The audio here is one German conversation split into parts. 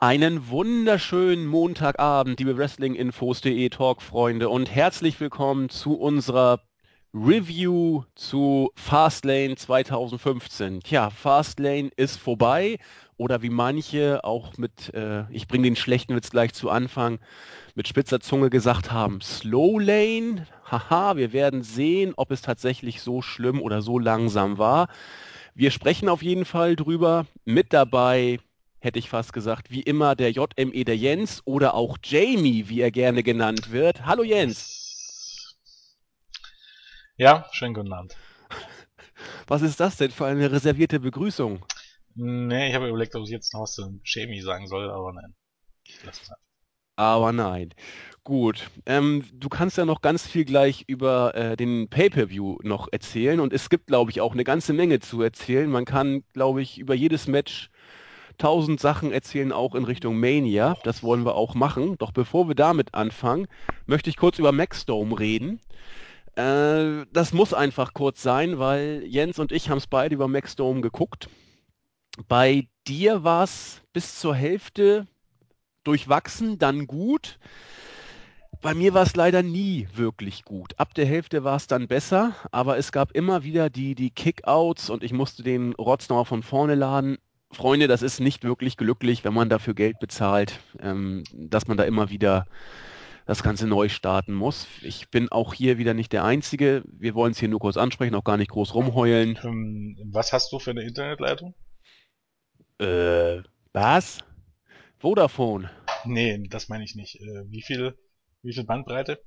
Einen wunderschönen Montagabend, liebe Wrestlinginfos.de Talk-Freunde und herzlich willkommen zu unserer Review zu Fastlane 2015. Tja, Fastlane ist vorbei oder wie manche auch mit, äh, ich bringe den schlechten Witz gleich zu Anfang, mit spitzer Zunge gesagt haben, Slow Lane. Haha, wir werden sehen, ob es tatsächlich so schlimm oder so langsam war. Wir sprechen auf jeden Fall drüber. Mit dabei hätte ich fast gesagt, wie immer der JME der Jens oder auch Jamie, wie er gerne genannt wird. Hallo Jens. Ja, schönen guten Abend. Was ist das denn für eine reservierte Begrüßung? Nee, ich habe überlegt, ob ich jetzt noch was zu Jamie sagen soll, aber nein. Es aber nein. Gut, ähm, du kannst ja noch ganz viel gleich über äh, den Pay-per-View noch erzählen und es gibt, glaube ich, auch eine ganze Menge zu erzählen. Man kann, glaube ich, über jedes Match tausend Sachen erzählen, auch in Richtung Mania. Das wollen wir auch machen. Doch bevor wir damit anfangen, möchte ich kurz über Maxdome reden. Äh, das muss einfach kurz sein, weil Jens und ich haben es beide über Maxdome geguckt. Bei dir war es bis zur Hälfte durchwachsen, dann gut. Bei mir war es leider nie wirklich gut. Ab der Hälfte war es dann besser, aber es gab immer wieder die, die Kickouts und ich musste den Rotz nochmal von vorne laden. Freunde, das ist nicht wirklich glücklich, wenn man dafür Geld bezahlt, ähm, dass man da immer wieder das Ganze neu starten muss. Ich bin auch hier wieder nicht der Einzige. Wir wollen es hier nur kurz ansprechen, auch gar nicht groß rumheulen. Ähm, was hast du für eine Internetleitung? Äh, was? Vodafone. Nee, das meine ich nicht. Äh, wie viel, wie viel Bandbreite?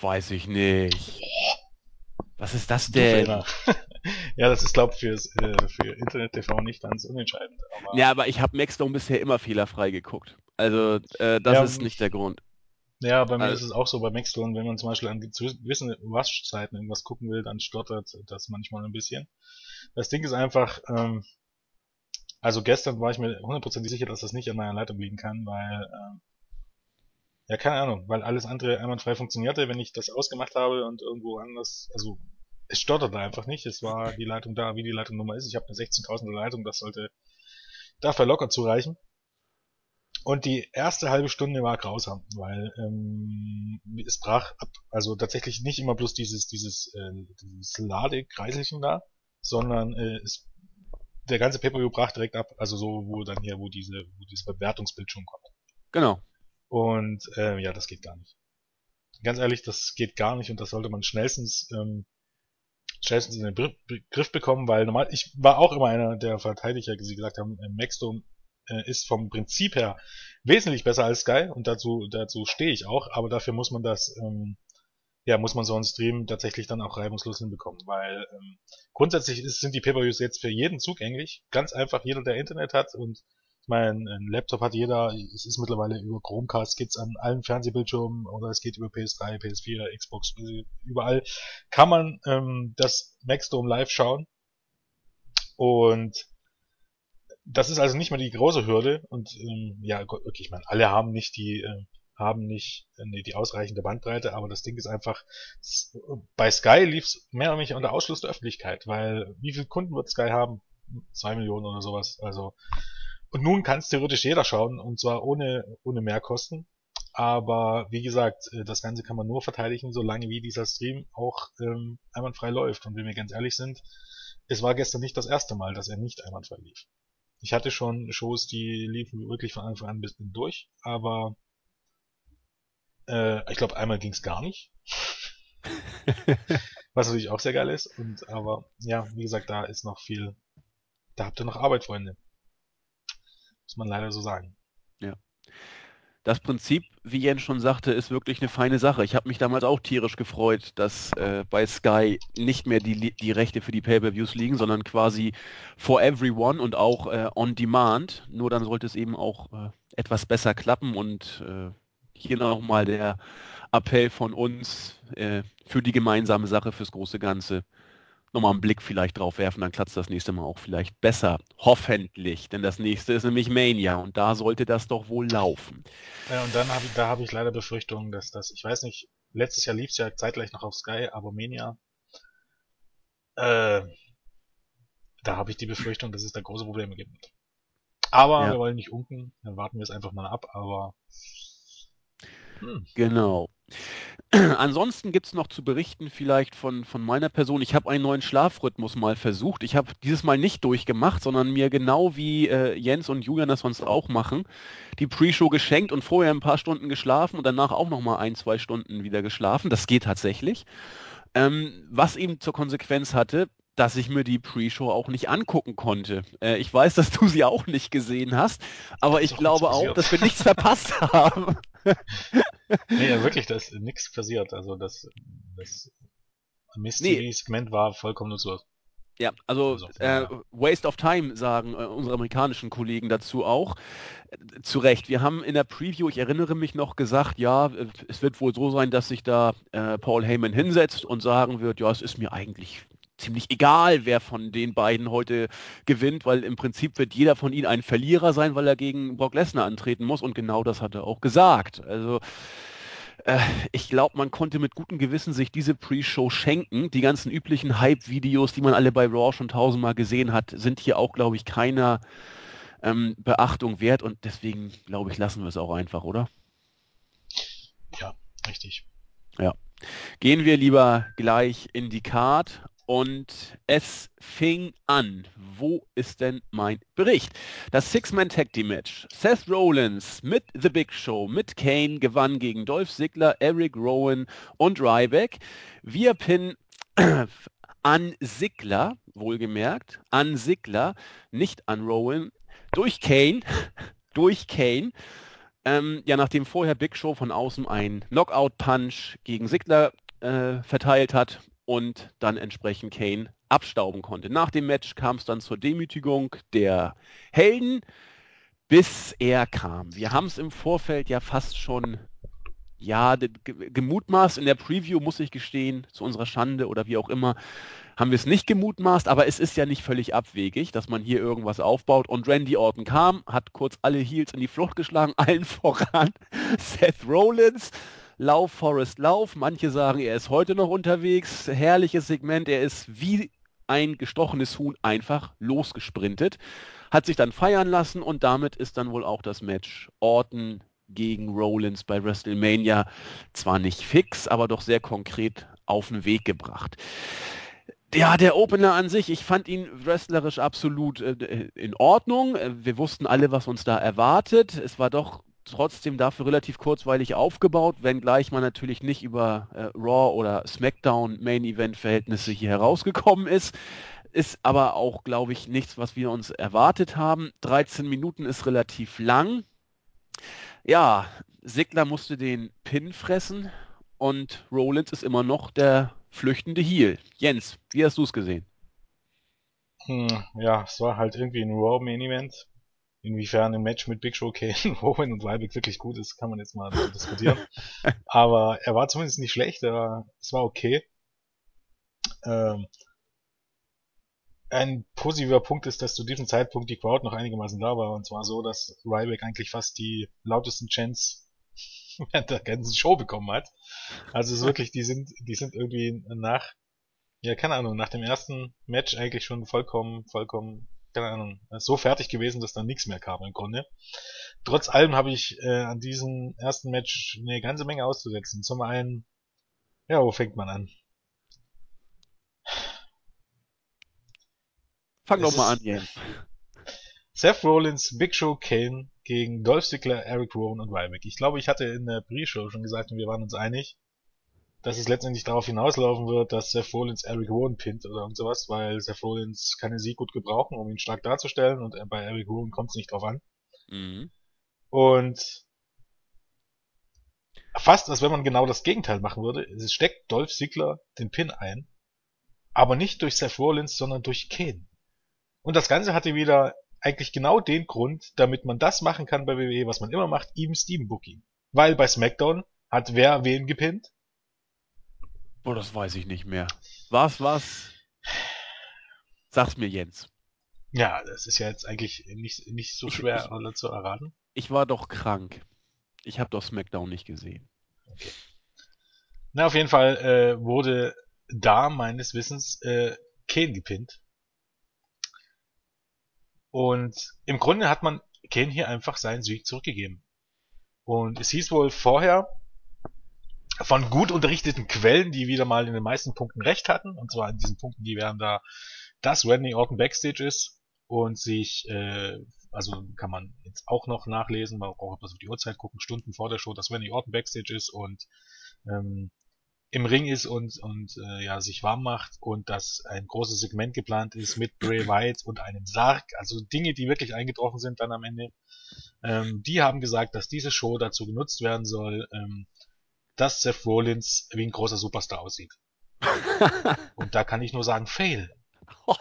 Weiß ich nicht. Was ist das denn? ja, das ist, glaube ich, äh, für Internet-TV nicht ganz unentscheidend. Aber ja, aber ich habe Maxdome bisher immer fehlerfrei geguckt. Also, äh, das ja, ist nicht der Grund. Ja, bei mir also, ist es auch so bei Maxdome, wenn man zum Beispiel an gewissen Waschzeiten irgendwas gucken will, dann stottert das manchmal ein bisschen. Das Ding ist einfach, ähm, also gestern war ich mir hundertprozentig sicher, dass das nicht an meiner Leitung liegen kann, weil, ähm, ja, keine Ahnung, weil alles andere einwandfrei funktionierte, wenn ich das ausgemacht habe und irgendwo anders, also es stotterte einfach nicht, es war die Leitung da, wie die Leitungnummer ist. Ich habe eine 16.000er Leitung, das sollte dafür locker zureichen. Und die erste halbe Stunde war grausam, weil ähm, es brach ab, also tatsächlich nicht immer bloß dieses dieses äh, dieses Ladekreiselchen da, sondern äh, es der ganze Pay-Per-View brach direkt ab, also so, wo dann hier, wo diese, wo dieses Bewertungsbildschirm kommt. Genau. Und äh, ja, das geht gar nicht. Ganz ehrlich, das geht gar nicht und das sollte man schnellstens, ähm, schnellstens in den Griff bekommen, weil normal, ich war auch immer einer der Verteidiger, die gesagt haben, äh, Maxdome äh, ist vom Prinzip her wesentlich besser als Sky und dazu, dazu stehe ich auch, aber dafür muss man das ähm, ja, muss man so einen Stream tatsächlich dann auch reibungslos hinbekommen, weil ähm, grundsätzlich ist, sind die Pay-Per-Views jetzt für jeden zugänglich, ganz einfach, jeder, der Internet hat und ich meine, ein Laptop hat jeder, es ist mittlerweile über Chromecast geht's an allen Fernsehbildschirmen oder es geht über PS3, PS4, Xbox, überall. Kann man ähm, das Maxdome live schauen. Und das ist also nicht mehr die große Hürde. Und ähm, ja, okay, ich meine, alle haben nicht die äh, haben nicht nee, die ausreichende Bandbreite, aber das Ding ist einfach, bei Sky lief's mehr oder weniger unter Ausschluss der Öffentlichkeit, weil wie viele Kunden wird Sky haben? Zwei Millionen oder sowas, also und nun kann es theoretisch jeder schauen und zwar ohne ohne Mehrkosten, aber wie gesagt, äh, das Ganze kann man nur verteidigen, solange wie dieser Stream auch ähm, einwandfrei läuft und wenn wir ganz ehrlich sind, es war gestern nicht das erste Mal, dass er nicht einwandfrei lief. Ich hatte schon Shows, die liefen wirklich von Anfang an bis durch, aber äh, ich glaube, einmal ging es gar nicht. Was natürlich auch sehr geil ist. Und aber ja, wie gesagt, da ist noch viel. Da habt ihr noch Arbeit, Freunde. Muss man leider so sagen. Ja. Das Prinzip, wie Jens schon sagte, ist wirklich eine feine Sache. Ich habe mich damals auch tierisch gefreut, dass äh, bei Sky nicht mehr die, die Rechte für die Pay-per-Views liegen, sondern quasi for everyone und auch äh, on demand. Nur dann sollte es eben auch äh, etwas besser klappen und äh, hier nochmal der Appell von uns äh, für die gemeinsame Sache, fürs große Ganze. Nochmal einen Blick vielleicht drauf werfen, dann klappt das nächste Mal auch vielleicht besser. Hoffentlich, denn das nächste ist nämlich Mania und da sollte das doch wohl laufen. Ja, und dann habe ich, da habe ich leider Befürchtungen, dass das, ich weiß nicht, letztes Jahr lief es ja zeitgleich noch auf Sky, aber Mania, äh, da habe ich die Befürchtung, dass es da große Probleme gibt. Aber Ja. wir wollen nicht unken, dann warten wir es einfach mal ab, aber hm. Genau. Ansonsten gibt's noch zu berichten vielleicht von, von meiner Person. Ich habe einen neuen Schlafrhythmus mal versucht. Ich habe dieses Mal nicht durchgemacht, sondern mir genau wie äh, Jens und Julian das sonst auch machen, die Pre-Show geschenkt und vorher ein paar Stunden geschlafen und danach auch noch mal ein, zwei Stunden wieder geschlafen. Das geht tatsächlich. Ähm, was eben zur Konsequenz hatte, dass ich mir die Pre-Show auch nicht angucken konnte. Äh, ich weiß, dass du sie auch nicht gesehen hast, aber ich glaube auch, dass wir nichts verpasst haben. nee, ja, wirklich, da ist nichts passiert. Also das, das Mystery-Segment war vollkommen nutzlos. Ja, also, Also, äh. Waste of Time sagen äh, unsere amerikanischen Kollegen dazu auch. Äh, zu Recht. Wir haben in der Preview, ich erinnere mich noch, gesagt, ja, es wird wohl so sein, dass sich da äh, Paul Heyman hinsetzt und sagen wird, ja, es ist mir eigentlich ziemlich egal, wer von den beiden heute gewinnt, weil im Prinzip wird jeder von ihnen ein Verlierer sein, weil er gegen Brock Lesnar antreten muss und genau das hat er auch gesagt. Also äh, ich glaube, man konnte mit gutem Gewissen sich diese Pre-Show schenken. Die ganzen üblichen Hype-Videos, die man alle bei Raw schon tausendmal gesehen hat, sind hier auch, glaube ich, keiner ähm, Beachtung wert und deswegen, glaube ich, lassen wir es auch einfach, oder? Ja, richtig. Ja. Gehen wir lieber gleich in die Card und es fing an. Wo ist denn mein Bericht? Das Six-Man-Tag-Team-Match. Seth Rollins mit The Big Show, mit Kane gewann gegen Dolph Ziggler, Eric Rowan und Ryback. Wir Pin an Ziggler, wohlgemerkt, an Ziggler, nicht an Rowan, durch Kane, durch Kane. Ähm, ja, nachdem vorher Big Show von außen ein Knockout-Punch gegen Ziggler äh, verteilt hat und dann entsprechend Kane abstauben konnte. Nach dem Match kam es dann zur Demütigung der Helden, bis er kam. Wir haben es im Vorfeld ja fast schon ja, gemutmaßt. In der Preview muss ich gestehen, zu unserer Schande oder wie auch immer, haben wir es nicht gemutmaßt, aber es ist ja nicht völlig abwegig, dass man hier irgendwas aufbaut. Und Randy Orton kam, hat kurz alle Heels in die Flucht geschlagen, allen voran Seth Rollins. Lauf, Forrest, Lauf. Manche sagen, er ist heute noch unterwegs. Herrliches Segment. Er ist wie ein gestochenes Huhn einfach losgesprintet, hat sich dann feiern lassen und damit ist dann wohl auch das Match Orton gegen Rollins bei WrestleMania zwar nicht fix, aber doch sehr konkret auf den Weg gebracht. Ja, der Opener an sich, ich fand ihn wrestlerisch absolut äh, in Ordnung. Wir wussten alle, was uns da erwartet. Es war doch trotzdem dafür relativ kurzweilig aufgebaut, wenngleich man natürlich nicht über äh, Raw oder SmackDown Main Event Verhältnisse hier herausgekommen ist. Ist aber auch, glaube ich, nichts, was wir uns erwartet haben. 13 Minuten ist relativ lang. Ja, Sigler musste den Pin fressen und Rollins ist immer noch der flüchtende Heel. Jens, wie hast du es gesehen? Hm, ja, es war halt irgendwie ein Raw Main Event. Inwiefern ein Match mit Big Show, Kane, Rowan und Ryback wirklich gut ist, kann man jetzt mal diskutieren. Aber er war zumindest nicht schlecht, er war, es war okay. Ähm, ein positiver Punkt ist, dass zu diesem Zeitpunkt die Crowd noch einigermaßen da war. Und zwar so, dass Ryback eigentlich fast die lautesten Chants während der ganzen Show bekommen hat. Also es ist wirklich, die sind, die sind irgendwie nach, ja, keine Ahnung, nach dem ersten Match eigentlich schon vollkommen, vollkommen, keine Ahnung, so fertig gewesen, dass dann nichts mehr im Grunde. Trotz allem habe ich äh, an diesem ersten Match eine ganze Menge auszusetzen. Zum einen, ja, wo fängt man an? Fang doch mal an, Jens. Seth Rollins, Big Show, Kane gegen Dolph Ziggler, Eric Rowan und Ryback. Ich glaube, ich hatte in der Pre-Show schon gesagt und wir waren uns einig, dass es letztendlich darauf hinauslaufen wird, dass Seth Rollins Eric Rowan pinnt oder irgend sowas, weil Seth Rollins kann den Sieg gut gebrauchen, um ihn stark darzustellen und bei Eric Rowan kommt es nicht drauf an. Mhm. Und fast, als wenn man genau das Gegenteil machen würde, es steckt Dolph Ziggler den Pin ein, aber nicht durch Seth Rollins, sondern durch Kane. Und das Ganze hatte wieder eigentlich genau den Grund, damit man das machen kann bei WWE, was man immer macht, Even Steven Booking. Weil bei SmackDown hat wer wen gepinnt? Oh, das weiß ich nicht mehr. Was, was? Sag's mir, Jens. Ja, das ist ja jetzt eigentlich nicht, nicht so schwer ich, ich, zu erraten. Ich war doch krank. Ich habe doch SmackDown nicht gesehen. Okay. Na, auf jeden Fall äh, wurde da meines Wissens äh, Kane gepinnt. Und im Grunde hat man Kane hier einfach seinen Sieg zurückgegeben. Und es hieß wohl vorher von gut unterrichteten Quellen, die wieder mal in den meisten Punkten recht hatten, und zwar in diesen Punkten, die wären da, dass Randy Orton Backstage ist und sich, äh, also kann man jetzt auch noch nachlesen, man braucht bloß auf die Uhrzeit gucken, Stunden vor der Show, dass Randy Orton Backstage ist und ähm, im Ring ist und, und äh, ja, sich warm macht und dass ein großes Segment geplant ist mit Bray Wyatt und einem Sarg, also Dinge, die wirklich eingetroffen sind dann am Ende. Ähm, die haben gesagt, dass diese Show dazu genutzt werden soll, ähm, dass Seth Rollins wie ein großer Superstar aussieht. und da kann ich nur sagen, fail.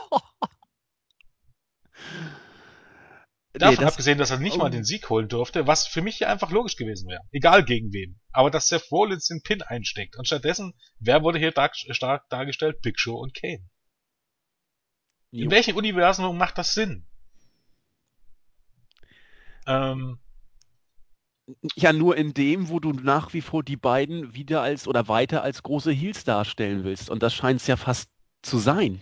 Davon nee, abgesehen, dass er nicht oh. mal den Sieg holen durfte, was für mich ja einfach logisch gewesen wäre. Egal gegen wen. Aber dass Seth Rollins den Pin einsteckt. Und stattdessen, wer wurde hier dar stark dargestellt? Big Show und Kane. Jo. In welchem Universum macht das Sinn? Ähm, ja, nur in dem, wo du nach wie vor die beiden wieder als oder weiter als große Heels darstellen willst. Und das scheint es ja fast zu sein,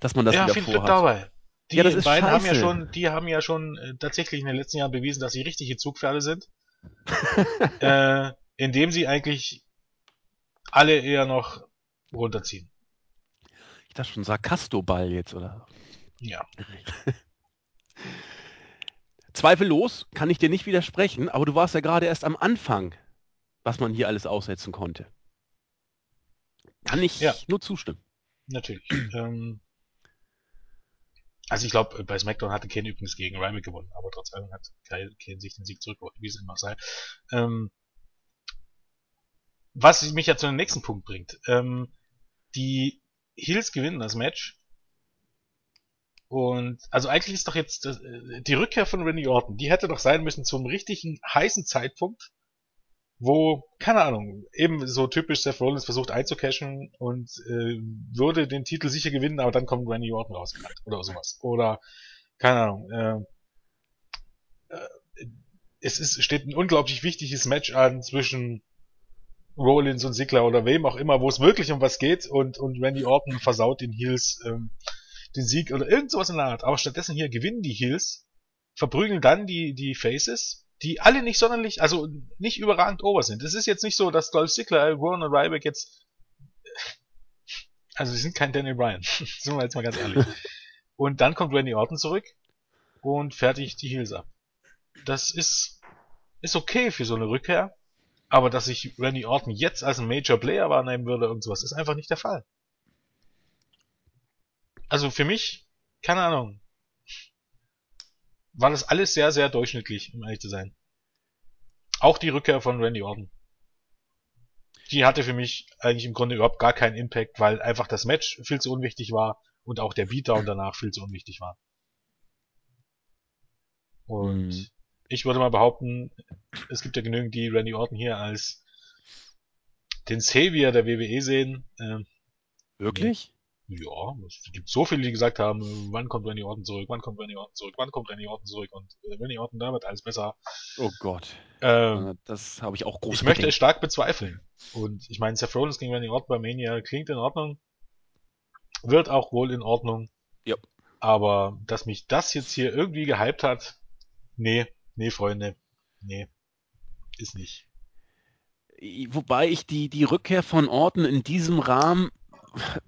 dass man das ja, wieder viel vorhat. Glück dabei. Die ja, das ist beiden scheiße. haben ja schon, die haben ja schon äh, tatsächlich in den letzten Jahren bewiesen, dass sie richtige Zugpferde sind. äh, indem sie eigentlich alle eher noch runterziehen. Ich dachte schon Sarkastoball jetzt, oder? Ja. Zweifellos kann ich dir nicht widersprechen, aber du warst ja gerade erst am Anfang, was man hier alles aussetzen konnte. Kann ich ja. nur zustimmen. Natürlich. ähm, also ich glaube, bei SmackDown hatte Kane übrigens gegen Ryback gewonnen, aber trotzdem hat Kane sich den Sieg zurückgeholt, wie es immer sei. Ähm, was mich ja zu dem nächsten Punkt bringt. Ähm, die Heels gewinnen das Match. Und also eigentlich ist doch jetzt das, äh, die Rückkehr von Randy Orton, die hätte doch sein müssen zum richtigen heißen Zeitpunkt, wo, keine Ahnung, eben so typisch Seth Rollins versucht einzucashen und äh, würde den Titel sicher gewinnen, aber dann kommt Randy Orton rausgerannt oder sowas. Oder, keine Ahnung, äh, äh, es ist, steht ein unglaublich wichtiges Match an zwischen Rollins und Sigler oder wem auch immer, wo es wirklich um was geht und, und Randy Orton versaut den Heels ähm, den Sieg oder irgend sowas in der Art. Aber stattdessen hier gewinnen die Heels, verprügeln dann die, die Faces die alle nicht sonderlich, also nicht überragend over sind. Es ist jetzt nicht so, dass Dolph Ziggler, Rowan und Ryback jetzt, also sie sind kein Daniel Bryan, sind wir jetzt mal ganz ehrlich. Und dann kommt Randy Orton zurück und fertigt die Heels ab. Das ist, ist okay für so eine Rückkehr, aber dass ich Randy Orton jetzt als ein Major Player wahrnehmen würde und sowas, ist einfach nicht der Fall. Also für mich, keine Ahnung, war das alles sehr, sehr durchschnittlich, um ehrlich zu sein. Auch die Rückkehr von Randy Orton. Die hatte für mich eigentlich im Grunde überhaupt gar keinen Impact, weil einfach das Match viel zu unwichtig war und auch der Beatdown danach viel zu unwichtig war. Und mhm. ich würde mal behaupten, es gibt ja genügend, die Randy Orton hier als den Savior der WWE sehen. Ähm, Wirklich? Ja, es gibt so viele, die gesagt haben, wann kommt Randy Orton zurück, wann kommt Randy Orton zurück, wann kommt Randy Orton zurück und äh, Randy Orton, da wird alles besser. Oh Gott. Ähm, äh, das habe ich auch groß Ich möchte es stark bezweifeln. Und ich meine, Seth Rollins gegen Randy Orton bei Mania klingt in Ordnung. Wird auch wohl in Ordnung. Ja. Aber dass mich das jetzt hier irgendwie gehypt hat, nee, nee, Freunde, nee, ist nicht. Wobei ich die, die Rückkehr von Orton in diesem Rahmen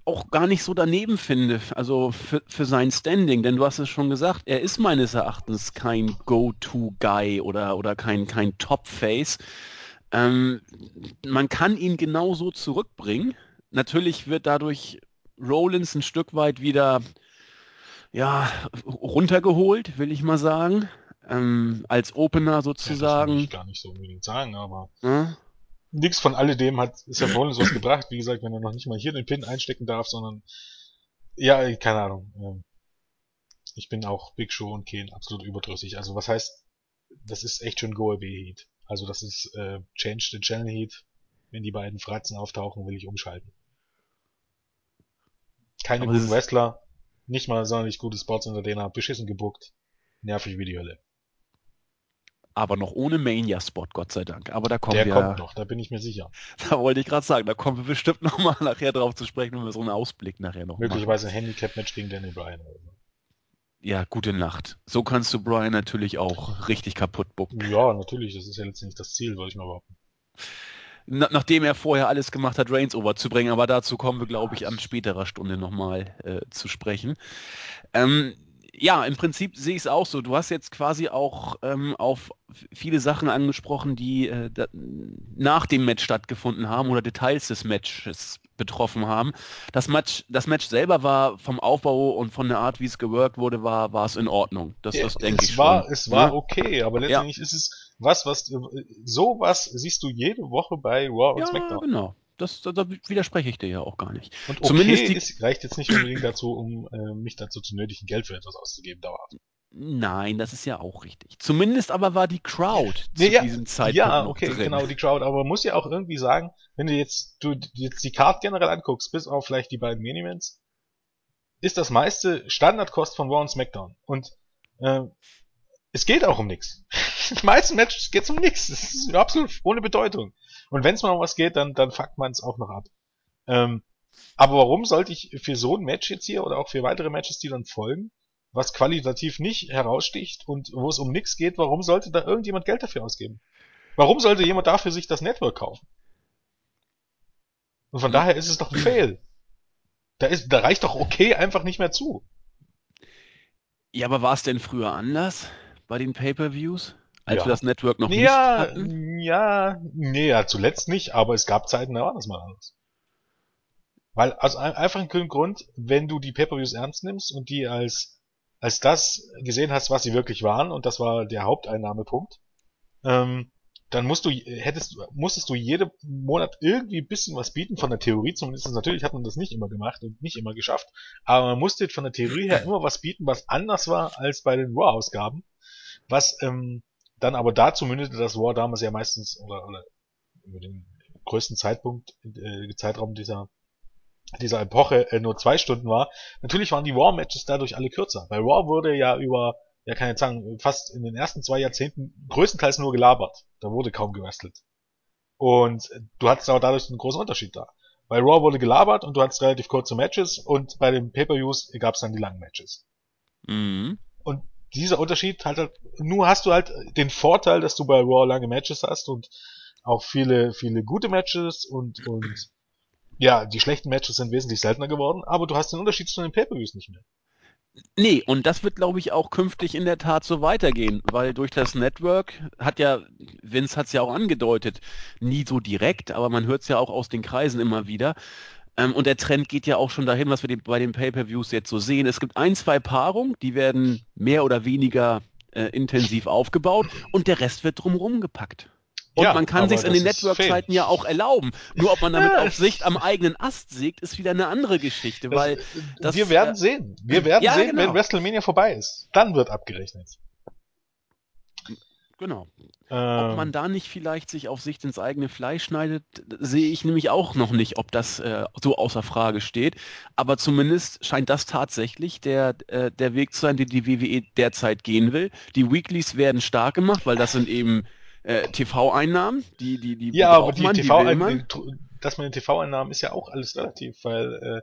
auch gar nicht so daneben finde, also für, für sein Standing, denn du hast es schon gesagt, er ist meines Erachtens kein Go-To-Guy oder, oder kein, kein Top-Face. Ähm, man kann ihn genauso zurückbringen. Natürlich wird dadurch Rollins ein Stück weit wieder ja, runtergeholt, will ich mal sagen. Ähm, als Opener sozusagen. Ja, das will ich gar nicht so unbedingt sagen, aber. Ja? Nichts von alledem hat Seth Rollins was gebracht. Wie gesagt, wenn er noch nicht mal hier den Pin einstecken darf, sondern ja, keine Ahnung. Ähm, ich bin auch Big Show und Kane absolut überdrüssig. Also was heißt, das ist echt schon Go Away Heat. Also das ist äh, Change the Channel Heat. Wenn die beiden Fratzen auftauchen, will ich umschalten. Keine Aber guten Wrestler, nicht mal sonderlich gute Spots unter denen, beschissen gebuckt, nervig wie die Hölle aber noch ohne Mania-Spot, Gott sei Dank. Aber da kommen Der wir. Der kommt noch, da bin ich mir sicher. Da wollte ich gerade sagen, da kommen wir bestimmt nochmal nachher drauf zu sprechen, wenn wir so einen Ausblick nachher noch Möglicherweise ein Handicap-Match gegen Danny Bryan ja, gute Nacht. So kannst du Brian natürlich auch richtig kaputt bucken. Ja, natürlich, das ist ja letztendlich das Ziel, würde ich mal behaupten. Na, nachdem er vorher alles gemacht hat, Reigns overzubringen, aber dazu kommen wir, glaube ich, an späterer Stunde nochmal äh, zu sprechen. Ähm, ja, im Prinzip sehe ich es auch so. Du hast jetzt quasi auch ähm, auf viele Sachen angesprochen, die äh, da, nach dem Match stattgefunden haben oder Details des Matches betroffen haben. Das Match, das Match selber war vom Aufbau und von der Art, wie es geworkt wurde, war, war es in Ordnung. Das, das denke ich war, schon. Es war ne? okay, aber letztendlich ja. ist es was, was sowas siehst du jede Woche bei Raw und ja, SmackDown. Genau. Das, da, da widerspreche ich dir ja auch gar nicht. Und okay Zumindest die, ist, reicht jetzt nicht unbedingt dazu, um äh, mich dazu zu nötigen, Geld für etwas auszugeben dauerhaft. Nein, das ist ja auch richtig. Zumindest aber war die Crowd zu ja, diesem Zeitpunkt Ja, okay, drin. genau, die Crowd. Aber man muss ja auch irgendwie sagen, wenn du jetzt, du jetzt die Card generell anguckst, bis auf vielleicht die beiden Miniments, ist das meiste Standardkost von Raw und SmackDown. Und äh, es geht auch um nichts. Die meisten Matches geht es um nichts. Es ist absolut ohne Bedeutung. Und wenn es mal um was geht, dann, dann fuckt man es auch noch ab. Ähm, aber warum sollte ich für so ein Match jetzt hier oder auch für weitere Matches, die dann folgen, was qualitativ nicht heraussticht und wo es um nichts geht, warum sollte da irgendjemand Geld dafür ausgeben? Warum sollte jemand dafür sich das Network kaufen? Und von daher ist es doch ein Fail. Da, ist, da reicht doch okay einfach nicht mehr zu. Ja, aber war es denn früher anders bei den Pay-per-Views? Als ja. wir das Network noch ja, nicht hatten? Ja, nee, ja, zuletzt nicht, aber es gab Zeiten, da war das mal anders. Weil, also einfach ein Grund, wenn du die Pay-per-Views ernst nimmst und die als, als das gesehen hast, was sie wirklich waren, und das war der Haupteinnahmepunkt, ähm, dann musst du, hättest, musstest du jeden Monat irgendwie ein bisschen was bieten, von der Theorie zumindest. Natürlich hat man das nicht immer gemacht und nicht immer geschafft, aber man musste von der Theorie her immer was bieten, was anders war als bei den Raw-Ausgaben, was ähm, dann aber dazu mündete, dass War damals ja meistens, oder, oder über den größten Zeitpunkt, äh, Zeitraum dieser dieser Epoche äh, nur zwei Stunden war. Natürlich waren die War-Matches dadurch alle kürzer. Bei Raw wurde ja über, ja kann ich jetzt sagen, fast in den ersten zwei Jahrzehnten größtenteils nur gelabert. Da wurde kaum gewrestelt. Und du hattest aber dadurch einen großen Unterschied da. Bei Raw wurde gelabert und du hattest relativ kurze Matches und bei den Pay-Per-Views gab es dann die langen Matches. Mhm. Und dieser Unterschied halt, halt, nur hast du halt den Vorteil, dass du bei Raw lange Matches hast und auch viele, viele gute Matches und, und ja, die schlechten Matches sind wesentlich seltener geworden, aber du hast den Unterschied zu den Pay-Per-Views nicht mehr. Nee, und das wird, glaube ich, auch künftig in der Tat so weitergehen, weil durch das Network hat ja, Vince hat es ja auch angedeutet, nie so direkt, aber man hört es ja auch aus den Kreisen immer wieder, ähm, und der Trend geht ja auch schon dahin, was wir bei den Pay-per-Views jetzt so sehen. Es gibt ein, zwei Paarungen, die werden mehr oder weniger äh, intensiv aufgebaut und der Rest wird drumherum gepackt. Und ja, man kann sich in den Network-Zeiten ja auch erlauben. Nur ob man damit auf Sicht am eigenen Ast sägt, ist wieder eine andere Geschichte, weil das, das, wir werden äh, sehen. Wir werden ja, sehen, genau. wenn WrestleMania vorbei ist. Dann wird abgerechnet. Genau. Ähm, ob man da nicht vielleicht sich auf Sicht ins eigene Fleisch schneidet, sehe ich nämlich auch noch nicht, ob das äh, so außer Frage steht. Aber zumindest scheint das tatsächlich der, äh, der Weg zu sein, den die WWE derzeit gehen will. Die Weeklies werden stark gemacht, weil das sind eben äh, TV-Einnahmen, die, die, die Ja, aber die TV-Einnahmen, dass man TV-Einnahmen ist ja auch alles relativ, weil äh,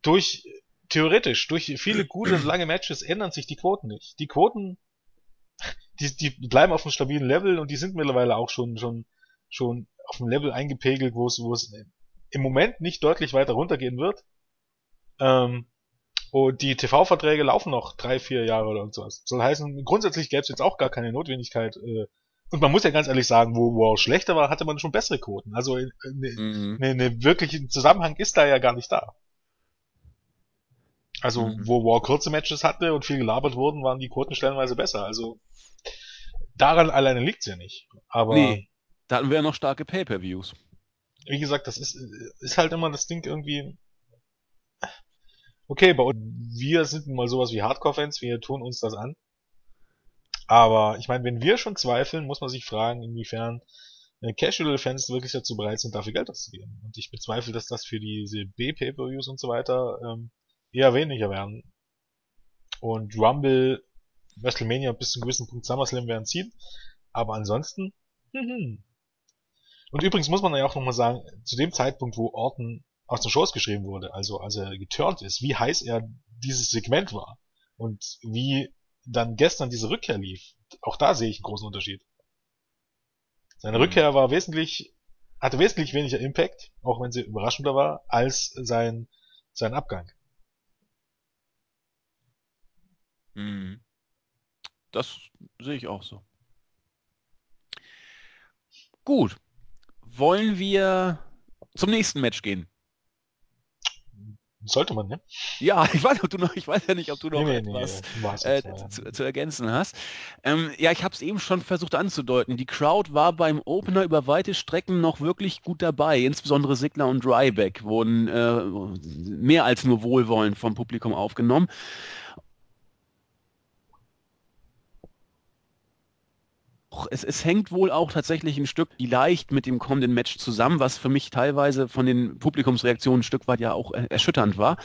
durch theoretisch, durch viele gute und lange Matches ändern sich die Quoten nicht. Die Quoten die, die bleiben auf einem stabilen Level und die sind mittlerweile auch schon, schon, schon auf einem Level eingepegelt, wo es, wo es im Moment nicht deutlich weiter runtergehen wird. Ähm, und die TV-Verträge laufen noch drei, vier Jahre oder sowas. Soll heißen, grundsätzlich gäbe es jetzt auch gar keine Notwendigkeit. Äh, und man muss ja ganz ehrlich sagen, wo, wo er schlechter war, hatte man schon bessere Quoten. Also eine mhm. ne, ne wirkliche Zusammenhang ist da ja gar nicht da. Also, mhm. wo War kurze Matches hatte und viel gelabert wurden, waren die Quoten stellenweise besser. Also, daran alleine liegt's ja nicht. Aber. Nee, da hatten wir ja noch starke Pay-Per-Views. Wie gesagt, das ist, ist halt immer das Ding irgendwie. Okay, bei uns, wir sind mal sowas wie Hardcore-Fans, wir tun uns das an. Aber ich meine, wenn wir schon zweifeln, muss man sich fragen, inwiefern äh, Casual-Fans wirklich dazu bereit sind, dafür Geld auszugeben. Und ich bezweifle, dass das für diese B-Pay-Per-Views und so weiter ähm, eher weniger werden. Und Rumble WrestleMania bis zu einem gewissen Punkt SummerSlam werden ziehen. Aber ansonsten, hm. Und übrigens muss man ja auch nochmal sagen, zu dem Zeitpunkt, wo Orton aus den Shows geschrieben wurde, also als er geturnt ist, wie heiß er dieses Segment war. Und wie dann gestern diese Rückkehr lief, auch da sehe ich einen großen Unterschied. Seine mhm. Rückkehr war wesentlich, hatte wesentlich weniger Impact, auch wenn sie überraschender war, als sein, sein Abgang. Mhm. Das sehe ich auch so. Gut. Wollen wir zum nächsten Match gehen? Sollte man, ne? Ja, ich weiß, noch, ich weiß ja nicht, ob du noch nee, nee, etwas nee, äh, zu, zu, ergänzen hast. Ähm, ja, ich habe es eben schon versucht anzudeuten. Die Crowd war beim Opener über weite Strecken noch wirklich gut dabei. Insbesondere Sigler und Dryback wurden äh, mehr als nur wohlwollend vom Publikum aufgenommen. Es, es hängt wohl auch tatsächlich ein Stück leicht mit dem kommenden Match zusammen, was für mich teilweise von den Publikumsreaktionen ein Stück weit ja auch erschütternd war.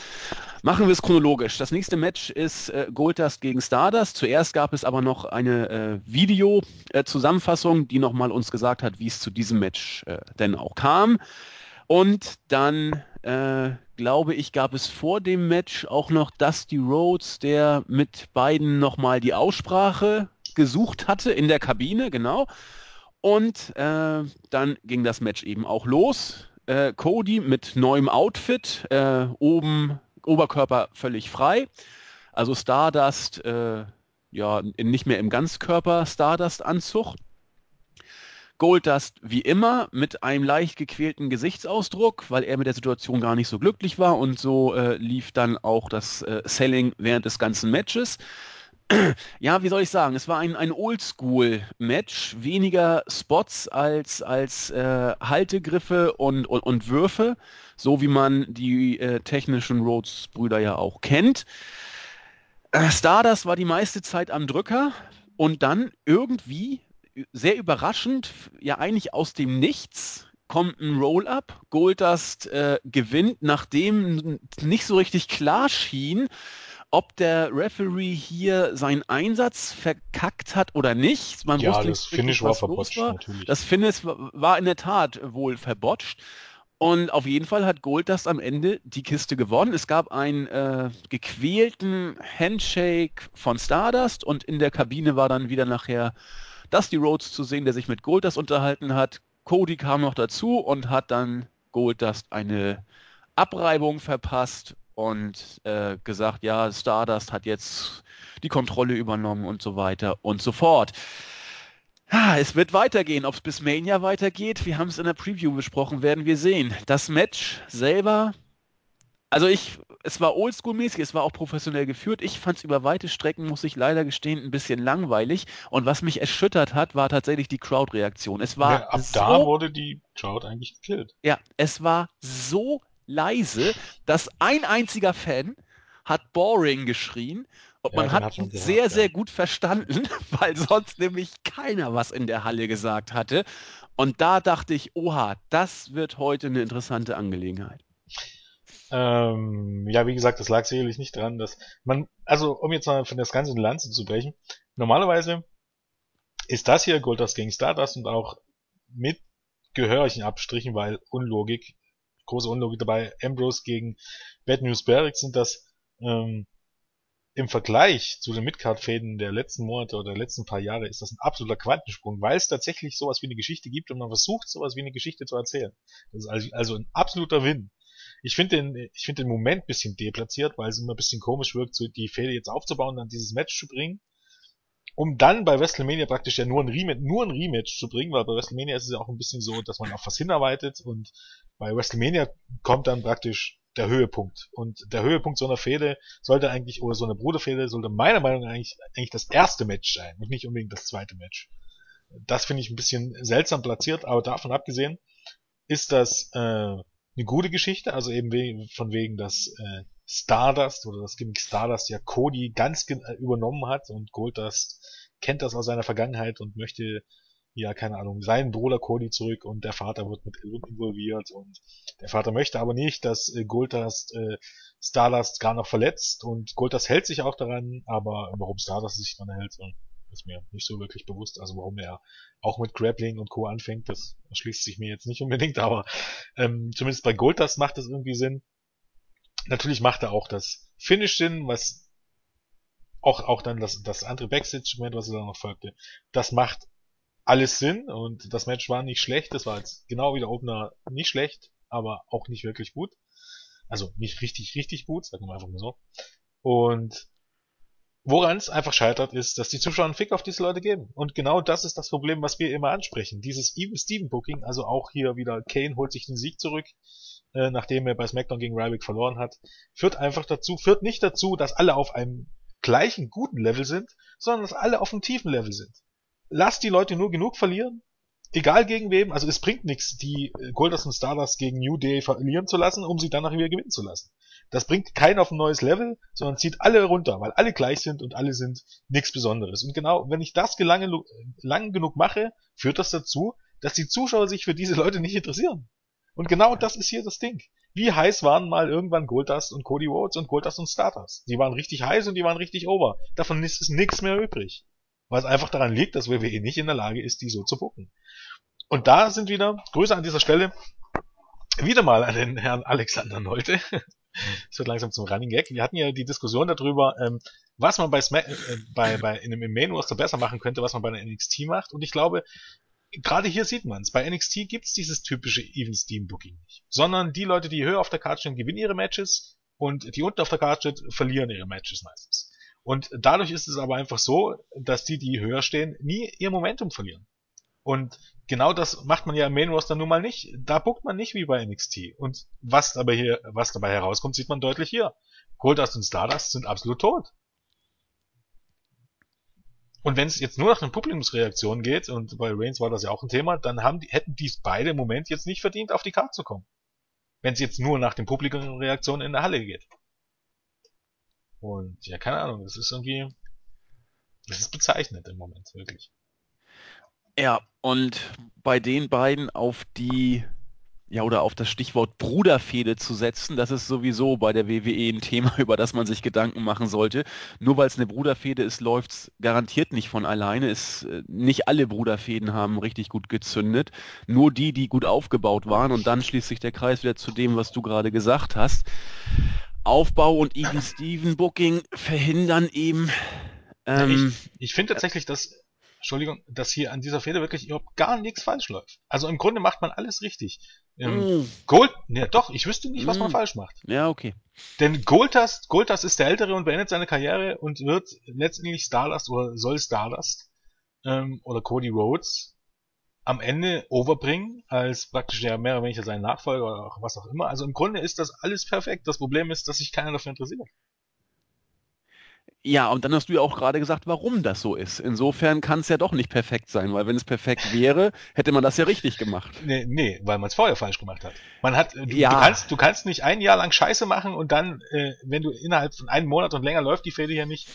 Machen wir es chronologisch. Das nächste Match ist äh, Goldust gegen Stardust. Zuerst gab es aber noch eine äh, Video-Zusammenfassung, äh, die nochmal uns gesagt hat, wie es zu diesem Match äh, denn auch kam. Und dann, äh, glaube ich, gab es vor dem Match auch noch Dusty Rhodes, der mit beiden nochmal die Aussprache gesucht hatte in der Kabine, genau. Und äh, dann ging das Match eben auch los. Äh, Cody mit neuem Outfit, äh, oben Oberkörper völlig frei. Also Stardust, äh, ja, nicht mehr im Ganzkörper Stardust-Anzug. Goldust wie immer mit einem leicht gequälten Gesichtsausdruck, weil er mit der Situation gar nicht so glücklich war und so äh, lief dann auch das äh, Selling während des ganzen Matches ja, wie soll ich sagen, es war ein, ein Oldschool-Match, weniger Spots als, als äh, Haltegriffe und, und, und Würfe, so wie man die äh, technischen Rhodes-Brüder ja auch kennt. Äh, Stardust war die meiste Zeit am Drücker und dann irgendwie, sehr überraschend, ja eigentlich aus dem Nichts, kommt ein Roll-Up. Goldust äh, gewinnt, nachdem nicht so richtig klar schien, ob der Referee hier seinen Einsatz verkackt hat oder nicht. Man ja, wusste das Finish war verbotscht, war. natürlich. Das Finish war in der Tat wohl verbotscht. Und auf jeden Fall hat Goldust am Ende die Kiste gewonnen. Es gab einen äh, gequälten Handshake von Stardust und in der Kabine war dann wieder nachher Dusty Rhodes zu sehen, der sich mit Goldust unterhalten hat. Cody kam noch dazu und hat dann Goldust eine Abreibung verpasst und äh, gesagt, ja, Stardust hat jetzt die Kontrolle übernommen und so weiter und so fort. Ah, es wird weitergehen. Ob es bis Mania weitergeht, wir haben es in der Preview besprochen, werden wir sehen. Das Match selber, also ich, es war oldschool-mäßig, es war auch professionell geführt. Ich fand es über weite Strecken, muss ich leider gestehen, ein bisschen langweilig. Und was mich erschüttert hat, war tatsächlich die Crowd-Reaktion. Es war ja, ab so, da wurde die Crowd eigentlich gekillt. Ja, es war so leise, dass ein einziger Fan hat Boring geschrien und ja, man hat ihn sehr, ja. sehr gut verstanden, weil sonst nämlich keiner was in der Halle gesagt hatte. Und da dachte ich, oha, das wird heute eine interessante Angelegenheit. Ähm, ja, wie gesagt, das lag sicherlich nicht dran, dass man, also um jetzt mal von das ganze Lanze zu brechen, normalerweise ist das hier Goldust gegen Stardust und auch mit gehörigen Abstrichen, weil Unlogik große Unlogik dabei. Ambrose gegen Bad News Barracks sind das ähm, im Vergleich zu den Midcard-Fäden der letzten Monate oder der letzten paar Jahre ist das ein absoluter Quantensprung, weil es tatsächlich sowas wie eine Geschichte gibt und man versucht, sowas wie eine Geschichte zu erzählen. Das ist also, also ein absoluter Win. Ich finde den, ich finde den Moment bisschen deplatziert, weil es immer ein bisschen komisch wirkt, so die Fäde jetzt aufzubauen und dann dieses Match zu bringen um dann bei WrestleMania praktisch ja nur ein Rematch, nur ein Rematch zu bringen, weil bei WrestleMania ist es ja auch ein bisschen so, dass man auf was hinarbeitet und bei WrestleMania kommt dann praktisch der Höhepunkt. Und der Höhepunkt so einer Fehde sollte eigentlich, oder so eine Bruderfehde sollte meiner Meinung nach eigentlich, eigentlich das erste Match sein und nicht unbedingt das zweite Match. Das finde ich ein bisschen seltsam platziert, aber davon abgesehen ist das äh, eine gute Geschichte, also eben we von wegen, dass äh, Stardust oder das Gimmick Stardust ja Cody ganz übernommen hat und Goldust kennt das aus seiner Vergangenheit und möchte ja, keine Ahnung, seinen Bruder Cody zurück und der Vater wird mit involviert und der Vater möchte aber nicht, dass äh, Goldust äh, Stardust gar noch verletzt und Goldust hält sich auch daran, aber warum Stardust sich daran hält, ist mir nicht so wirklich bewusst. Also warum er auch mit Grappling und Co. anfängt, das erschließt sich mir jetzt nicht unbedingt, aber ähm, zumindest bei Goldust macht das irgendwie Sinn. Natürlich macht er auch das Finish Sinn, was auch, auch dann das, das andere Backstage-Moment, was dann noch folgte, das macht alles Sinn und das Match war nicht schlecht, das war jetzt genau wie der Opener nicht schlecht, aber auch nicht wirklich gut. Also nicht richtig, richtig gut, sagen wir einfach mal so. Und woran es einfach scheitert, ist, dass die Zuschauer einen Fick auf diese Leute geben. Und genau das ist das Problem, was wir immer ansprechen. Dieses Even Steven Booking, also auch hier wieder Kane holt sich den Sieg zurück, äh, nachdem er bei SmackDown gegen Ryback verloren hat, führt einfach dazu, führt nicht dazu, dass alle auf einem gleichen guten Level sind, sondern dass alle auf einem tiefen Level sind. Lass die Leute nur genug verlieren, egal gegen wem, also es bringt nichts, die Goldust und Stardust gegen New Day verlieren zu lassen, um sie danach wieder gewinnen zu lassen. Das bringt keinen auf ein neues Level, sondern zieht alle runter, weil alle gleich sind und alle sind nichts Besonderes. Und genau, wenn ich das lange, lang genug mache, führt das dazu, dass die Zuschauer sich für diese Leute nicht interessieren. Und genau das ist hier das Ding. Wie heiß waren mal irgendwann Goldust und Cody Rhodes und Goldust und Stardust? Die waren richtig heiß und die waren richtig over. Davon ist es nichts mehr übrig. Was einfach daran liegt, dass WWE nicht in der Lage ist, die so zu bucken. Und da sind wieder, Grüße an dieser Stelle, wieder mal an den Herrn Alexander Nolte. Es wird langsam zum Running Gag. Wir hatten ja die Diskussion darüber, ähm, was man bei, Smack, äh, bei, bei in einem Main Roster besser machen könnte, was man bei der NXT macht. Und ich glaube, gerade hier sieht man es. Bei NXT gibt's dieses typische Even Steam Booking nicht. Sondern die Leute, die höher auf der Karte stehen, gewinnen ihre Matches und die unten auf der Karte stehen, verlieren ihre Matches meistens. Und dadurch ist es aber einfach so, dass die, die höher stehen, nie ihr Momentum verlieren. Und genau das macht man ja im Main Roster nun mal nicht. Da buckt man nicht wie bei NXT. Und was dabei hier, was dabei herauskommt, sieht man deutlich hier. Goldust und Stardust sind absolut tot. Und wenn es jetzt nur nach den Publikumsreaktionen geht, und bei Reigns war das ja auch ein Thema, dann haben die, hätten dies beide im Moment jetzt nicht verdient, auf die Karte zu kommen. Wenn es jetzt nur nach den Publikumsreaktionen in der Halle geht. Und ja, keine Ahnung, das ist irgendwie, das ist bezeichnend im Moment, wirklich. Ja, und bei den beiden auf die, ja, oder auf das Stichwort Bruderfehde zu setzen, das ist sowieso bei der WWE ein Thema, über das man sich Gedanken machen sollte. Nur weil es eine Bruderfehde ist, läuft es garantiert nicht von alleine. Es, äh, nicht alle Bruderfäden haben richtig gut gezündet. Nur die, die gut aufgebaut waren. Und dann schließt sich der Kreis wieder zu dem, was du gerade gesagt hast. Aufbau und Even Steven Booking verhindern eben. Ähm, ich ich finde tatsächlich, dass Entschuldigung, dass hier an dieser Fehde wirklich überhaupt gar nichts falsch läuft. Also im Grunde macht man alles richtig. Ähm, mm. Gold, ne, doch, ich wüsste nicht, was mm. man falsch macht. Ja, okay. Denn Goldust, Goldust ist der Ältere und beendet seine Karriere und wird letztendlich Stardust oder soll Stardust ähm, oder Cody Rhodes am Ende overbringen als praktisch ja mehr oder weniger sein Nachfolger oder auch was auch immer. Also im Grunde ist das alles perfekt. Das Problem ist, dass sich keiner dafür interessiert. Ja, und dann hast du ja auch gerade gesagt, warum das so ist. Insofern kann es ja doch nicht perfekt sein, weil wenn es perfekt wäre, hätte man das ja richtig gemacht. Nee, nee weil man es vorher falsch gemacht hat. Man hat, du, ja. du, kannst, du kannst nicht ein Jahr lang Scheiße machen und dann, äh, wenn du innerhalb von einem Monat und länger läuft die Fäde ja nicht.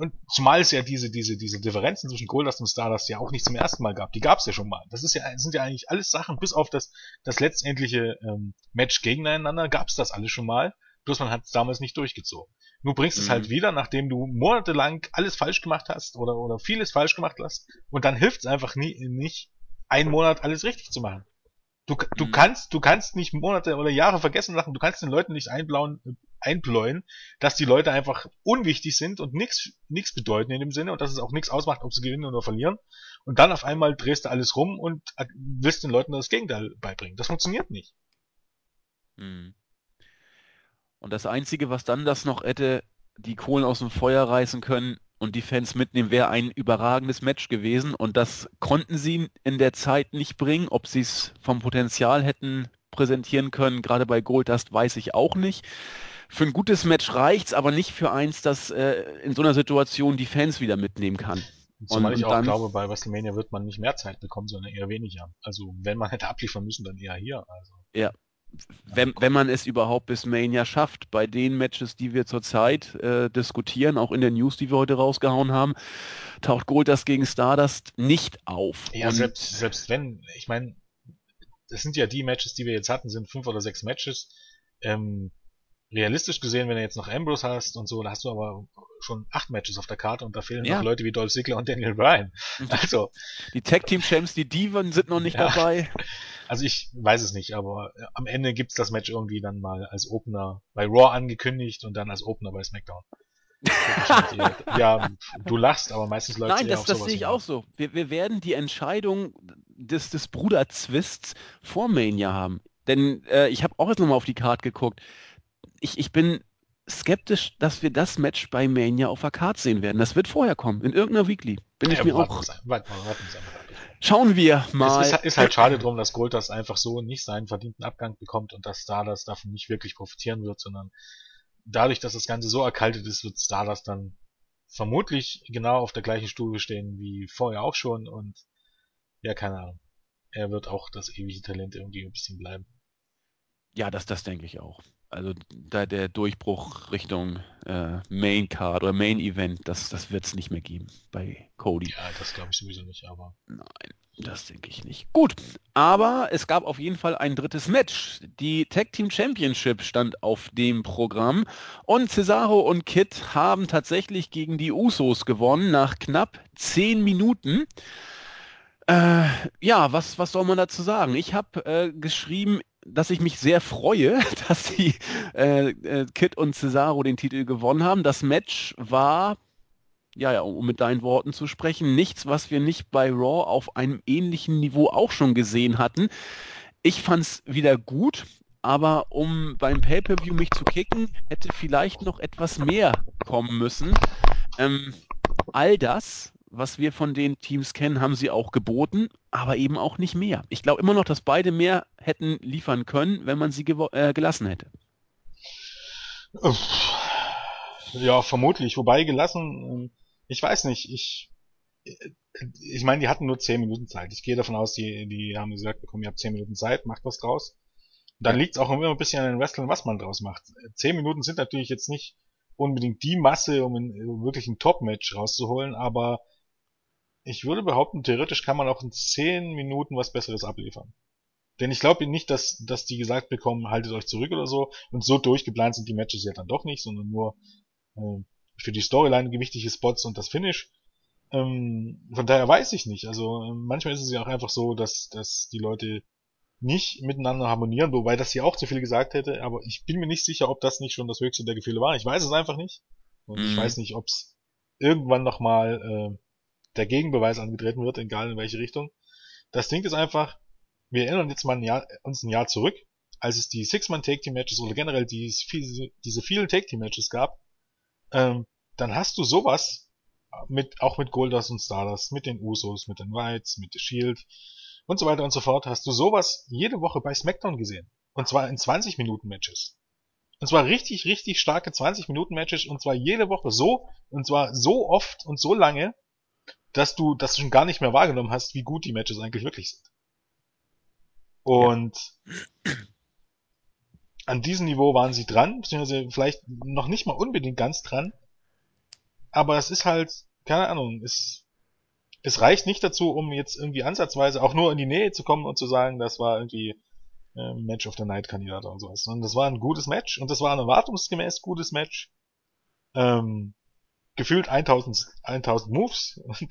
Und zumal es ja diese, diese, diese Differenzen zwischen Goldust und Stardust ja auch nicht zum ersten Mal gab. Die gab es ja schon mal. Das ist ja, sind ja eigentlich alles Sachen, bis auf das, das letztendliche ähm, Match gegeneinander gab es das alles schon mal. Bloß man hat es damals nicht durchgezogen. Du bringst mhm. es halt wieder, nachdem du monatelang alles falsch gemacht hast oder, oder vieles falsch gemacht hast. Und dann hilft es einfach nie, nicht, einen Monat alles richtig zu machen. Du, du mhm. kannst, du kannst nicht Monate oder Jahre vergessen lassen, du kannst den Leuten nicht einblauen, einbläuen, dass die Leute einfach unwichtig sind und nichts bedeuten in dem Sinne und dass es auch nichts ausmacht, ob sie gewinnen oder verlieren. Und dann auf einmal drehst du alles rum und willst den Leuten das Gegenteil beibringen. Das funktioniert nicht. Mhm. Und das Einzige, was dann das noch hätte, die Kohlen aus dem Feuer reißen können und die Fans mitnehmen, wäre ein überragendes Match gewesen. Und das konnten sie in der Zeit nicht bringen. Ob sie es vom Potenzial hätten präsentieren können, gerade bei Goldust, weiß ich auch nicht. Für ein gutes Match reicht's, aber nicht für eins, das äh, in so einer Situation die Fans wieder mitnehmen kann. Zumal ich auch dann, glaube, bei WrestleMania wird man nicht mehr Zeit bekommen, sondern eher weniger. Also wenn man hätte abliefern müssen, dann eher hier. Also. Ja, wenn, wenn man es überhaupt bis Mania schafft. Bei den Matches, die wir zurzeit äh, diskutieren, auch in der News, die wir heute rausgehauen haben, taucht Goldust gegen Stardust nicht auf. Ja, selbst, selbst wenn, ich meine, das sind ja die Matches, die wir jetzt hatten, sind fünf oder sechs Matches. Ähm, realistisch gesehen, wenn du jetzt noch Ambrose hast und so, da hast du aber schon acht Matches auf der Karte und da fehlen ja. noch Leute wie Dolph Ziggler und Daniel Bryan. Also die Tag Team Champs, die Diven sind noch nicht ja. dabei. Also ich weiß es nicht, aber äh, am Ende gibt's das Match irgendwie dann mal als Opener bei Raw angekündigt und dann als Opener bei SmackDown. ja, du lachst, aber meistens läuft Nein, das, das sehe ich auch so. Wir, wir werden die Entscheidung des, des Bruderzwists vor Mania haben. Denn äh, ich habe auch jetzt nochmal auf die Karte geguckt. Ich, ich bin skeptisch, dass wir das Match bei Mania auf der Karte sehen werden. Das wird vorher kommen, in irgendeiner Weekly. Bin ja, ich mir auch. Warten Schauen wir mal. Es ist, ist, halt schade drum, dass Gold das einfach so nicht seinen verdienten Abgang bekommt und dass Stardust davon nicht wirklich profitieren wird, sondern dadurch, dass das Ganze so erkaltet ist, wird Stardust dann vermutlich genau auf der gleichen Stufe stehen wie vorher auch schon und ja, keine Ahnung. Er wird auch das ewige Talent irgendwie ein bisschen bleiben. Ja, das, das denke ich auch. Also da der Durchbruch Richtung äh, Main Card oder Main Event, das, das wird es nicht mehr geben bei Cody. Ja, das glaube ich sowieso nicht, aber. Nein, das denke ich nicht. Gut, aber es gab auf jeden Fall ein drittes Match. Die Tag Team Championship stand auf dem Programm und Cesaro und Kit haben tatsächlich gegen die Usos gewonnen nach knapp zehn Minuten. Äh, ja, was, was soll man dazu sagen? Ich habe äh, geschrieben, dass ich mich sehr freue, dass die äh, äh, Kit und Cesaro den Titel gewonnen haben. Das Match war, ja, ja, um mit deinen Worten zu sprechen, nichts, was wir nicht bei Raw auf einem ähnlichen Niveau auch schon gesehen hatten. Ich fand es wieder gut, aber um beim Pay-Per-View mich zu kicken, hätte vielleicht noch etwas mehr kommen müssen. Ähm, all das was wir von den Teams kennen, haben sie auch geboten, aber eben auch nicht mehr. Ich glaube immer noch, dass beide mehr hätten liefern können, wenn man sie äh, gelassen hätte. Ja, vermutlich. Wobei gelassen, ähm, ich weiß nicht, ich, ich meine, die hatten nur 10 Minuten Zeit. Ich gehe davon aus, die, die haben gesagt bekommen, ihr habt 10 Minuten Zeit, macht was draus. Dann liegt es auch immer ein bisschen an den Wrestlern, was man draus macht. 10 Minuten sind natürlich jetzt nicht unbedingt die Masse, um ein, wirklich ein Top-Match rauszuholen, aber ich würde behaupten, theoretisch kann man auch in 10 Minuten was Besseres abliefern. Denn ich glaube nicht, dass, dass die gesagt bekommen, haltet euch zurück oder so. Und so durchgeplant sind die Matches ja dann doch nicht, sondern nur äh, für die Storyline gewichtige Spots und das Finish. Ähm, von daher weiß ich nicht. Also äh, manchmal ist es ja auch einfach so, dass, dass die Leute nicht miteinander harmonieren, wobei das hier auch zu viel gesagt hätte, aber ich bin mir nicht sicher, ob das nicht schon das höchste der Gefühle war. Ich weiß es einfach nicht. Und mhm. ich weiß nicht, ob es irgendwann nochmal äh, der Gegenbeweis angetreten wird, egal in welche Richtung. Das Ding ist einfach, wir erinnern jetzt mal ein Jahr, uns ein Jahr zurück, als es die Six-Man-Take-Team-Matches oder generell die, diese vielen Take-Team-Matches gab, ähm, dann hast du sowas mit, auch mit Goldust und Stardust, mit den Usos, mit den Whites, mit The Shield und so weiter und so fort, hast du sowas jede Woche bei SmackDown gesehen. Und zwar in 20 Minuten Matches. Und zwar richtig, richtig starke 20 Minuten Matches und zwar jede Woche so, und zwar so oft und so lange, dass du das schon gar nicht mehr wahrgenommen hast, wie gut die Matches eigentlich wirklich sind. Und ja. an diesem Niveau waren sie dran, beziehungsweise vielleicht noch nicht mal unbedingt ganz dran. Aber es ist halt, keine Ahnung, es, es reicht nicht dazu, um jetzt irgendwie ansatzweise auch nur in die Nähe zu kommen und zu sagen, das war irgendwie äh, Match of the Night Kandidat oder sowas. Und das war ein gutes Match und das war ein erwartungsgemäß gutes Match. Ähm, gefühlt 1000, 1000 Moves und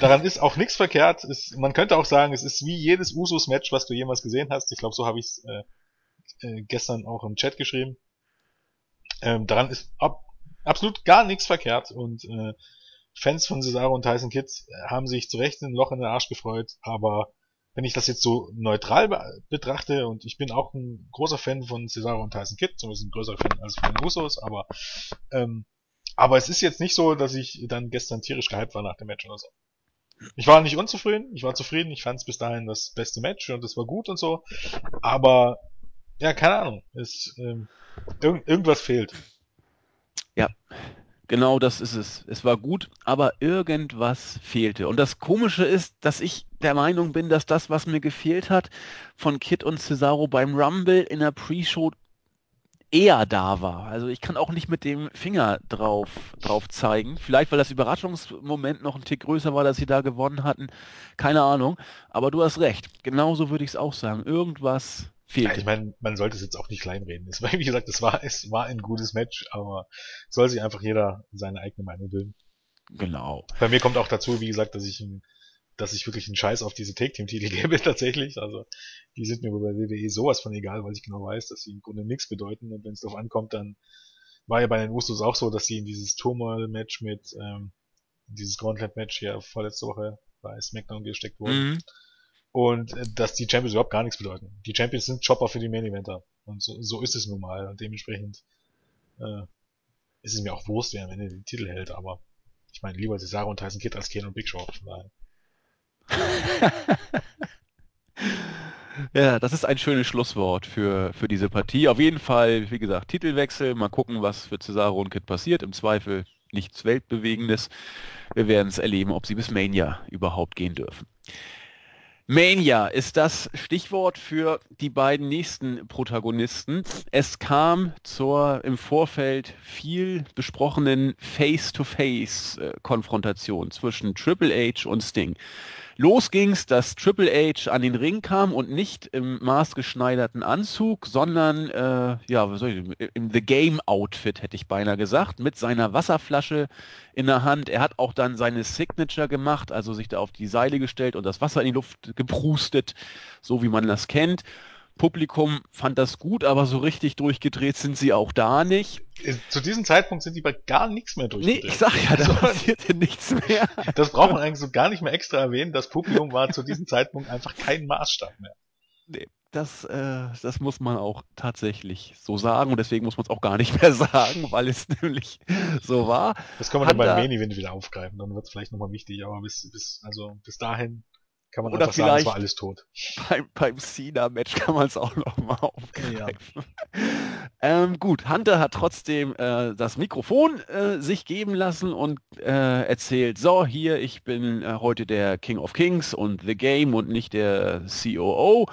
daran ist auch nichts verkehrt. Es, man könnte auch sagen, es ist wie jedes Usos-Match, was du jemals gesehen hast. Ich glaube, so habe ich es äh, äh, gestern auch im Chat geschrieben. Ähm, daran ist ab, absolut gar nichts verkehrt und äh, Fans von Cesaro und Tyson Kids haben sich zu Recht ein Loch in den Arsch gefreut, aber wenn ich das jetzt so neutral be betrachte und ich bin auch ein großer Fan von Cesaro und Tyson Kidd, zumindest ein größerer Fan als von Usos, aber ähm, aber es ist jetzt nicht so, dass ich dann gestern tierisch gehypt war nach dem Match oder so. Ich war nicht unzufrieden, ich war zufrieden, ich fand es bis dahin das beste Match und es war gut und so. Aber ja, keine Ahnung. Es, ähm, irg irgendwas fehlt. Ja, genau das ist es. Es war gut, aber irgendwas fehlte. Und das Komische ist, dass ich der Meinung bin, dass das, was mir gefehlt hat, von Kit und Cesaro beim Rumble in der Pre-Show eher da war. Also ich kann auch nicht mit dem Finger drauf, drauf zeigen. Vielleicht, weil das Überraschungsmoment noch ein Tick größer war, dass sie da gewonnen hatten. Keine Ahnung. Aber du hast recht. Genauso würde ich es auch sagen. Irgendwas fehlt. Ja, ich meine, man sollte es jetzt auch nicht kleinreden. Es war, wie gesagt, es war, es war ein gutes Match, aber soll sich einfach jeder seine eigene Meinung bilden. Genau. Bei mir kommt auch dazu, wie gesagt, dass ich ein dass ich wirklich einen Scheiß auf diese Take-Team-Titel gebe tatsächlich. Also die sind mir bei WWE sowas von egal, weil ich genau weiß, dass sie im Grunde nichts bedeuten und wenn es darauf ankommt, dann war ja bei den Usos auch so, dass sie in dieses Turmoil-Match mit, ähm, dieses Gauntlet-Match hier vorletzte Woche bei SmackDown gesteckt wurden. Mhm. Und äh, dass die Champions überhaupt gar nichts bedeuten. Die Champions sind Chopper für die Main Eventer. Und so, so ist es nun mal. Und dementsprechend äh, ist es mir auch Wurst, wer am Ende den Titel hält, aber ich meine, lieber Cesaro und Tyson Kidd als Kane und Big Show. Von daher. Ja, das ist ein schönes Schlusswort für, für diese Partie. Auf jeden Fall, wie gesagt, Titelwechsel. Mal gucken, was für Cesaro und Kid passiert. Im Zweifel nichts Weltbewegendes. Wir werden es erleben, ob sie bis Mania überhaupt gehen dürfen. Mania ist das Stichwort für die beiden nächsten Protagonisten. Es kam zur im Vorfeld viel besprochenen Face-to-Face-Konfrontation zwischen Triple H und Sting. Los ging's, dass Triple H an den Ring kam und nicht im maßgeschneiderten Anzug, sondern äh, ja, was soll ich, im The Game Outfit hätte ich beinahe gesagt, mit seiner Wasserflasche in der Hand. Er hat auch dann seine Signature gemacht, also sich da auf die Seile gestellt und das Wasser in die Luft geprustet, so wie man das kennt. Publikum fand das gut, aber so richtig durchgedreht sind sie auch da nicht. Äh, zu diesem Zeitpunkt sind die bei gar nichts mehr durchgedreht. Nee, ich sag ja, da also, passierte nichts mehr. Das braucht man eigentlich so gar nicht mehr extra erwähnen. Das Publikum war zu diesem Zeitpunkt einfach kein Maßstab mehr. Nee, das, äh, das muss man auch tatsächlich so sagen und deswegen muss man es auch gar nicht mehr sagen, weil es nämlich so war. Das können wir dann beim Event wieder aufgreifen, dann wird es vielleicht nochmal wichtig, aber bis, bis, also bis dahin kann man Oder einfach vielleicht sagen, es war alles tot. Beim, beim Cena-Match kann man es auch nochmal aufgreifen. Ja. ähm, gut, Hunter hat trotzdem äh, das Mikrofon äh, sich geben lassen und äh, erzählt, so, hier, ich bin äh, heute der King of Kings und The Game und nicht der COO.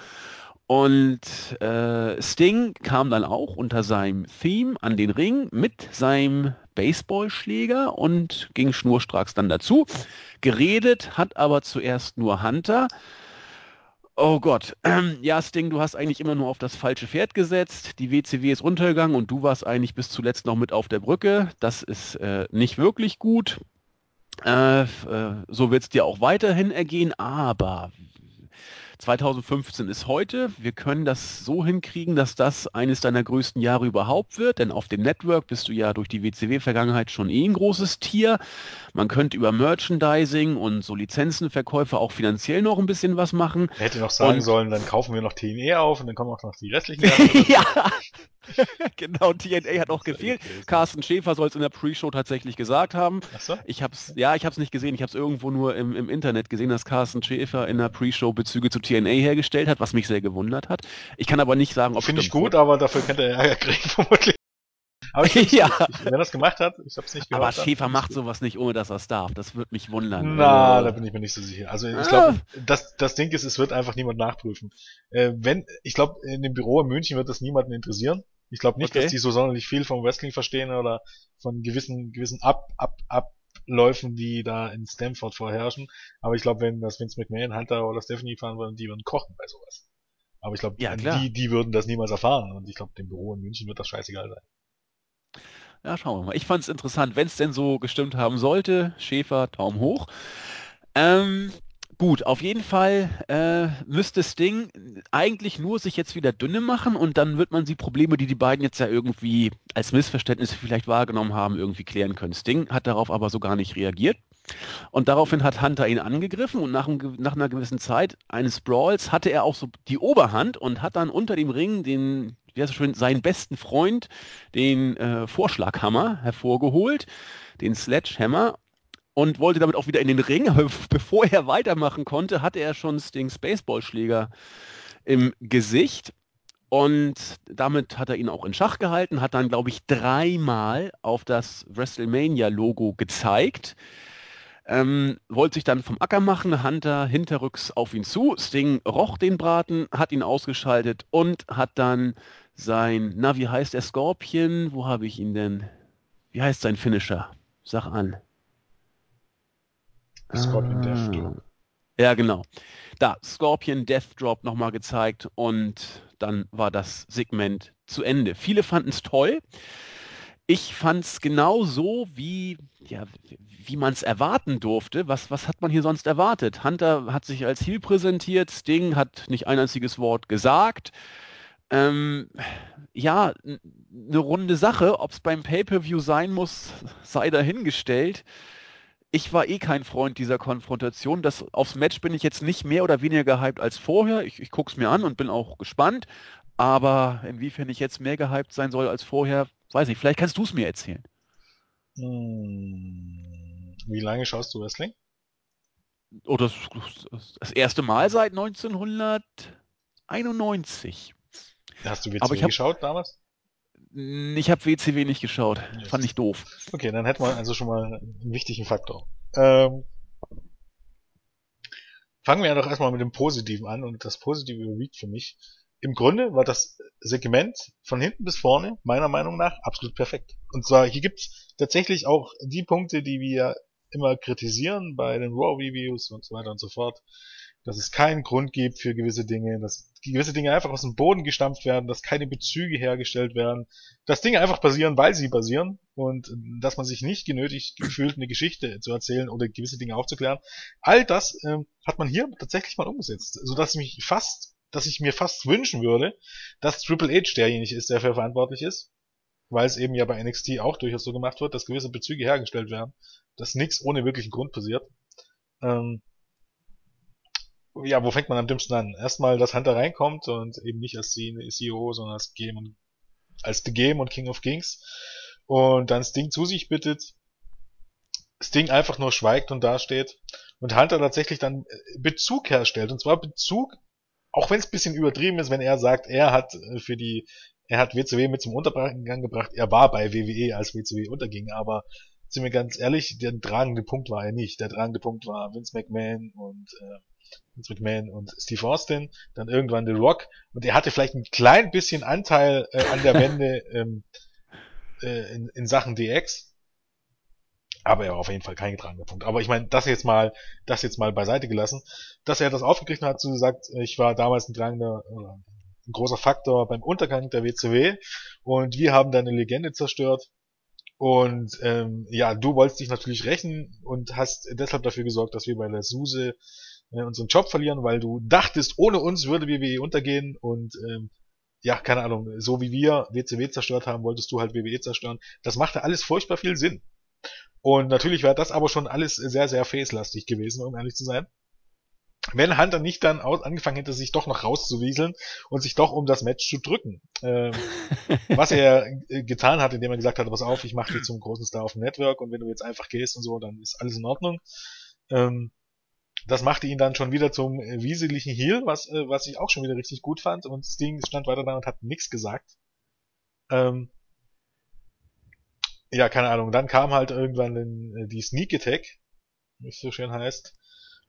Und äh, Sting kam dann auch unter seinem Theme an den Ring mit seinem Baseballschläger und ging schnurstracks dann dazu. Geredet hat aber zuerst nur Hunter. Oh Gott, ja Sting, du hast eigentlich immer nur auf das falsche Pferd gesetzt. Die WCW ist untergegangen und du warst eigentlich bis zuletzt noch mit auf der Brücke. Das ist äh, nicht wirklich gut. Äh, äh, so wird es dir auch weiterhin ergehen, aber 2015 ist heute. Wir können das so hinkriegen, dass das eines deiner größten Jahre überhaupt wird, denn auf dem Network bist du ja durch die WCW-Vergangenheit schon eh ein großes Tier. Man könnte über Merchandising und so Lizenzenverkäufe auch finanziell noch ein bisschen was machen. Hätte noch sagen und sollen, dann kaufen wir noch TNE auf und dann kommen auch noch die restlichen Jahre. ja, genau, TNA hat auch gefehlt. Carsten Schäfer soll es in der Pre-Show tatsächlich gesagt haben. So? Ich hab's, ja, ich habe es nicht gesehen. Ich habe es irgendwo nur im, im Internet gesehen, dass Carsten Schäfer in der Pre-Show Bezüge zu TNA hergestellt hat, was mich sehr gewundert hat. Ich kann aber nicht sagen, ob Finde ich gut, aber dafür könnte er Ärger kriegen vermutlich. Aber ich ja. Ich, wenn er das gemacht hat, ich habe es nicht gehört. Aber Schäfer macht sowas nicht, ohne dass er es darf. Das würde mich wundern. Na, also, da bin ich mir nicht so sicher. Also ich ah. glaube, das, das Ding ist, es wird einfach niemand nachprüfen. Äh, wenn, ich glaube, in dem Büro in München wird das niemanden interessieren. Ich glaube nicht, okay. dass die so sonderlich viel vom Wrestling verstehen oder von gewissen, gewissen Ab, Ab, Abläufen, die da in Stanford vorherrschen. Aber ich glaube, wenn das Vince McMahon, Hunter oder Stephanie fahren würden, die würden kochen bei sowas. Aber ich glaube, ja, die, die würden das niemals erfahren. Und ich glaube, dem Büro in München wird das scheißegal sein. Ja, schauen wir mal. Ich fand es interessant, wenn es denn so gestimmt haben sollte. Schäfer, Daumen hoch. Ähm, gut, auf jeden Fall äh, müsste Sting eigentlich nur sich jetzt wieder dünne machen und dann wird man die Probleme, die die beiden jetzt ja irgendwie als Missverständnisse vielleicht wahrgenommen haben, irgendwie klären können. Sting hat darauf aber so gar nicht reagiert. Und daraufhin hat Hunter ihn angegriffen und nach, nach, einer gewissen Zeit eines Brawls hatte er auch so die Oberhand und hat dann unter dem Ring den wie heißt es schön, seinen besten Freund, den äh, Vorschlaghammer, hervorgeholt, den Sledgehammer und wollte damit auch wieder in den Ring. Bevor er weitermachen konnte, hatte er schon Stings Baseballschläger im Gesicht. Und damit hat er ihn auch in Schach gehalten, hat dann, glaube ich, dreimal auf das WrestleMania-Logo gezeigt. Ähm, wollte sich dann vom Acker machen, Hunter hinterrücks auf ihn zu, Sting roch den Braten, hat ihn ausgeschaltet und hat dann sein, na, wie heißt der Scorpion? Wo habe ich ihn denn? Wie heißt sein Finisher? Sag an. Scorpion ah, Death Drop. Ja, genau. Da, Scorpion Death Drop nochmal gezeigt und dann war das Segment zu Ende. Viele fanden es toll. Ich fand es genau so, wie, ja, wie man es erwarten durfte. Was, was hat man hier sonst erwartet? Hunter hat sich als Heel präsentiert, Sting hat nicht ein einziges Wort gesagt. Ähm, ja, eine runde Sache. Ob es beim Pay-Per-View sein muss, sei dahingestellt. Ich war eh kein Freund dieser Konfrontation. Das, aufs Match bin ich jetzt nicht mehr oder weniger gehypt als vorher. Ich, ich gucke es mir an und bin auch gespannt. Aber inwiefern ich jetzt mehr gehypt sein soll als vorher, weiß nicht. Vielleicht kannst du es mir erzählen. Hm, wie lange schaust du Wrestling? Oh, das, das erste Mal seit 1991. Hast du WCW geschaut damals? Ich habe WCW nicht geschaut. Yes. Fand ich doof. Okay, dann hätten wir also schon mal einen wichtigen Faktor. Ähm, fangen wir ja doch erstmal mit dem Positiven an und das Positive überwiegt für mich. Im Grunde war das Segment von hinten bis vorne meiner Meinung nach absolut perfekt. Und zwar hier gibt's tatsächlich auch die Punkte, die wir immer kritisieren bei den Raw Reviews und so weiter und so fort dass es keinen Grund gibt für gewisse Dinge, dass gewisse Dinge einfach aus dem Boden gestampft werden, dass keine Bezüge hergestellt werden, dass Dinge einfach passieren, weil sie passieren und dass man sich nicht genötigt gefühlt eine Geschichte zu erzählen oder gewisse Dinge aufzuklären. All das ähm, hat man hier tatsächlich mal umgesetzt, so dass ich mich fast, dass ich mir fast wünschen würde, dass Triple H derjenige ist, der dafür verantwortlich ist, weil es eben ja bei NXT auch durchaus so gemacht wird, dass gewisse Bezüge hergestellt werden, dass nichts ohne wirklichen Grund passiert. Ähm, ja, wo fängt man am dümmsten an? Erstmal, dass Hunter reinkommt und eben nicht als CEO, sondern als Game und, als The Game und King of Kings. Und dann Sting zu sich bittet. Sting einfach nur schweigt und dasteht. Und Hunter tatsächlich dann äh, Bezug herstellt. Und zwar Bezug, auch wenn es bisschen übertrieben ist, wenn er sagt, er hat äh, für die, er hat WCW mit zum Untergang gebracht. Er war bei WWE, als WCW unterging, aber sind wir ganz ehrlich, der tragende Punkt war er nicht. Der tragende Punkt war Vince McMahon und äh, Vince McMahon und Steve Austin, dann irgendwann The Rock und er hatte vielleicht ein klein bisschen Anteil äh, an der Wende ähm, äh, in, in Sachen DX, aber er war auf jeden Fall kein getragener Punkt. Aber ich meine, das jetzt mal, das jetzt mal beiseite gelassen, dass er das aufgegriffen hat, so gesagt, ich war damals ein tragender, oder ein großer Faktor beim Untergang der WCW und wir haben deine Legende zerstört. Und ähm, ja, du wolltest dich natürlich rächen und hast deshalb dafür gesorgt, dass wir bei der Suse äh, unseren Job verlieren, weil du dachtest, ohne uns würde WWE untergehen und ähm, ja, keine Ahnung, so wie wir WCW zerstört haben, wolltest du halt WWE zerstören. Das machte alles furchtbar viel Sinn. Und natürlich wäre das aber schon alles sehr, sehr facelastig gewesen, um ehrlich zu sein. Wenn Hunter nicht dann angefangen hätte, sich doch noch rauszuvieseln und sich doch um das Match zu drücken. Ähm, was er äh, getan hat, indem er gesagt hat, pass auf, ich mache dich zum großen Star auf dem Network und wenn du jetzt einfach gehst und so, dann ist alles in Ordnung. Ähm, das machte ihn dann schon wieder zum äh, wieseligen Heel, was, äh, was ich auch schon wieder richtig gut fand. Und Sting stand weiter da und hat nichts gesagt. Ähm, ja, keine Ahnung. Dann kam halt irgendwann den, äh, die Sneak Attack, wie es so schön heißt.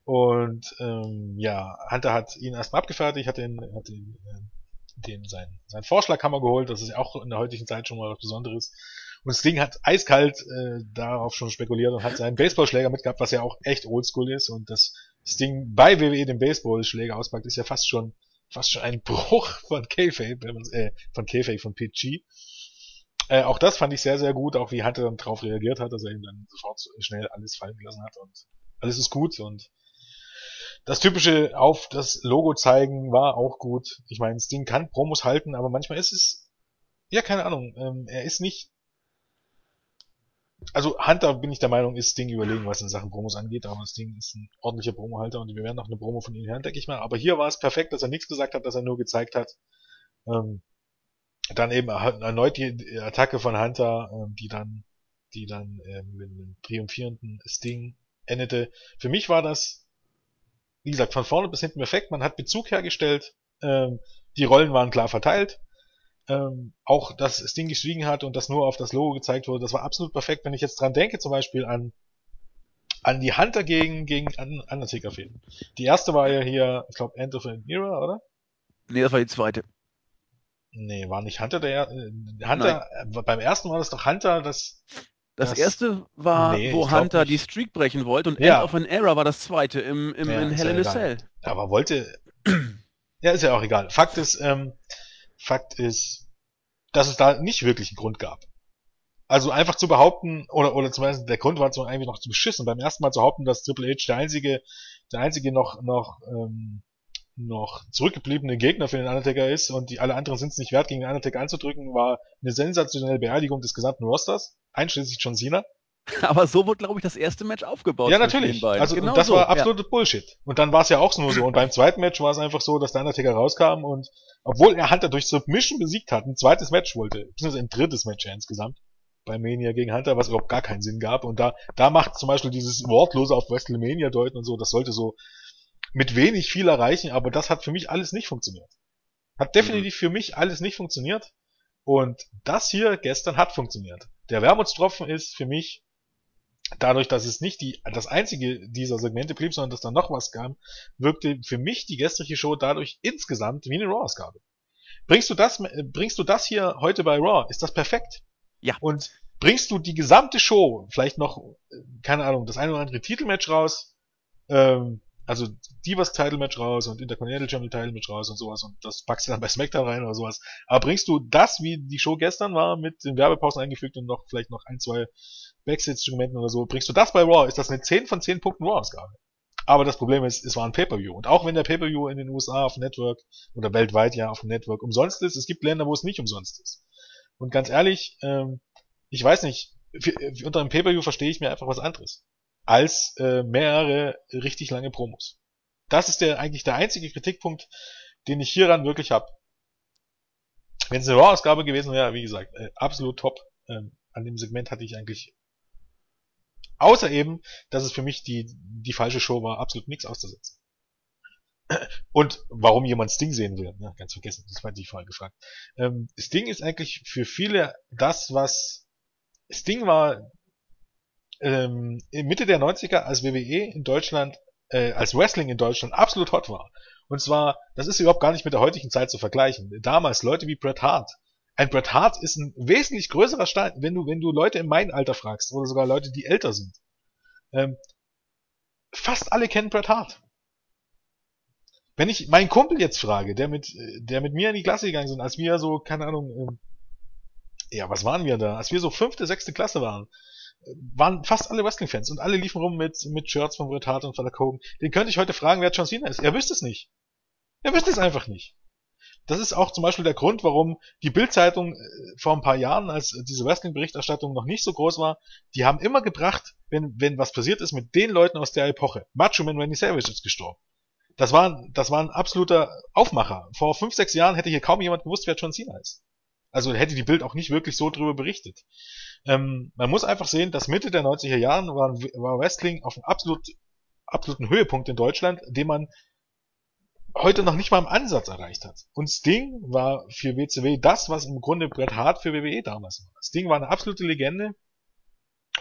Und ähm, ja, Hunter hat ihn erstmal abgefertigt, hat den, hat den, äh, den sein, sein Vorschlaghammer geholt. Das ist ja auch in der heutigen Zeit schon mal was Besonderes. Und Sting hat eiskalt äh, darauf schon spekuliert und hat seinen Baseballschläger mitgehabt, was ja auch echt oldschool ist. Und das Sting bei WWE den Baseballschläger auspackt, ist ja fast schon fast schon ein Bruch von man äh, von Kayfabe, von PG. Äh, auch das fand ich sehr, sehr gut, auch wie Hunter dann drauf reagiert hat, dass er ihm dann sofort schnell alles fallen gelassen hat und alles ist gut und das typische auf das Logo zeigen war auch gut. Ich meine, Sting kann Promos halten, aber manchmal ist es, ja, keine Ahnung, ähm, er ist nicht also Hunter bin ich der Meinung, ist Ding überlegen, was in Sachen Promos angeht, aber das Ding ist ein ordentlicher Promohalter und wir werden noch eine Promo von ihm hören, denke ich mal. Aber hier war es perfekt, dass er nichts gesagt hat, dass er nur gezeigt hat. Ähm, dann eben erneut die Attacke von Hunter, ähm, die dann, die dann ähm, mit einem triumphierenden Sting endete. Für mich war das, wie gesagt, von vorne bis hinten perfekt. Man hat Bezug hergestellt, ähm, die Rollen waren klar verteilt ähm, auch dass das Ding geschwiegen hat und das nur auf das Logo gezeigt wurde, das war absolut perfekt. Wenn ich jetzt dran denke, zum Beispiel an an die Hunter gegen, gegen Undertaker Fehlen. Die erste war ja hier, ich glaube, End of an Era, oder? Nee, das war die zweite. Nee, war nicht Hunter der äh, Hunter äh, beim ersten war das doch Hunter, das das, das erste war, nee, wo Hunter nicht. die Streak brechen wollte und ja. End of an Era war das zweite im, im ja, in Hell in a Cell. Aber wollte ja, ist ja auch egal. Fakt ist, ähm, Fakt ist, dass es da nicht wirklich einen Grund gab. Also einfach zu behaupten, oder, oder zumindest der Grund war so eigentlich noch zu beschissen, beim ersten Mal zu behaupten, dass Triple H der einzige, der einzige noch, noch, ähm, noch zurückgebliebene Gegner für den Undertaker ist und die alle anderen sind es nicht wert, gegen den Undertaker anzudrücken, war eine sensationelle Beerdigung des gesamten Rosters, einschließlich John Cena. Aber so wurde, glaube ich, das erste Match aufgebaut. Ja, natürlich. Also genau das so, war absolute ja. Bullshit. Und dann war es ja auch nur so. Und beim zweiten Match war es einfach so, dass der Undertaker rauskam und obwohl er Hunter durch Submission besiegt hat, ein zweites Match wollte, beziehungsweise ein drittes Match ja insgesamt, bei Mania gegen Hunter, was überhaupt gar keinen Sinn gab. Und da, da macht zum Beispiel dieses Wortlose auf WrestleMania deuten und so, das sollte so mit wenig viel erreichen, aber das hat für mich alles nicht funktioniert. Hat definitiv mhm. für mich alles nicht funktioniert. Und das hier gestern hat funktioniert. Der Wermutstropfen ist für mich, dadurch, dass es nicht die, das einzige dieser Segmente blieb, sondern dass da noch was kam, wirkte für mich die gestrige Show dadurch insgesamt wie eine Raw-Ausgabe. Bringst du das, bringst du das hier heute bei Raw, ist das perfekt. Ja. Und bringst du die gesamte Show, vielleicht noch, keine Ahnung, das eine oder andere Titelmatch raus, ähm, also Divas Title Match raus und Intercontinental Champion Title Match raus und sowas und das packst du dann bei SmackDown rein oder sowas. Aber bringst du das, wie die Show gestern war, mit den Werbepausen eingefügt und noch vielleicht noch ein, zwei Backstage-Instrumenten oder so, bringst du das bei Raw, ist das eine 10 von 10 Punkten Raw-Ausgabe. Aber das Problem ist, es war ein Pay-Per-View. Und auch wenn der Pay-Per-View in den USA auf dem Network oder weltweit ja auf dem Network umsonst ist, es gibt Länder, wo es nicht umsonst ist. Und ganz ehrlich, ähm, ich weiß nicht, für, für unter einem Pay-Per-View verstehe ich mir einfach was anderes. Als äh, mehrere richtig lange Promos. Das ist der eigentlich der einzige Kritikpunkt, den ich hieran wirklich habe. Wenn es eine Raw-Ausgabe gewesen wäre, wie gesagt, äh, absolut top. Ähm, an dem Segment hatte ich eigentlich außer eben, dass es für mich die, die falsche Show war, absolut nichts auszusetzen. Und warum jemand Sting sehen will, ja, ganz vergessen, das war die Frage gefragt. Ähm, Sting ist eigentlich für viele das, was Sting war ähm, Mitte der 90er, als WWE in Deutschland, äh, als Wrestling in Deutschland absolut hot war. Und zwar, das ist überhaupt gar nicht mit der heutigen Zeit zu vergleichen. Damals Leute wie Bret Hart. Ein Bret Hart ist ein wesentlich größerer Stein, wenn du, wenn du Leute in meinem Alter fragst, oder sogar Leute, die älter sind. Ähm, fast alle kennen Bret Hart. Wenn ich meinen Kumpel jetzt frage, der mit, der mit mir in die Klasse gegangen sind, als wir so, keine Ahnung, ähm, ja, was waren wir da? Als wir so fünfte, sechste Klasse waren, waren fast alle Wrestling-Fans und alle liefen rum mit, mit Shirts von Bret Hart und von der Hogan. Den könnte ich heute fragen, wer John Cena ist. Er wüsste es nicht. Er wüsste es einfach nicht. Das ist auch zum Beispiel der Grund, warum die Bild-Zeitung äh, vor ein paar Jahren, als diese Wrestling-Berichterstattung noch nicht so groß war, die haben immer gebracht, wenn, wenn was passiert ist mit den Leuten aus der Epoche. Macho Man Randy Savage ist gestorben. Das war, das war ein absoluter Aufmacher. Vor fünf, sechs Jahren hätte hier kaum jemand gewusst, wer John Cena ist. Also hätte die Bild auch nicht wirklich so drüber berichtet. Ähm, man muss einfach sehen, dass Mitte der 90er Jahren war, war Wrestling auf einem absolut, absoluten Höhepunkt in Deutschland, den man heute noch nicht mal im Ansatz erreicht hat. Und Sting war für WCW das, was im Grunde Bret Hart für WWE damals war. Sting war eine absolute Legende.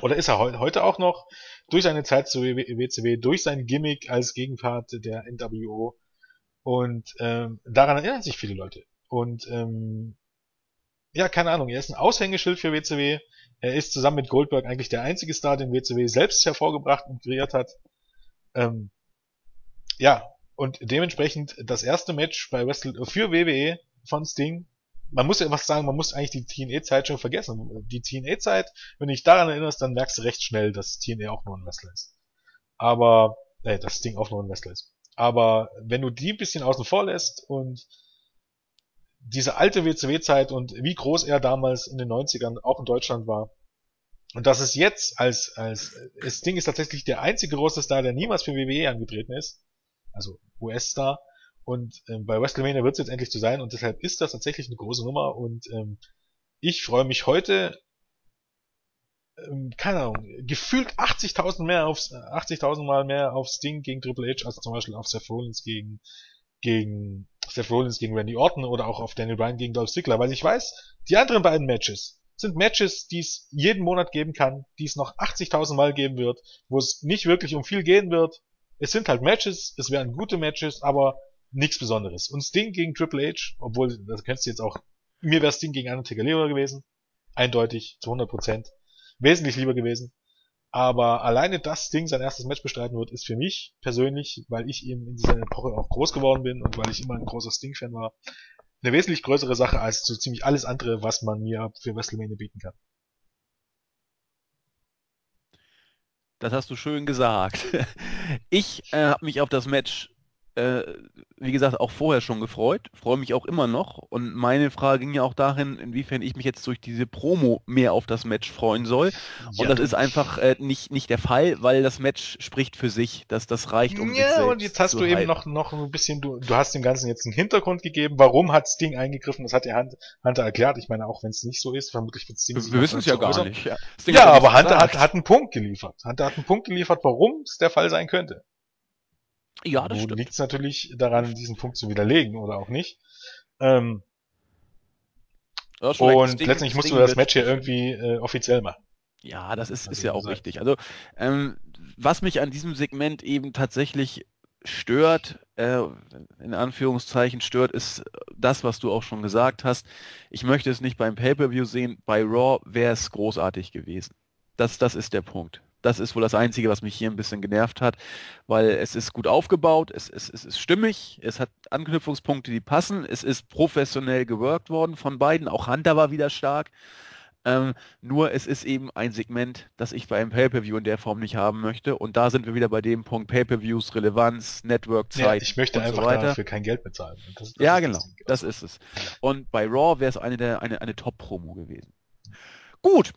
Oder ist er heute auch noch durch seine Zeit zu WCW, durch sein Gimmick als Gegenpart der NWO. Und ähm, daran erinnern sich viele Leute. Und ähm, ja, keine Ahnung, er ist ein Aushängeschild für WCW. Er ist zusammen mit Goldberg eigentlich der einzige Star, den WCW selbst hervorgebracht und kreiert hat. Ähm, ja, und dementsprechend das erste Match bei Wrestle für WWE von Sting. Man muss ja was sagen, man muss eigentlich die TNA-Zeit schon vergessen. Die TNA-Zeit, wenn du dich daran erinnerst, dann merkst du recht schnell, dass TNA auch nur ein Wrestler ist. Aber, äh, dass Sting auch nur ein Wrestler ist. Aber wenn du die ein bisschen außen vor lässt und diese alte WCW-Zeit und wie groß er damals in den 90ern auch in Deutschland war. Und dass es jetzt als, als, das Ding ist tatsächlich der einzige große Star, der niemals für WWE angetreten ist. Also US-Star. Und ähm, bei WrestleMania wird es jetzt endlich zu sein und deshalb ist das tatsächlich eine große Nummer und ähm, ich freue mich heute, ähm, keine Ahnung, gefühlt 80.000 mehr aufs, 80.000 Mal mehr auf Sting gegen Triple H als zum Beispiel auf Seth Rollins gegen, gegen Seth Rollins gegen Randy Orton oder auch auf Daniel Bryan gegen Dolph Ziggler, weil ich weiß, die anderen beiden Matches sind Matches, die es jeden Monat geben kann, die es noch 80.000 Mal geben wird, wo es nicht wirklich um viel gehen wird. Es sind halt Matches, es wären gute Matches, aber nichts Besonderes. Und Sting gegen Triple H, obwohl, das kennst du jetzt auch, mir wäre Sting gegen Undertaker lieber gewesen. Eindeutig, zu 100%. Wesentlich lieber gewesen. Aber alleine, dass Sting sein erstes Match bestreiten wird, ist für mich persönlich, weil ich eben in dieser Epoche auch groß geworden bin und weil ich immer ein großer Sting-Fan war, eine wesentlich größere Sache als so ziemlich alles andere, was man mir für WrestleMania bieten kann. Das hast du schön gesagt. Ich äh, habe mich auf das Match äh, wie gesagt, auch vorher schon gefreut, freue mich auch immer noch. Und meine Frage ging ja auch dahin, inwiefern ich mich jetzt durch diese Promo mehr auf das Match freuen soll. Und Ja, das du, ist einfach äh, nicht, nicht der Fall, weil das Match spricht für sich. Das, das reicht, um ja, und jetzt hast du eben hypen. noch, noch ein bisschen, du, du hast dem Ganzen jetzt einen Hintergrund gegeben. Warum hat Sting eingegriffen? Das hat der Hunt- Hunter erklärt. Ich meine, auch wenn es nicht so ist, vermutlich wird Sting Wir wissen es ja gar äußern. nicht. Ja, Ja, aber Hunter hat, hat einen Punkt geliefert. Hunter hat einen Punkt geliefert, warum es der Fall sein könnte. Ja, das Nun stimmt. liegt es natürlich daran, diesen Punkt zu widerlegen oder auch nicht. Ähm, recht, und Sting- letztendlich musst Sting du das Match hier irgendwie äh, offiziell machen. Ja, das ist, ist ja auch richtig. Also, ähm, was mich an diesem Segment eben tatsächlich stört, äh, in Anführungszeichen stört, ist das, was du auch schon gesagt hast. Ich möchte es nicht beim Pay-Per-View sehen. Bei Raw wäre es großartig gewesen. Das, das ist der Punkt. Das ist wohl das Einzige, was mich hier ein bisschen genervt hat, weil es ist gut aufgebaut, es, es, es ist stimmig, es hat Anknüpfungspunkte, die passen, es ist professionell geworkt worden von beiden. Auch Hunter war wieder stark. Ähm, nur es ist eben ein Segment, das ich bei einem Pay-Per-View in der Form nicht haben möchte. Und da sind wir wieder bei dem Punkt Pay-Per-Views, Relevanz, Ja, Network-Zeit ich möchte so einfach weiter. dafür kein Geld bezahlen. Das, das Ja, genau, das Also, ist es. Und bei Raw wäre es eine, der, eine, eine Top-Promo gewesen. Gut,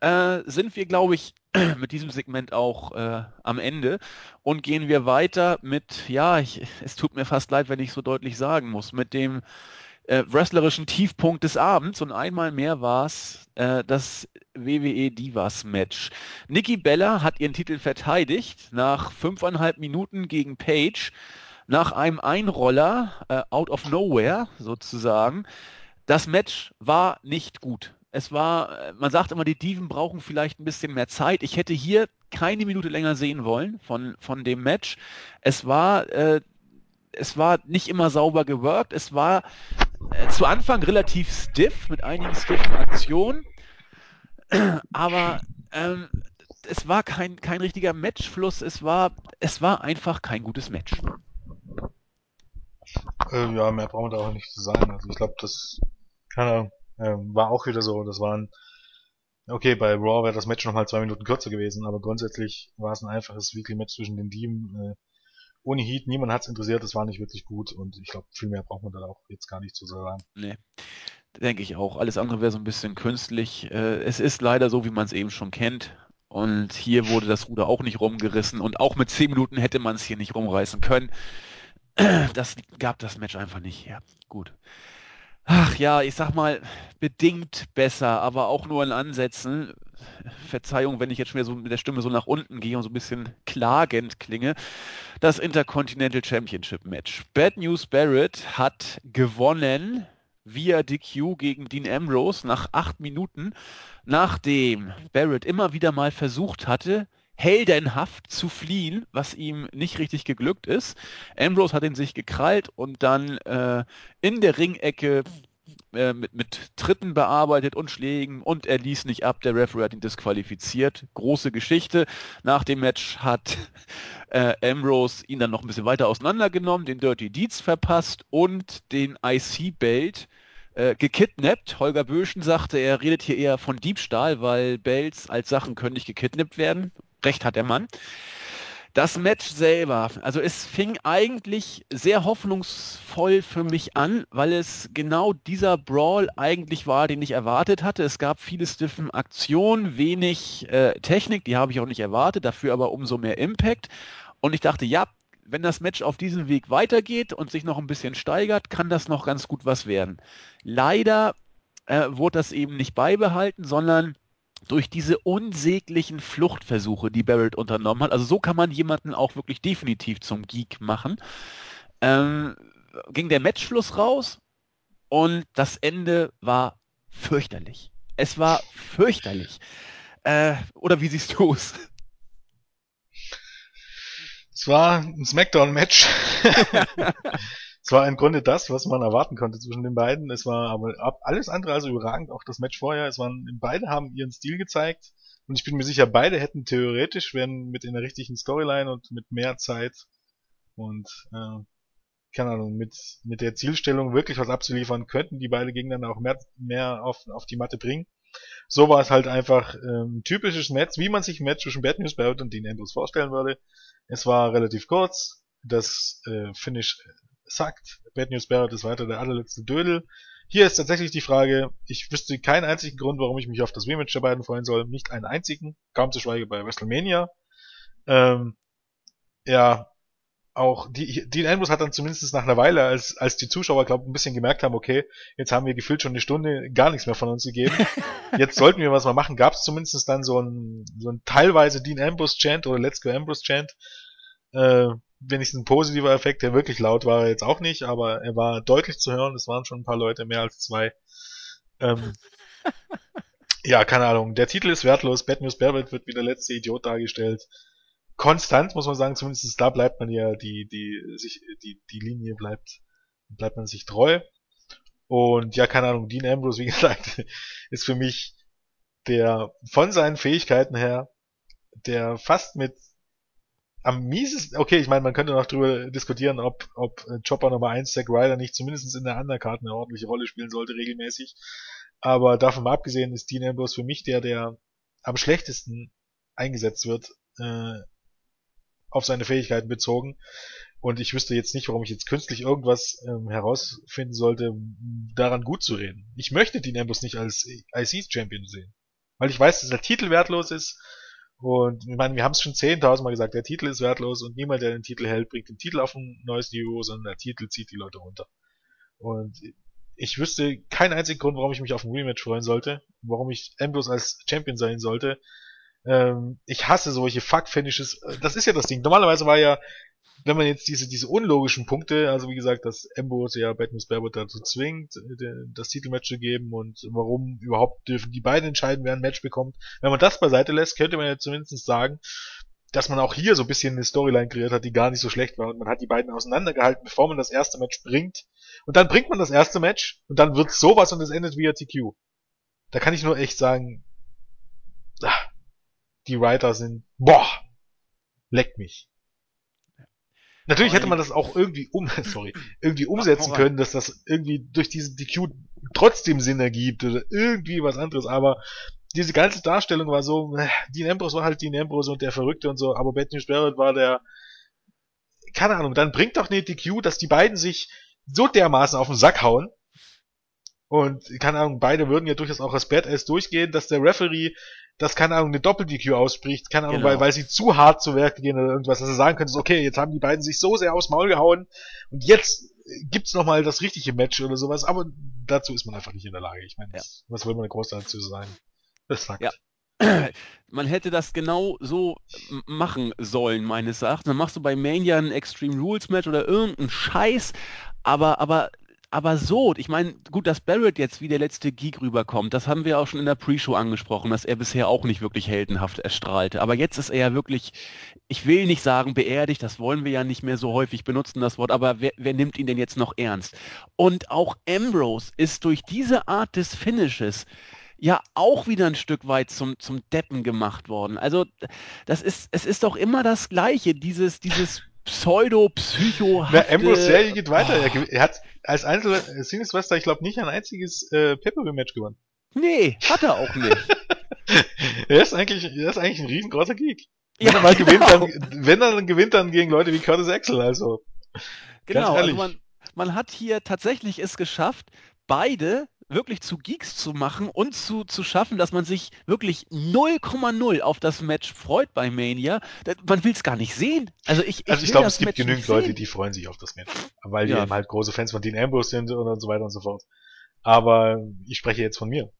äh, sind wir, glaube ich, mit diesem Segment auch äh, am Ende und gehen wir weiter mit, ja, ich, es tut mir fast leid, wenn ich so deutlich sagen muss, mit dem äh, wrestlerischen Tiefpunkt des Abends und einmal mehr war es äh, das WWE Divas Match. Nikki Bella hat ihren Titel verteidigt nach fünfeinhalb Minuten gegen Paige nach einem Einroller äh, out of nowhere sozusagen. Das Match war nicht gut. Es war, äh, man sagt immer, die Diven brauchen vielleicht ein bisschen mehr Zeit. Ich hätte hier keine Minute länger sehen wollen von, von dem Match. Es war, äh, es war nicht immer sauber geworkt. Es war äh, zu Anfang relativ stiff mit einigen stiffen Aktionen, aber ähm, es war kein, kein richtiger Matchfluss. Es war, es war einfach kein gutes Match. äh, ja, mehr brauchen wir da auch nicht zu sagen. Also ich glaube, das keine Ahnung, ähm, war auch wieder so. Das waren okay, bei Raw wäre das Match nochmal zwei Minuten kürzer gewesen, aber grundsätzlich war es ein einfaches Weekly Match zwischen den Teams. Äh, ohne Heat, niemand hat's interessiert, es war nicht wirklich gut und ich glaube, viel mehr braucht man da auch jetzt gar nicht zu sagen. Nee, denke ich auch. Alles andere wäre so ein bisschen künstlich. Äh, es ist leider so, wie man es eben schon kennt. Und hier wurde das Ruder auch nicht rumgerissen. Und auch mit zehn Minuten hätte man es hier nicht rumreißen können. Das gab das Match einfach nicht her. Gut. Ach ja, ich sag mal, bedingt besser, aber auch nur in Ansätzen. Verzeihung, wenn ich jetzt schon wieder so mit der Stimme so nach unten gehe und so ein bisschen klagend klinge. Das Intercontinental Championship Match. Bad News Barrett hat gewonnen via DQ gegen Dean Ambrose nach acht Minuten, nachdem Barrett immer wieder mal versucht hatte, heldenhaft zu fliehen, was ihm nicht richtig geglückt ist. Ambrose hat ihn sich gekrallt und dann äh, in der Ringecke äh, mit, mit Tritten bearbeitet und Schlägen und er ließ nicht ab. Der Referee hat ihn disqualifiziert. Große Geschichte. Nach dem Match hat äh, Ambrose ihn dann noch ein bisschen weiter auseinandergenommen, den Dirty Deeds verpasst und den IC-Belt äh, gekidnappt. Holger Böschen sagte, er redet hier eher von Diebstahl, weil Belts als Sachen können nicht gekidnappt werden. Recht hat der Mann. Das Match selber, also es fing eigentlich sehr hoffnungsvoll für mich an, weil es genau dieser Brawl eigentlich war, den ich erwartet hatte. Es gab viele stiffen Aktionen, wenig äh, Technik, die habe ich auch nicht erwartet, dafür aber umso mehr Impact. Und ich dachte, ja, wenn das Match auf diesem Weg weitergeht und sich noch ein bisschen steigert, kann das noch ganz gut was werden. Leider äh, wurde das eben nicht beibehalten, sondern durch diese unsäglichen Fluchtversuche, die Barrett unternommen hat, also so kann man jemanden auch wirklich definitiv zum Geek machen, ähm, ging der Matchfluss raus und das Ende war fürchterlich. Es war fürchterlich. Äh, oder wie siehst du es? Es war ein Smackdown-Match. es war im Grunde das, was man erwarten konnte zwischen den beiden. Es war aber alles andere als überragend. Auch das Match vorher. Es waren, beide haben ihren Stil gezeigt. Und ich bin mir sicher, beide hätten theoretisch, wenn mit in der richtigen Storyline und mit mehr Zeit und, äh, keine Ahnung, mit, mit der Zielstellung wirklich was abzuliefern, könnten die beide gegeneinander auch mehr, mehr auf, auf die Matte bringen. So war es halt einfach ähm, typisches Match, wie man sich ein Match zwischen Bad News Barrett und Dean Andrews vorstellen würde. Es war relativ kurz, das äh, Finish sagt. Bad News Barrett ist weiter der allerletzte Dödel. Hier ist tatsächlich die Frage, ich wüsste keinen einzigen Grund, warum ich mich auf das Rematch der beiden freuen soll. Nicht einen einzigen, kaum zu schweige bei WrestleMania. Ähm, ja, auch die, Dean Ambrose hat dann zumindest nach einer Weile, als, als die Zuschauer, glaube ein bisschen gemerkt haben, okay, jetzt haben wir gefühlt schon eine Stunde gar nichts mehr von uns gegeben. Jetzt sollten wir was mal machen. Gab es zumindest dann so ein, so ein teilweise Dean Ambrose Chant oder Let's Go Ambrose Chant. Äh, wenigstens ein positiver Effekt, der wirklich laut war er jetzt auch nicht, aber er war deutlich zu hören. Es waren schon ein paar Leute, mehr als zwei. Ähm, ja, keine Ahnung. Der Titel ist wertlos. Bad News Barrett wird wie der letzte Idiot dargestellt konstant, muss man sagen, zumindest da bleibt man ja, die, die, sich, die, die Linie bleibt, bleibt man sich treu. Und ja, keine Ahnung, Dean Ambrose, wie gesagt, ist für mich der von seinen Fähigkeiten her, der fast mit am miesesten, okay, ich meine, man könnte noch drüber diskutieren, ob, ob Chopper Nummer 1, Zack Ryder, nicht zumindest in der Undercard eine ordentliche Rolle spielen sollte, regelmäßig. Aber davon mal abgesehen ist Dean Ambrose für mich der, der am schlechtesten eingesetzt wird äh, auf seine Fähigkeiten bezogen. Und ich wüsste jetzt nicht, warum ich jetzt künstlich irgendwas ähm, herausfinden sollte, daran gut zu reden. Ich möchte Dean Ambrose nicht als IC-Champion sehen. Weil ich weiß, dass der Titel wertlos ist. Und ich meine, wir haben es schon 10.000 Mal gesagt, der Titel ist wertlos und niemand, der den Titel hält, bringt den Titel auf ein neues Niveau, sondern der Titel zieht die Leute runter. Und ich wüsste keinen einzigen Grund, warum ich mich auf ein Rematch freuen sollte, warum ich Ambrose als Champion sein sollte, ähm, ich hasse solche Fuck-Finishes. Das ist ja das Ding. Normalerweise war ja, wenn man jetzt diese, diese unlogischen Punkte, also wie gesagt, dass Ambrose ja Batman Sparbot dazu zwingt, das Titelmatch zu geben und warum überhaupt dürfen die beiden entscheiden, wer ein Match bekommt. Wenn man das beiseite lässt, könnte man ja zumindest sagen, dass man auch hier so ein bisschen eine Storyline kreiert hat, die gar nicht so schlecht war und man hat die beiden auseinandergehalten, bevor man das erste Match bringt. Und dann bringt man das erste Match und dann wird's sowas und es endet via TQ. Da kann ich nur echt sagen, die Writer sind, boah, leck mich. Natürlich hätte man das auch irgendwie um, sorry, irgendwie umsetzen können, dass das irgendwie durch diese DQ trotzdem Sinn ergibt oder irgendwie was anderes, aber diese ganze Darstellung war so, äh, Dean Ambrose war halt Dean Ambrose und der Verrückte und so, aber Bethany Barrett war der, keine Ahnung, dann bringt doch nicht DQ, dass die beiden sich so dermaßen auf den Sack hauen, und keine Ahnung, beide würden ja durchaus auch als Badass durchgehen, dass der Referee dass, keine Ahnung, eine Doppel-DQ ausspricht, keine Ahnung, genau. weil, weil sie zu hart zu Werk gehen oder irgendwas, dass du sagen könntest, okay, jetzt haben die beiden sich so sehr aufs Maul gehauen und jetzt gibt's nochmal das richtige Match oder sowas, aber dazu ist man einfach nicht in der Lage. Ich meine, ja. was will man groß dazu sagen? Das sagt. Ja. Man hätte das genau so machen sollen, meines Erachtens. Dann machst du bei Mania ein Extreme Rules Match oder irgendeinen Scheiß, aber, aber aber so, ich meine, gut, dass Barrett jetzt wie der letzte Geek rüberkommt, das haben wir auch schon in der Pre-Show angesprochen, dass er bisher auch nicht wirklich heldenhaft erstrahlte. Aber jetzt ist er ja wirklich, ich will nicht sagen beerdigt, das wollen wir ja nicht mehr so häufig benutzen, das Wort, aber wer, wer nimmt ihn denn jetzt noch ernst? Und auch Ambrose ist durch diese Art des Finishes ja auch wieder ein Stück weit zum, zum Deppen gemacht worden. Also das ist, es ist doch immer das Gleiche, dieses, dieses pseudo-psycho Der Ambrose Serie geht weiter. Oh. Er, hat als einzelne Singles-Wrestler, ich glaube, nicht ein einziges äh, Pay-Per-View-Match gewonnen. Nee, hat er auch nicht. er ist eigentlich, er ist eigentlich ein riesengroßer Geek. Wenn ja, er mal genau. gewinnt, dann, wenn er dann gewinnt, dann gegen Leute wie Curtis Axel, also. Genau, also man, man hat hier tatsächlich es geschafft, beide wirklich zu Geeks zu machen und zu, zu schaffen, dass man sich wirklich 0,0 auf das Match freut bei Mania. Man will es gar nicht sehen. Also ich, ich, also ich glaube, es gibt Match genügend Leute, die freuen sich auf das Match, weil ja. die eben halt große Fans von Dean Ambrose sind und so weiter und so fort. Aber ich spreche jetzt von mir.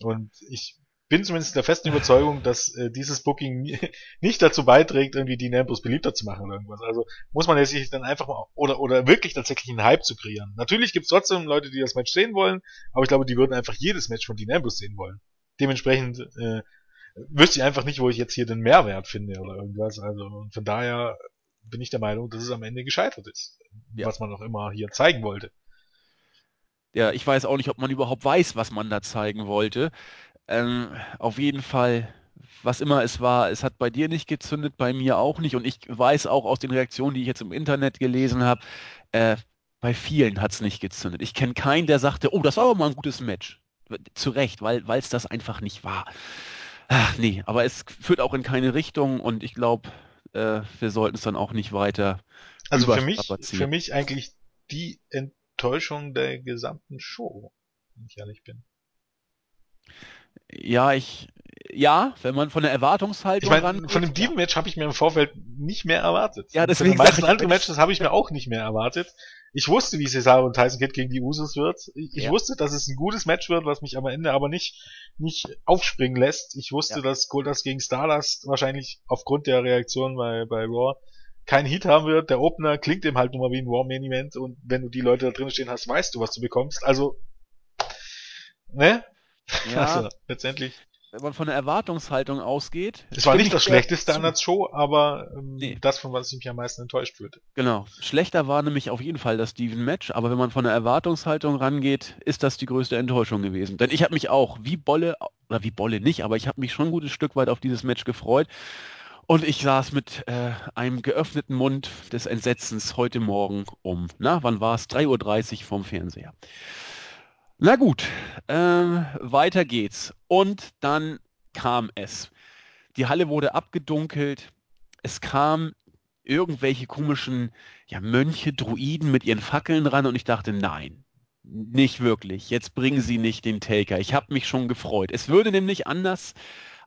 Und ich bin zumindest der festen Überzeugung, dass äh, dieses Booking nicht dazu beiträgt, irgendwie die Nambos beliebter zu machen oder irgendwas. Also muss man sich dann einfach mal oder oder wirklich tatsächlich einen Hype zu kreieren. Natürlich gibt es trotzdem Leute, die das Match sehen wollen, aber ich glaube, die würden einfach jedes Match von Dean Ambrose sehen wollen. Dementsprechend äh, wüsste ich einfach nicht, wo ich jetzt hier den Mehrwert finde oder irgendwas. Also von daher bin ich der Meinung, dass es am Ende gescheitert ist, ja. was man noch immer hier zeigen wollte. Ja, ich weiß auch nicht, ob man überhaupt weiß, was man da zeigen wollte. Ähm, auf jeden Fall, was immer es war, es hat bei dir nicht gezündet, bei mir auch nicht. Und ich weiß auch aus den Reaktionen, die ich jetzt im Internet gelesen habe, äh, bei vielen hat es nicht gezündet. Ich kenne keinen, der sagte, oh, das war aber mal ein gutes Match. Zu Recht, weil es das einfach nicht war. Ach nee, aber es führt auch in keine Richtung und ich glaube, äh, wir sollten es dann auch nicht weiter Also für mich, für mich eigentlich die Enttäuschung der gesamten Show, wenn ich ehrlich bin. Ja, ich, ja, wenn man von der Erwartungshaltung ich mein, Von dem Demon-Match habe ich mir im Vorfeld nicht mehr erwartet. Ja, deswegen. Von den meisten anderen Matches habe ich mir auch nicht mehr erwartet. Ich wusste, wie Cesaro und Tyson Kidd gegen die Usos wird. Ich, ja. wusste, dass es ein gutes Match wird, was mich am Ende aber nicht, nicht aufspringen lässt. Ich wusste, ja. dass Goldust gegen Stardust wahrscheinlich aufgrund der Reaktion bei, bei Raw keinen Heat haben wird. Der Opener klingt eben halt nur mal wie ein War Main Event und wenn du die Leute da drin stehen hast, weißt du, was du bekommst. Also, ne? Ja. Also, letztendlich wenn man von der Erwartungshaltung ausgeht. Es war nicht das schlechteste an der Show, aber ähm, nee. das, von was ich mich am meisten enttäuscht fühlte. Genau. Schlechter war nämlich auf jeden Fall das Steven-Match, aber wenn man von der Erwartungshaltung rangeht, ist das die größte Enttäuschung gewesen. Denn ich habe mich auch wie Bolle, oder wie Bolle nicht, aber ich habe mich schon ein gutes Stück weit auf dieses Match gefreut. Und ich saß mit äh, einem geöffneten Mund des Entsetzens heute Morgen um, na, wann war es? 3.30 Uhr vom Fernseher. Na gut, äh, weiter geht's. Und dann kam es. Die Halle wurde abgedunkelt. Es kamen irgendwelche komischen ja, Mönche, Druiden mit ihren Fackeln ran und ich dachte, nein, nicht wirklich. Jetzt bringen sie nicht den Taker. Ich habe mich schon gefreut. Es würde nämlich anders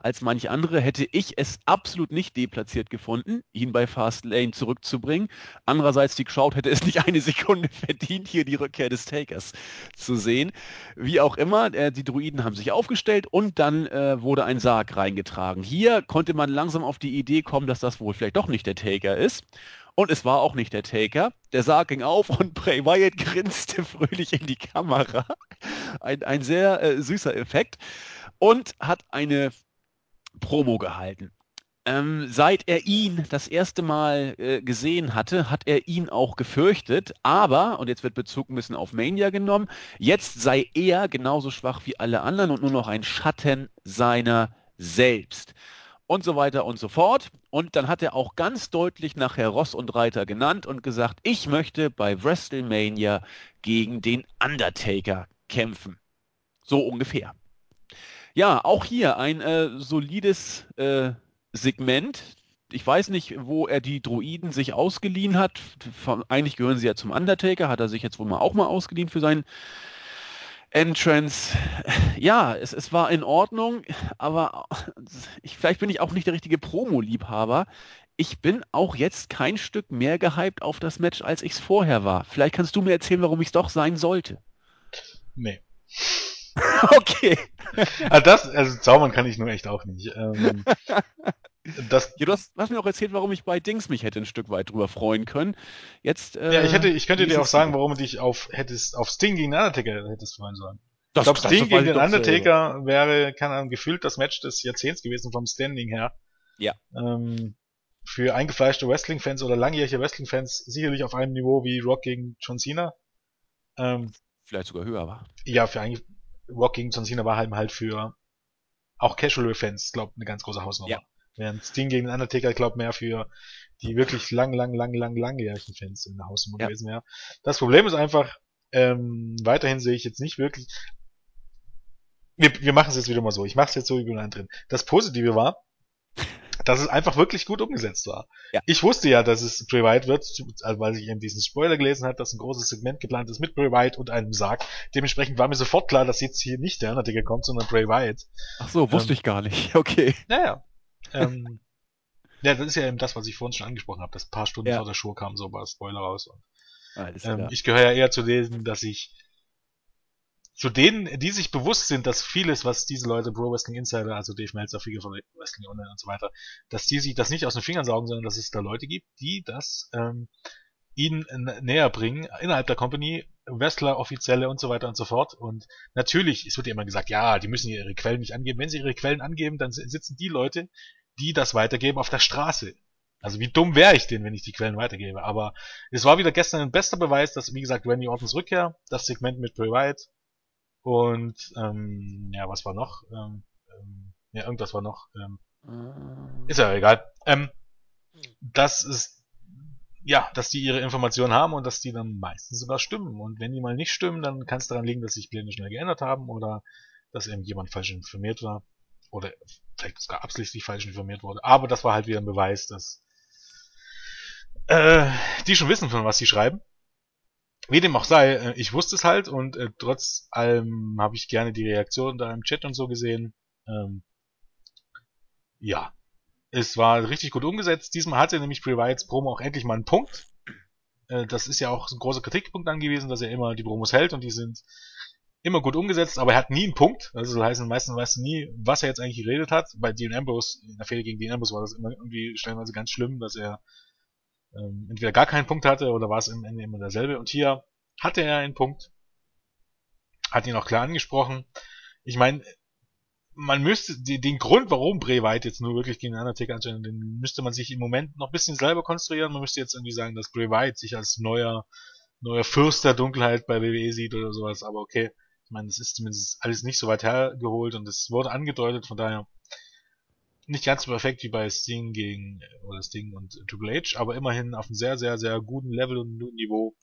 als manch andere hätte ich es absolut nicht deplatziert gefunden, ihn bei Fastlane zurückzubringen. Andererseits, die Crowd hätte es nicht eine Sekunde verdient, hier die Rückkehr des Takers zu sehen. Wie auch immer, äh, die Druiden haben sich aufgestellt und dann äh, wurde ein Sarg reingetragen. Hier konnte man langsam auf die Idee kommen, dass das wohl vielleicht doch nicht der Taker ist. Und es war auch nicht der Taker. Der Sarg ging auf und Bray Wyatt grinste fröhlich in die Kamera. Ein, ein sehr äh, süßer Effekt. Und hat eine Promo gehalten. Ähm, seit er ihn das erste Mal äh, gesehen hatte, hat er ihn auch gefürchtet. Aber, und jetzt wird Bezug ein bisschen auf Mania genommen, jetzt sei er genauso schwach wie alle anderen und nur noch ein Schatten seiner selbst. Und so weiter und so fort. Und dann hat er auch ganz deutlich nachher Ross und Reiter genannt und gesagt, ich möchte bei WrestleMania gegen den Undertaker kämpfen. So ungefähr. Ja, auch hier ein äh, solides äh, Segment. Ich weiß nicht, wo er die Droiden sich ausgeliehen hat. Von, eigentlich gehören sie ja zum Undertaker, hat er sich jetzt wohl mal auch mal ausgeliehen für seinen Entrance. Ja, es, es war in Ordnung, aber ich, vielleicht bin ich auch nicht der richtige Promo-Liebhaber. Ich bin auch jetzt kein Stück mehr gehypt auf das Match, als ich es vorher war. Vielleicht kannst du mir erzählen, warum ich es doch sein sollte. Nee. okay. also das, also zaubern kann ich nur echt auch nicht. Ähm, das, ja, du hast, hast, mir auch erzählt, warum ich bei Dings mich hätte ein Stück weit drüber freuen können. Jetzt, äh, ja, ich hätte, ich könnte dir auch sagen, warum du dich auf hättest, auf Sting gegen Undertaker hättest freuen sollen. Das, ich glaube, Sting gegen den Undertaker so. wäre, kann man gefühlt das Match des Jahrzehnts gewesen vom Standing her. Ja. Ähm, für eingefleischte Wrestling-Fans oder langjährige Wrestling-Fans sicherlich auf einem Niveau wie Rock gegen John Cena. Ähm, Vielleicht sogar höher war. Ja, für eigentlich Rock gegen John Cena war halt, halt für auch Casual-Fans, glaube eine ganz große Hausnummer. Ja. Während Sting gegen Undertaker, glaube mehr für die wirklich lang, lang, lang, lang, langjährigen Fans in der Hausnummer ja. gewesen wäre. Das Problem ist einfach, ähm, weiterhin sehe ich jetzt nicht wirklich. Wir, wir machen es jetzt wieder mal so. Ich mache es jetzt so wie wir drin. Das Positive war, dass es einfach wirklich gut umgesetzt war. Ja. Ich wusste ja, dass es Bray Wyatt wird, also weil ich eben diesen Spoiler gelesen habe, dass ein großes Segment geplant ist mit Bray Wyatt und einem Sarg. Dementsprechend war mir sofort klar, dass jetzt hier nicht der Undertaker kommt, sondern Bray Wyatt. Ach so, wusste ähm, ich gar nicht. Okay. Naja. Ähm, ja, das ist ja eben das, was ich vorhin schon angesprochen habe, dass ein paar Stunden ja. vor der Show kam so war Spoiler raus. Und, ähm, ich gehöre ja eher zu denen, dass ich zu denen, die sich bewusst sind, dass vieles, was diese Leute, Pro Wrestling Insider, also Dave Meltzer, Figure von Wrestling Online und so weiter, dass die sich das nicht aus den Fingern saugen, sondern dass es da Leute gibt, die das ähm, ihnen näher bringen, innerhalb der Company, Wrestler, Offizielle und so weiter und so fort. Und natürlich, es wird ja immer gesagt, ja, die müssen ihre Quellen nicht angeben. Wenn sie ihre Quellen angeben, dann sitzen die Leute, die das weitergeben, auf der Straße. Also wie dumm wäre ich denn, wenn ich die Quellen weitergebe? Aber es war wieder gestern ein bester Beweis, dass, wie gesagt, Randy Ortons Rückkehr, das Segment mit Bray Wyatt, und ähm, ja, was war noch? Ähm, ähm, ja, irgendwas war noch. Ähm, äh. ist ja egal. Ähm, das ist ja, dass die ihre Informationen haben und dass die dann meistens sogar stimmen. Und wenn die mal nicht stimmen, dann kann es daran liegen, dass sich Pläne schnell geändert haben oder dass irgendjemand falsch informiert war. Oder vielleicht sogar absichtlich falsch informiert wurde. Aber das war halt wieder ein Beweis, dass äh, die schon wissen, von was sie schreiben. Wie dem auch sei, äh, ich wusste es halt und äh, trotz allem habe ich gerne die Reaktion da im Chat und so gesehen. Ähm, ja, es war richtig gut umgesetzt. Diesmal hatte nämlich Wyatts Promo auch endlich mal einen Punkt. Äh, das ist ja auch ein großer Kritikpunkt angewiesen, dass er immer die Promos hält und die sind immer gut umgesetzt, aber er hat nie einen Punkt. Also so heißt meistens weißt du nie, was er jetzt eigentlich geredet hat. Bei Dean Ambrose, in der Fehde gegen Dean Ambrose war das immer irgendwie stellenweise ganz schlimm, dass er ähm, entweder gar keinen Punkt hatte oder war es am Ende immer derselbe. Und hier hatte er einen Punkt, hat ihn auch klar angesprochen. Ich meine, man müsste die, den Grund, warum Bray Wyatt jetzt nur wirklich gegen Undertaker anstellen, den müsste man sich im Moment noch ein bisschen selber konstruieren. Man müsste jetzt irgendwie sagen, dass Bray Wyatt sich als neuer neuer Fürst der Dunkelheit bei WWE sieht oder sowas. Aber okay, ich meine, das ist zumindest alles nicht so weit hergeholt und es wurde angedeutet, von daher nicht ganz so perfekt wie bei Sting gegen oder Sting und Triple H, aber immerhin auf einem sehr, sehr, sehr guten Level und Niveau.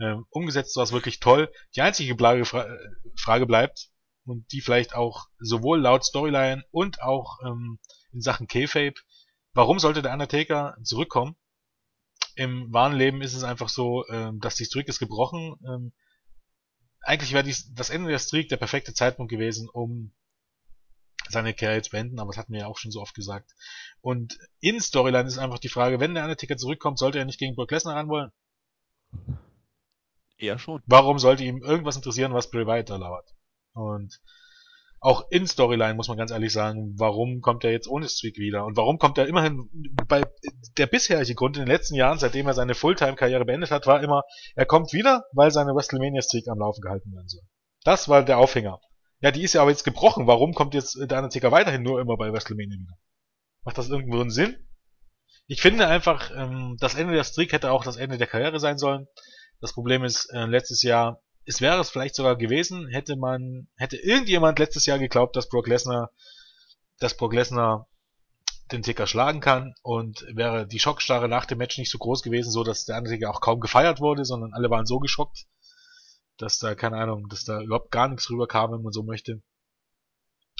Ähm, umgesetzt war es wirklich toll. Die einzige Frage bleibt, und die vielleicht auch sowohl laut Storyline und auch ähm, in Sachen K-Fape, warum sollte der Undertaker zurückkommen? Im wahren Leben ist es einfach so, ähm, dass die Streak ist gebrochen. Ähm, eigentlich wäre das Ende der Streak der perfekte Zeitpunkt gewesen, um seine Karriere zu beenden, aber das hatten wir ja auch schon so oft gesagt. Und in Storyline ist einfach die Frage, wenn der Undertaker zurückkommt, sollte er nicht gegen Brock Lesnar ran wollen? Eher schon. Warum sollte ihm irgendwas interessieren, was Bray Wyatt da lauert? Und auch in Storyline muss man ganz ehrlich sagen, warum kommt er jetzt ohne Streak wieder? Und warum kommt er immerhin bei der bisherige Grund in den letzten Jahren, seitdem er seine Fulltime-Karriere beendet hat, war immer, er kommt wieder, weil seine WrestleMania-Streak am Laufen gehalten werden soll. Das war der Aufhänger. Ja, die ist ja aber jetzt gebrochen. Warum kommt jetzt der Undertaker weiterhin nur immer bei WrestleMania wieder? Macht das irgendwo einen Sinn? Ich finde einfach, ähm, das Ende der Streak hätte auch das Ende der Karriere sein sollen. Das Problem ist, äh, letztes Jahr es wäre es vielleicht sogar gewesen, hätte man, hätte irgendjemand letztes Jahr geglaubt, dass Brock Lesnar, dass Brock Lesnar den Ticker schlagen kann und wäre die Schockstarre nach dem Match nicht so groß gewesen, so dass der Undertaker auch kaum gefeiert wurde, sondern alle waren so geschockt, dass da, keine Ahnung, dass da überhaupt gar nichts rüberkam, wenn man so möchte.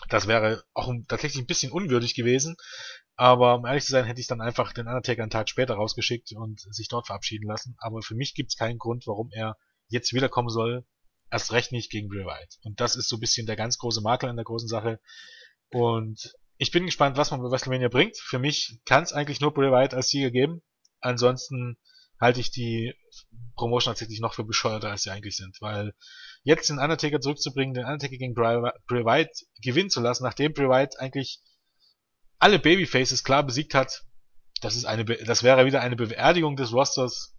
Das wäre auch tatsächlich ein bisschen unwürdig gewesen, aber um ehrlich zu sein, hätte ich dann einfach den Undertaker einen Tag später rausgeschickt und sich dort verabschieden lassen. Aber für mich gibt es keinen Grund, warum er jetzt wiederkommen soll, erst recht nicht gegen Bray Wyatt. Und das ist so ein bisschen der ganz große Makel an der großen Sache. Und ich bin gespannt, was man bei WrestleMania bringt. Für mich kann es eigentlich nur Bray Wyatt als Sieger geben. Ansonsten halte ich die Promotion tatsächlich noch für bescheuerter, als sie eigentlich sind. Weil jetzt den Undertaker zurückzubringen, den Undertaker gegen Bray, Wyatt gewinnen zu lassen, nachdem Bray Wyatt eigentlich alle Babyfaces klar besiegt hat, das ist eine, das wäre wieder eine Beerdigung des Rosters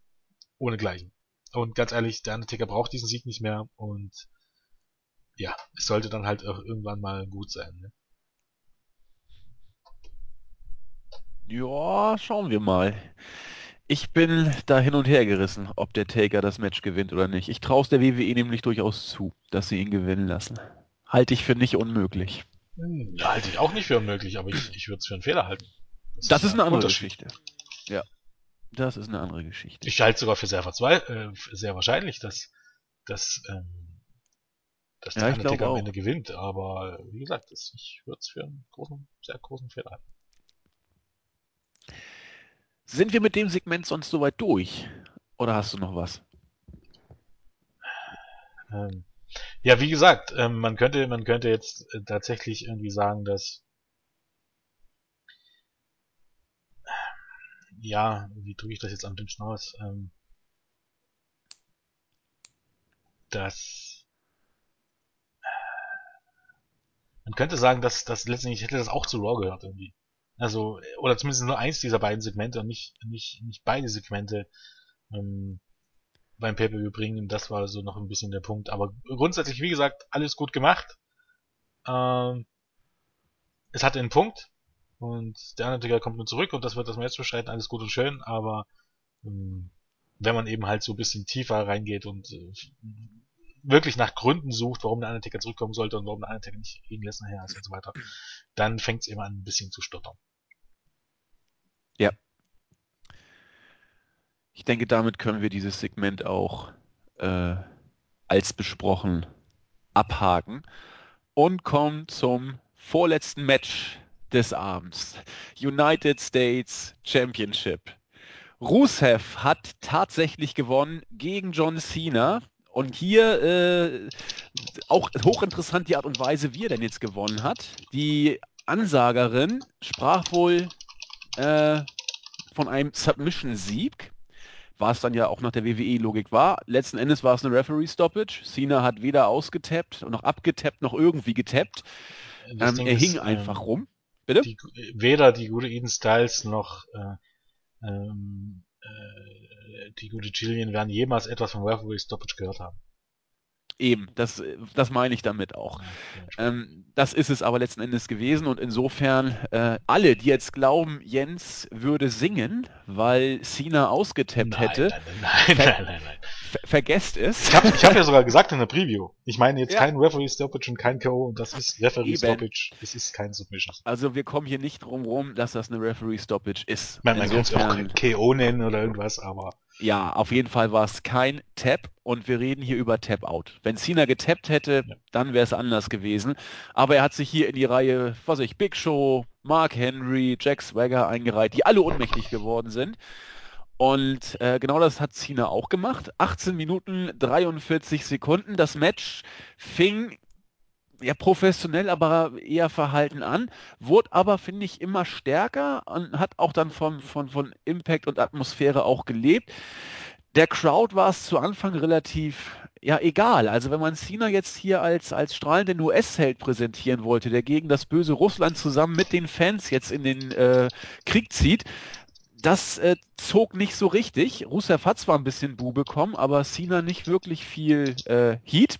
ohne Gleichen. Und ganz ehrlich, der Undertaker braucht diesen Sieg nicht mehr und ja, es sollte dann halt auch irgendwann mal gut sein. Ne? Ja, schauen wir mal. Ich bin da hin und her gerissen, ob der Taker das Match gewinnt oder nicht. Ich traue es der WWE nämlich durchaus zu, dass sie ihn gewinnen lassen. Halte ich für nicht unmöglich. Hm, halte ich auch nicht für unmöglich, aber ich, ich würde es für einen Fehler halten. Das, das ist, ist eine andere Geschichte. Ja. Das ist eine andere Geschichte. Ich halte sogar für sehr, äh, sehr wahrscheinlich, dass, dass, ähm, dass der ja, Undertaker am Ende gewinnt. Aber wie gesagt, das, ich würde es für einen großen, sehr großen Fehler halten. Sind wir mit dem Segment sonst soweit durch? Oder hast du noch was? Ähm, ja, wie gesagt, ähm, man könnte, man könnte jetzt äh, tatsächlich irgendwie sagen, dass ja, wie drücke ich das jetzt am dümmsten aus? Ähm, dass man könnte sagen, dass das letztendlich hätte das auch zu Raw gehört irgendwie. Also, oder zumindest nur eins dieser beiden Segmente und nicht, nicht, nicht beide Segmente ähm, beim Pay-Per-View bringen. Das war so noch ein bisschen der Punkt. Aber grundsätzlich, wie gesagt, alles gut gemacht. Ähm, es hatte einen Punkt. Und der Undertaker kommt nur zurück und das wird das Match bestreiten, alles gut und schön, aber ähm, wenn man eben halt so ein bisschen tiefer reingeht und äh, wirklich nach Gründen sucht, warum der Undertaker zurückkommen sollte und warum der Undertaker nicht gegen Lesnar her ist und so weiter, dann fängt es immer an ein bisschen zu stottern. Ja. Ich denke, damit können wir dieses Segment auch äh, als besprochen abhaken und kommen zum vorletzten Match des Abends. United States Championship. Rusev hat tatsächlich gewonnen gegen John Cena. Und hier äh, auch hochinteressant die Art und Weise, wie er denn jetzt gewonnen hat. Die Ansagerin sprach wohl äh, von einem Submission-Sieg, was dann ja auch nach der WWE-Logik war. Letzten Endes war es eine Referee-Stoppage. Cena hat weder ausgetappt noch abgetappt noch irgendwie getappt. Ähm, er ist, hing einfach ähm, rum. Bitte? Die, weder die gute Eden Styles noch äh, ähm, äh, die gute Jillian werden jemals etwas von Referee Stoppage gehört haben. Eben, das, das meine ich damit auch. Ähm, das ist es aber letzten Endes gewesen und insofern äh, alle, die jetzt glauben, Jens würde singen, weil Cena ausgetappt nein, hätte, nein, nein, nein, nein, nein, ver vergesst es. Ich habe ich hab ja sogar gesagt in der Preview, ich meine jetzt ja. kein Referee Stoppage und kein KO und das ist Referee Eben. Stoppage, es ist kein Submission. Also wir kommen hier nicht drum rum, dass das eine Referee Stoppage ist. Man, man kann es auch KO nennen oder irgendwas, aber ja, auf jeden Fall war es kein Tap und wir reden hier über Tap-Out. Wenn Cena getappt hätte, ja. dann wäre es anders gewesen. Aber er hat sich hier in die Reihe, was weiß ich, Big Show, Mark Henry, Jack Swagger eingereiht, die alle ohnmächtig geworden sind. Und äh, genau das hat Cena auch gemacht. 18 Minuten 43 Sekunden. Das Match fing ja professionell, aber eher verhalten an, wurde aber, finde ich, immer stärker und hat auch dann von, von, von Impact und Atmosphäre auch gelebt. Der Crowd war es zu Anfang relativ ja egal. Also wenn man Cena jetzt hier als, als strahlenden US-Held präsentieren wollte, der gegen das böse Russland zusammen mit den Fans jetzt in den äh, Krieg zieht, das äh, zog nicht so richtig. Rusev hat zwar ein bisschen Bu bekommen, aber Cena nicht wirklich viel äh, Heat.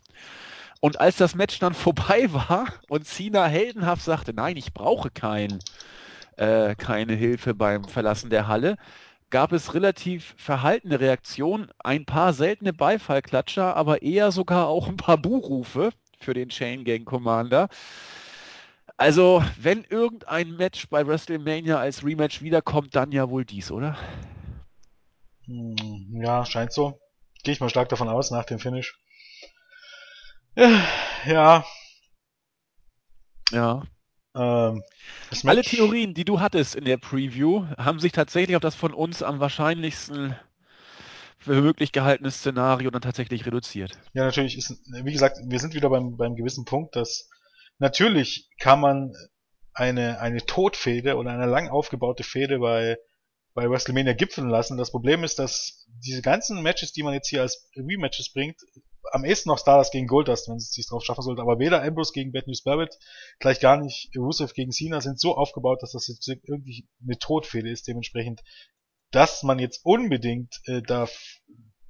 Und als das Match dann vorbei war und Cena heldenhaft sagte, nein, ich brauche kein, äh, keine Hilfe beim Verlassen der Halle, gab es relativ verhaltene Reaktionen, ein paar seltene Beifallklatscher, aber eher sogar auch ein paar Buhrufe für den Chain Gang Commander. Also, wenn irgendein Match bei WrestleMania als Rematch wiederkommt, dann ja wohl dies, oder? Hm, ja, scheint so. Gehe ich mal stark davon aus nach dem Finish. Ja. Ja. Ähm, Alle Theorien, die du hattest in der Preview, haben sich tatsächlich auf das von uns am wahrscheinlichsten für möglich gehaltene Szenario dann tatsächlich reduziert. Ja, natürlich ist, wie gesagt, wir sind wieder beim, beim gewissen Punkt, dass natürlich kann man eine, eine Todfehde oder eine lang aufgebaute Fehde bei, bei WrestleMania gipfeln lassen. Das Problem ist, dass diese ganzen Matches, die man jetzt hier als Rematches bringt, am ehesten noch Stardust gegen Goldust, wenn es sich drauf schaffen sollte, aber weder Ambrose gegen Bad News Barrett, gleich gar nicht Rusev gegen Cena sind so aufgebaut, dass das jetzt irgendwie eine Todfehde ist, dementsprechend, dass man jetzt unbedingt äh, da,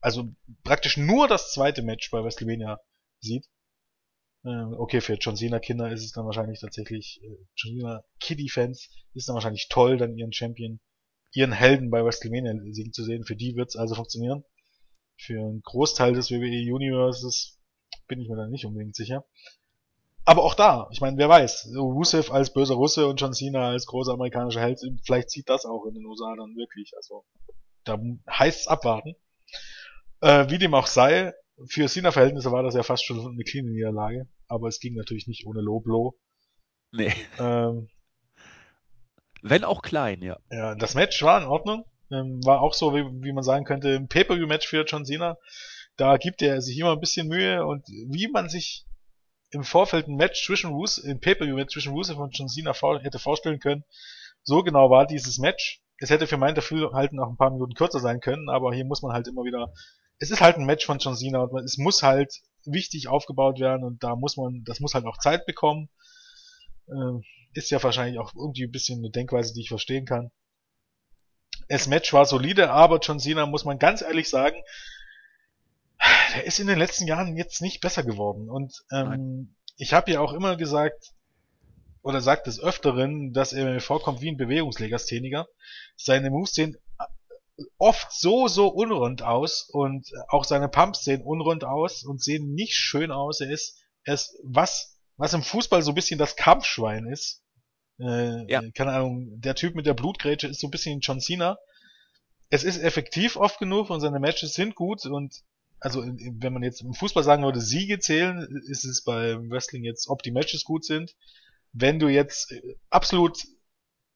also praktisch nur das zweite Match bei WrestleMania sieht. Äh, okay, für John Cena Kinder ist es dann wahrscheinlich tatsächlich, äh, John Cena Kiddie Fans ist dann wahrscheinlich toll, dann ihren Champion, ihren Helden bei WrestleMania siegen zu sehen. Für die wird's also funktionieren für einen Großteil des WWE Universes bin ich mir da nicht unbedingt sicher. Aber auch da, ich meine, wer weiß, Rusev als böser Russe und John Cena als großer amerikanischer Held, vielleicht zieht das auch in den USA dann wirklich. Also da heißt's abwarten. Äh, wie dem auch sei, für Cena-Verhältnisse war das ja fast schon eine kleine Niederlage, aber es ging natürlich nicht ohne Low-Blow. Nee. Ähm, Wenn auch klein, ja. Ja, das Match war in Ordnung. Ähm, war auch so, wie, wie man sagen könnte, ein Pay-Per-View-Match für John Cena. Da gibt er sich immer ein bisschen Mühe und wie man sich im Vorfeld ein Match zwischen Rusev, ein Pay-Per-View-Match zwischen Rusev und John Cena vor, hätte vorstellen können, so genau war dieses Match. Es hätte für mein Dafürhalten auch ein paar Minuten kürzer sein können, aber hier muss man halt immer wieder, es ist halt ein Match von John Cena und es muss halt wichtig aufgebaut werden und da muss man, das muss halt auch Zeit bekommen. Äh, ist ja wahrscheinlich auch irgendwie ein bisschen eine Denkweise, die ich verstehen kann. Das Match war solide, aber John Cena, muss man ganz ehrlich sagen, der ist in den letzten Jahren jetzt nicht besser geworden. Und ähm, ich habe ja auch immer gesagt, oder sagt des Öfteren, dass er mir vorkommt wie ein Bewegungslegastheniker. Seine Moves sehen oft so, so unrund aus und auch seine Pumps sehen unrund aus und sehen nicht schön aus. Er ist, er ist was, was im Fußball so ein bisschen das Kampfschwein ist. Äh, ja. Keine Ahnung, der Typ mit der Blutgrätsche ist so ein bisschen John Cena. Es ist effektiv oft genug und seine Matches sind gut und also wenn man jetzt im Fußball sagen würde, Siege zählen, ist es beim Wrestling jetzt, ob die Matches gut sind. Wenn du jetzt äh, absolut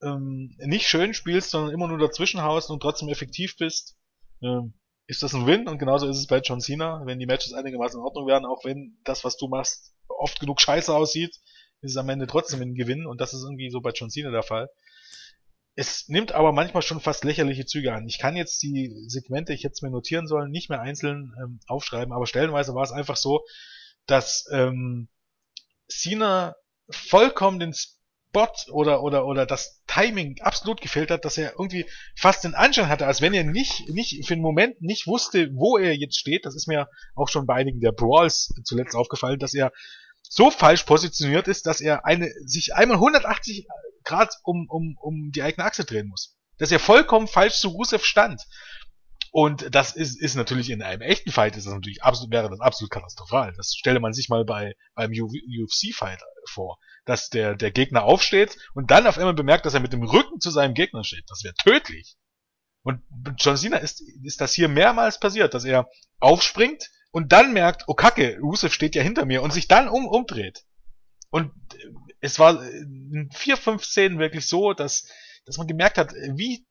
ähm, nicht schön spielst, sondern immer nur dazwischen haust und trotzdem effektiv bist, ähm, ist das ein Win und genauso ist es bei John Cena, wenn die Matches einigermaßen in Ordnung werden, auch wenn das, was du machst, oft genug scheiße aussieht, ist es am Ende trotzdem ein Gewinn und das ist irgendwie so bei John Cena der Fall. Es nimmt aber manchmal schon fast lächerliche Züge an. Ich kann jetzt die Segmente, ich hätte es mir notieren sollen, nicht mehr einzeln ähm, aufschreiben, aber stellenweise war es einfach so, dass ähm, Cena vollkommen den Spot oder oder oder das Timing absolut gefehlt hat, dass er irgendwie fast den Anschein hatte, als wenn er nicht nicht für einen Moment nicht wusste, wo er jetzt steht. Das ist mir auch schon bei einigen der Brawls zuletzt aufgefallen, dass er so falsch positioniert ist, dass er eine sich einmal 180 Grad um um um die eigene Achse drehen muss. Dass er vollkommen falsch zu Rusev stand. Und das ist, ist natürlich in einem echten Fight ist das natürlich absolut, wäre das absolut katastrophal. Das stelle man sich mal bei, beim UFC-Fight vor. Dass der, der Gegner aufsteht und dann auf einmal bemerkt, dass er mit dem Rücken zu seinem Gegner steht. Das wäre tödlich. Und John Cena ist, ist das hier mehrmals passiert, dass er aufspringt und dann merkt, oh Kacke, Rusev steht ja hinter mir und sich dann um, umdreht. Und es war in vier, fünf Szenen wirklich so, dass, dass man gemerkt hat, wie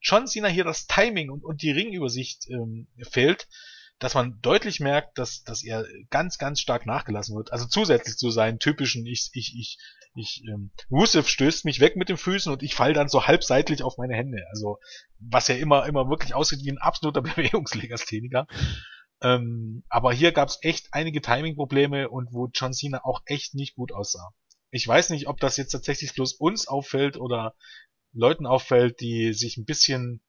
John Cena hier das Timing und, und die Ringübersicht ähm, fehlt, dass man deutlich merkt, dass, dass er ganz, ganz stark nachgelassen wird. Also zusätzlich zu seinen typischen, ich, ich, ich, ich, ähm, Rusev stößt mich weg mit den Füßen und ich fall dann so halb seitlich auf meine Hände. Also, was ja immer, immer wirklich aussieht wie ein absoluter Bewegungslegastheniker. Ähm, aber hier gab es echt einige Timing-Probleme und wo John Cena auch echt nicht gut aussah. Ich weiß nicht, ob das jetzt tatsächlich bloß uns auffällt oder Leuten auffällt, die sich ein bisschen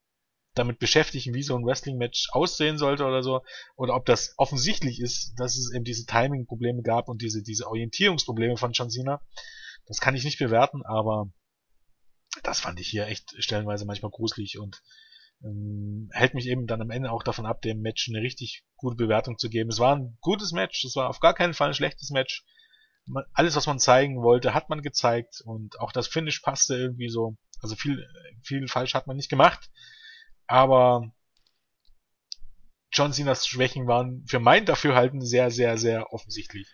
damit beschäftigen, wie so ein Wrestling-Match aussehen sollte oder so, oder ob das offensichtlich ist, dass es eben diese Timing-Probleme gab und diese, diese Orientierungsprobleme von John Cena. Das kann ich nicht bewerten, aber das fand ich hier echt stellenweise manchmal gruselig und ähm, hält mich eben dann am Ende auch davon ab, dem Match eine richtig gute Bewertung zu geben. Es war ein gutes Match, es war auf gar keinen Fall ein schlechtes Match. alles, was man zeigen wollte, hat man gezeigt und auch das Finish passte irgendwie so. Also viel, viel falsch hat man nicht gemacht. Aber John Cenas Schwächen waren für mein Dafürhalten sehr, sehr, sehr offensichtlich.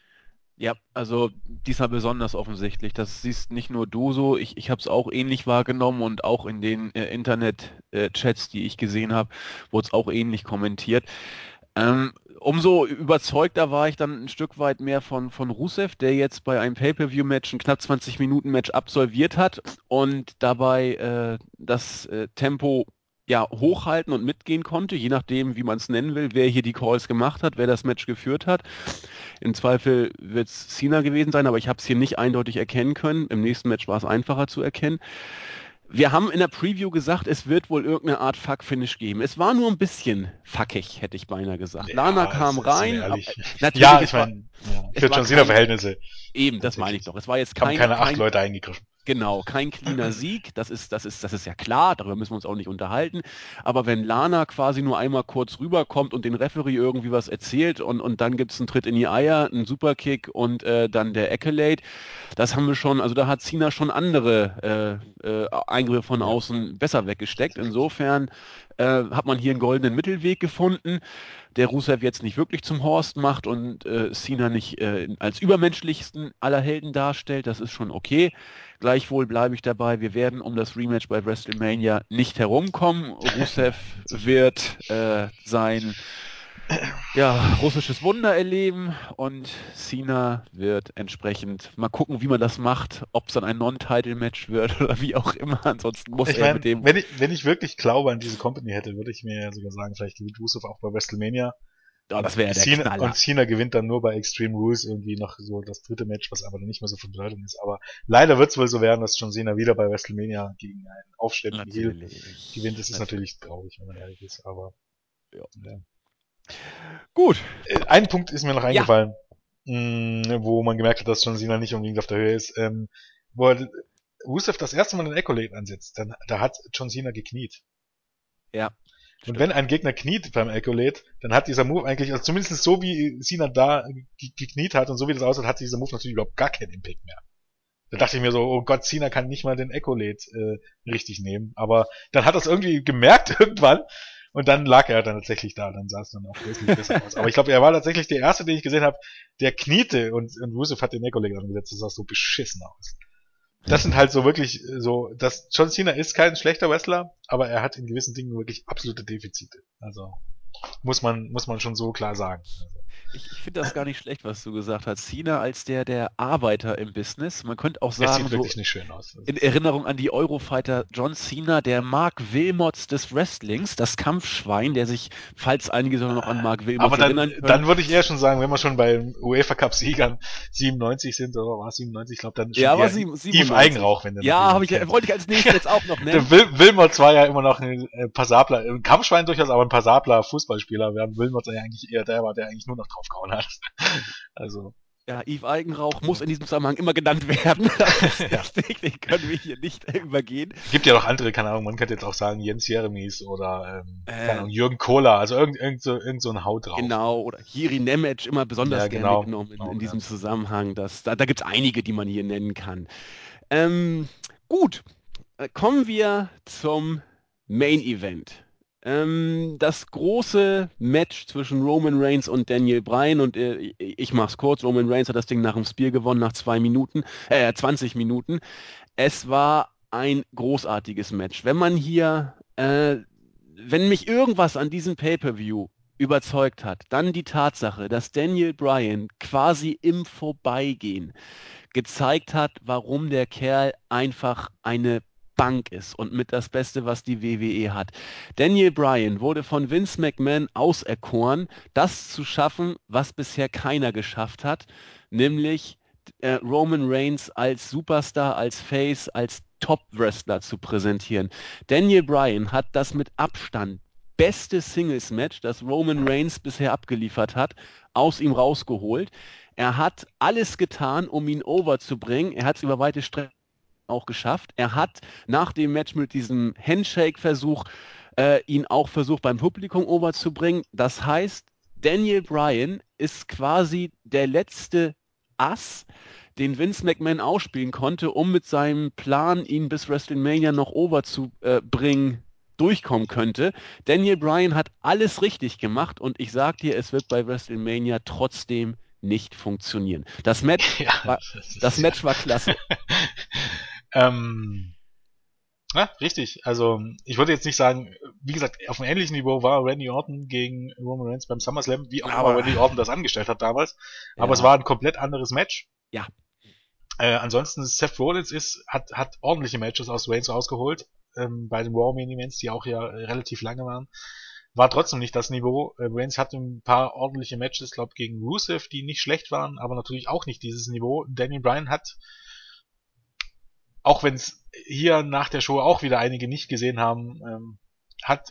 Ja, also diesmal besonders offensichtlich. Das siehst nicht nur du so, ich, ich habe es auch ähnlich wahrgenommen und auch in den äh, Internet-Chats, äh, die ich gesehen habe, wurde es auch ähnlich kommentiert. Ähm, umso überzeugter war ich dann ein Stück weit mehr von, von Rusev, der jetzt bei einem Pay-Per-View-Match ein knapp 20 Minuten Match absolviert hat und dabei äh, das äh, Tempo ja, hochhalten und mitgehen konnte, je nachdem, wie man es nennen will, wer hier die Calls gemacht hat, wer das Match geführt hat. Im Zweifel wird es Cena gewesen sein, aber ich habe es hier nicht eindeutig erkennen können. Im nächsten Match war es einfacher zu erkennen. Wir haben in der Preview gesagt, es wird wohl irgendeine Art Fuck-Finish geben. Es war nur ein bisschen fuckig, hätte ich beinahe gesagt. Ja, Lana kam rein. Ab, ja, ich meine, ja, für John Cena-Verhältnisse. Eben, das meine ich doch. Es war jetzt kein, haben keine acht kein, Leute eingegriffen. Genau, kein cleaner Sieg, das ist, das ist, das ist ja klar, darüber müssen wir uns auch nicht unterhalten. Aber wenn Lana quasi nur einmal kurz rüberkommt und den Referee irgendwie was erzählt und, und dann gibt es einen Tritt in die Eier, einen Superkick und äh, dann der Accolade, das haben wir schon, also da hat Cena schon andere äh, äh, Eingriffe von außen besser weggesteckt. Insofern äh, hat man hier einen goldenen Mittelweg gefunden, der Rusev jetzt nicht wirklich zum Horst macht und äh, Cena nicht äh, als übermenschlichsten aller Helden darstellt. Das ist schon okay. Gleichwohl bleibe ich dabei, wir werden um das Rematch bei WrestleMania nicht herumkommen. Rusev wird äh, sein ja, russisches Wunder erleben und Cena wird entsprechend mal gucken, wie man das macht, ob es dann ein Non-Title-Match wird oder wie auch immer. Ansonsten muss ich er mein, mit dem. Wenn ich, wenn ich wirklich Glaube an diese Company hätte, würde ich mir sogar sagen, vielleicht gewinnt Rusev auch bei WrestleMania. Ja, das wäre der Cena, Knaller. Und Cena gewinnt dann nur bei Extreme Rules irgendwie noch so das dritte Match, was aber nicht mehr so von Bedeutung ist. Aber leider wird es wohl so werden, dass John Cena wieder bei WrestleMania gegen einen aufständigen Heel gewinnt. Das ist natürlich traurig, wenn man ehrlich ist, aber ja. ja. Gut. Äh, ein Punkt ist mir noch eingefallen, ja. mh, wo man gemerkt hat, dass John Cena nicht unbedingt auf der Höhe ist. Ähm, wo er Rusev das erste Mal den Accolade ansetzt, dann da hat John Cena gekniet. Ja. Und wenn ein Gegner kniet beim Accolade, dann hat dieser Move eigentlich, also zumindest so wie Cena da gekniet hat und so wie das aussieht, hat dieser Move natürlich überhaupt gar keinen Impact mehr. Da dachte ich mir so, oh Gott, Cena kann nicht mal den Accolade äh, richtig nehmen. Aber dann hat er es irgendwie gemerkt irgendwann und dann lag er dann tatsächlich da, dann sah es dann auch wesentlich besser aus. Aber ich glaube, er war tatsächlich der Erste, den ich gesehen habe, der kniete und, und Rusev hat den Echo-Leg angesetzt. Das sah so beschissen aus. Das sind halt so wirklich so, das John Cena ist kein schlechter Wrestler, aber er hat in gewissen Dingen wirklich absolute Defizite. Also muss man muss man schon so klar sagen. Also, ich, ich finde das gar nicht schlecht, was du gesagt hast. Cena als der, der Arbeiter im Business. Man könnte auch sagen, sieht wirklich so nicht schön aus. in Erinnerung an die Eurofighter John Cena, der Mark Wilmots des Wrestlings, das Kampfschwein, der sich, falls einige sogar noch an Mark Wilmots Aber dann, erinnern dann würde ich eher schon sagen, wenn wir schon bei UEFA Cup Siegern 97 sind, oder war es 97, ich glaube dann ja, war 97. Yves Eigenrauch, wenn der Ja, ich, wollte ich als nächstes jetzt auch noch nennen. Wil Wilmots war ja immer noch ein passabler, ein Kampfschwein durchaus, aber ein passabler Fußballspieler, während Wilmots ja eigentlich eher der war, der eigentlich nur noch draufgehauen hat. Also. Ja, Yves Eigenrauch muss in diesem Zusammenhang immer genannt werden. ja. Den können wir hier nicht übergehen. Gibt ja noch andere, keine Ahnung, man könnte jetzt auch sagen Jens Jeremies oder ähm, äh, Ahnung, Jürgen Kohler, also irgend, irgend, so, irgend so ein Haut drauf. Genau, oder Jiri Nemec immer besonders ja, genau, gerne genommen in, genau, in diesem ja. Zusammenhang. Das, da da gibt es einige, die man hier nennen kann. Ähm, gut, äh, kommen wir zum Main Event. Ähm, das große Match zwischen Roman Reigns und Daniel Bryan und äh, ich mach's kurz, Roman Reigns hat das Ding nach dem Spear gewonnen, nach zwei Minuten, äh, 20 Minuten. Es war ein großartiges Match. Wenn man hier, äh, wenn mich irgendwas an diesem Pay-Per-View überzeugt hat, dann die Tatsache, dass Daniel Bryan quasi im Vorbeigehen gezeigt hat, warum der Kerl einfach eine Bank ist und mit das Beste, was die WWE hat. Daniel Bryan wurde von Vince McMahon auserkoren, das zu schaffen, was bisher keiner geschafft hat, nämlich äh, Roman Reigns als Superstar, als Face, als Top-Wrestler zu präsentieren. Daniel Bryan hat das mit Abstand beste Singles-Match, das Roman Reigns bisher abgeliefert hat, aus ihm rausgeholt. Er hat alles getan, um ihn overzubringen. Er hat es über weite Strecken auch geschafft. Er hat nach dem Match mit diesem Handshake-Versuch äh, ihn auch versucht beim Publikum overzubringen. Das heißt, Daniel Bryan ist quasi der letzte Ass, den Vince McMahon ausspielen konnte, um mit seinem Plan, ihn bis WrestleMania noch overzubringen, durchkommen könnte. Daniel Bryan hat alles richtig gemacht und ich sag dir, es wird bei WrestleMania trotzdem nicht funktionieren. Das Match, ja, war, das, das Match war klasse. Ähm, ja, richtig. Also ich würde jetzt nicht sagen, wie gesagt, auf einem ähnlichen Niveau war Randy Orton gegen Roman Reigns beim SummerSlam, wie auch aber, immer Randy Orton das angestellt hat damals. Aber ja. es war ein komplett anderes Match. Ja. Äh, ansonsten Seth Rollins ist, hat, hat ordentliche Matches aus Reigns rausgeholt, ähm, bei den Raw Main Events, die auch ja relativ lange waren. War trotzdem nicht das Niveau. Äh, Reigns hatte ein paar ordentliche Matches, glaube gegen Rusev, die nicht schlecht waren, aber natürlich auch nicht dieses Niveau. Daniel Bryan hat auch wenn es hier nach der Show auch wieder einige nicht gesehen haben, ähm, hat